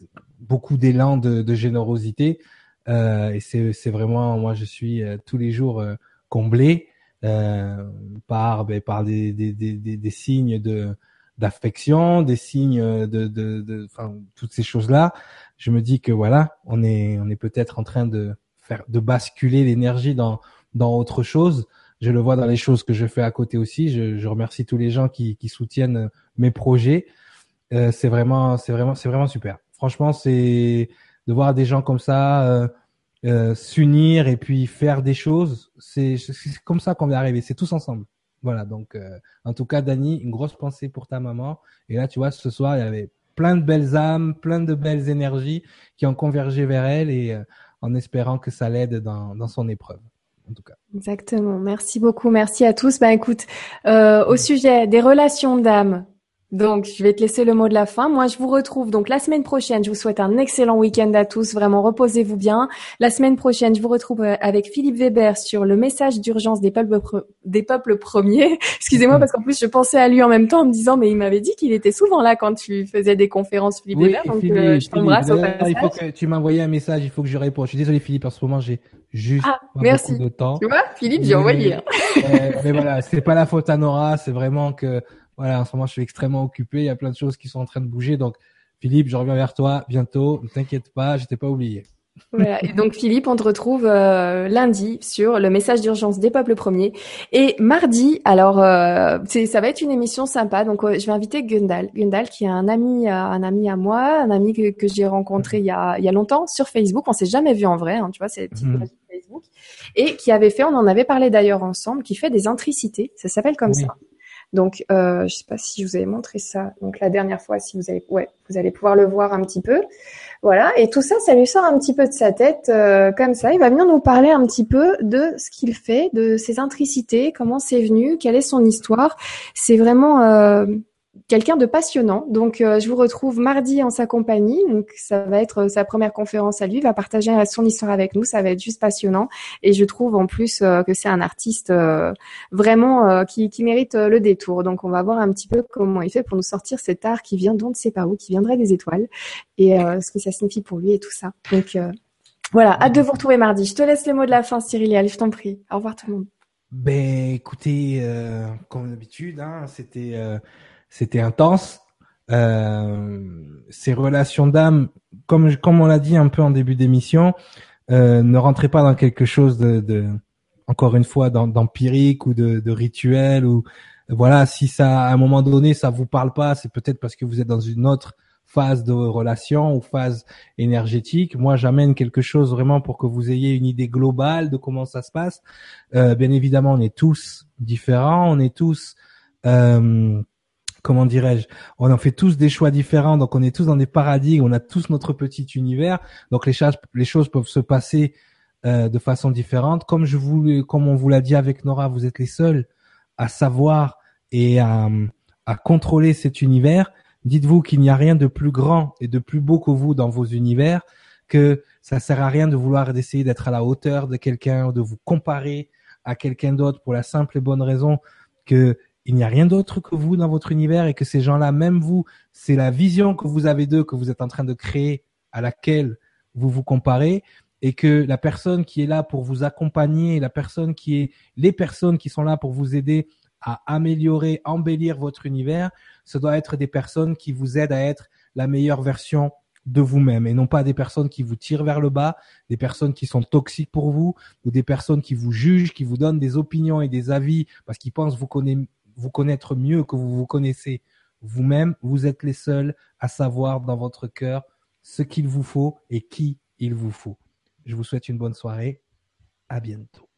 beaucoup d'élan de, de, générosité. Euh, et c'est vraiment, moi, je suis euh, tous les jours euh, comblé euh, par ben, par des, des, des, des, signes de d'affection, des signes de, de, de, toutes ces choses-là. Je me dis que voilà, on est on est peut-être en train de faire de basculer l'énergie dans dans autre chose. Je le vois dans les choses que je fais à côté aussi. Je, je remercie tous les gens qui, qui soutiennent mes projets. Euh, c'est vraiment, c'est vraiment, c'est vraiment super. Franchement, c'est de voir des gens comme ça euh, euh, s'unir et puis faire des choses. C'est comme ça qu'on va arriver. C'est tous ensemble. Voilà. Donc, euh, en tout cas, Dani, une grosse pensée pour ta maman. Et là, tu vois, ce soir, il y avait plein de belles âmes, plein de belles énergies qui ont convergé vers elle et euh, en espérant que ça l'aide dans, dans son épreuve. En tout cas. Exactement. Merci beaucoup. Merci à tous. Ben écoute, euh, au sujet des relations d'âme, donc, je vais te laisser le mot de la fin. Moi, je vous retrouve donc la semaine prochaine. Je vous souhaite un excellent week-end à tous. Vraiment, reposez-vous bien. La semaine prochaine, je vous retrouve euh, avec Philippe Weber sur le message d'urgence des peuples, des peuples premiers. Excusez-moi, parce qu'en plus, je pensais à lui en même temps en me disant, mais il m'avait dit qu'il était souvent là quand tu faisais des conférences, Philippe Weber. Donc, euh, je t'embrasse au passage. Il faut que tu envoyé un message. Il faut que je réponde. Je suis désolé, Philippe. En ce moment, j'ai juste ah, merci. beaucoup de temps. Tu vois, Philippe, j'ai envoyé. Hein. mais voilà, c'est pas la faute à Nora. C'est vraiment que voilà, en ce moment, je suis extrêmement occupé. Il y a plein de choses qui sont en train de bouger. Donc, Philippe, je reviens vers toi bientôt. Ne t'inquiète pas, je t'ai pas oublié. Voilà. Et donc Philippe, on te retrouve euh, lundi sur le message d'urgence des peuples premiers et mardi. Alors euh, ça va être une émission sympa. Donc euh, je vais inviter Gundal, Gundal qui est un ami, un ami à moi, un ami que, que j'ai rencontré il y a il y a longtemps sur Facebook. On s'est jamais vu en vrai, hein, tu vois, c'est petite mmh. Facebook et qui avait fait, on en avait parlé d'ailleurs ensemble, qui fait des intricités. Ça s'appelle comme ça. Donc, euh, je sais pas si je vous avais montré ça. Donc la dernière fois, si vous avez, ouais, vous allez pouvoir le voir un petit peu. Voilà. Et tout ça, ça lui sort un petit peu de sa tête euh, comme ça. Il va venir nous parler un petit peu de ce qu'il fait, de ses intricités, comment c'est venu, quelle est son histoire. C'est vraiment euh, quelqu'un de passionnant. Donc, euh, je vous retrouve mardi en sa compagnie. Donc, ça va être sa première conférence à lui. Il va partager son histoire avec nous. Ça va être juste passionnant. Et je trouve en plus euh, que c'est un artiste euh, vraiment qui, qui, mérite le détour. Donc, on va voir un petit peu comment il fait pour nous sortir cet art qui vient d'on ne sait pas où, qui viendrait des étoiles, et ce que ça signifie pour lui et tout ça. Donc, voilà, hâte de vous retrouver mardi. Je te laisse les mots de la fin, Cyril, je t'en prie. Au revoir tout le monde. Ben, écoutez, comme d'habitude, hein, c'était c'était intense. Euh, ces relations d'âme, comme comme on l'a dit un peu en début d'émission, euh, ne rentrez pas dans quelque chose de, de encore une fois d'empirique ou de, de, rituel ou voilà si ça à un moment donné ça vous parle pas, c'est peut-être parce que vous êtes dans une autre phase de relation ou phase énergétique. Moi, j'amène quelque chose vraiment pour que vous ayez une idée globale de comment ça se passe. Euh, bien évidemment, on est tous différents, on est tous euh, comment dirais-je, on en fait tous des choix différents, donc on est tous dans des paradigmes, on a tous notre petit univers, donc les choses, peuvent se passer euh, de façon différente. Comme je vous, comme on vous l'a dit avec Nora, vous êtes les seuls à savoir et à, à contrôler cet univers. Dites-vous qu'il n'y a rien de plus grand et de plus beau que vous dans vos univers, que ça sert à rien de vouloir d'essayer d'être à la hauteur de quelqu'un, de vous comparer à quelqu'un d'autre pour la simple et bonne raison que il n'y a rien d'autre que vous dans votre univers et que ces gens-là, même vous, c'est la vision que vous avez d'eux que vous êtes en train de créer à laquelle vous vous comparez et que la personne qui est là pour vous accompagner, la personne qui est, les personnes qui sont là pour vous aider à améliorer, embellir votre univers, ce doit être des personnes qui vous aident à être la meilleure version de vous-même et non pas des personnes qui vous tirent vers le bas, des personnes qui sont toxiques pour vous ou des personnes qui vous jugent, qui vous donnent des opinions et des avis parce qu'ils pensent vous connaître vous connaître mieux que vous vous connaissez vous-même. Vous êtes les seuls à savoir dans votre cœur ce qu'il vous faut et qui il vous faut. Je vous souhaite une bonne soirée. À bientôt.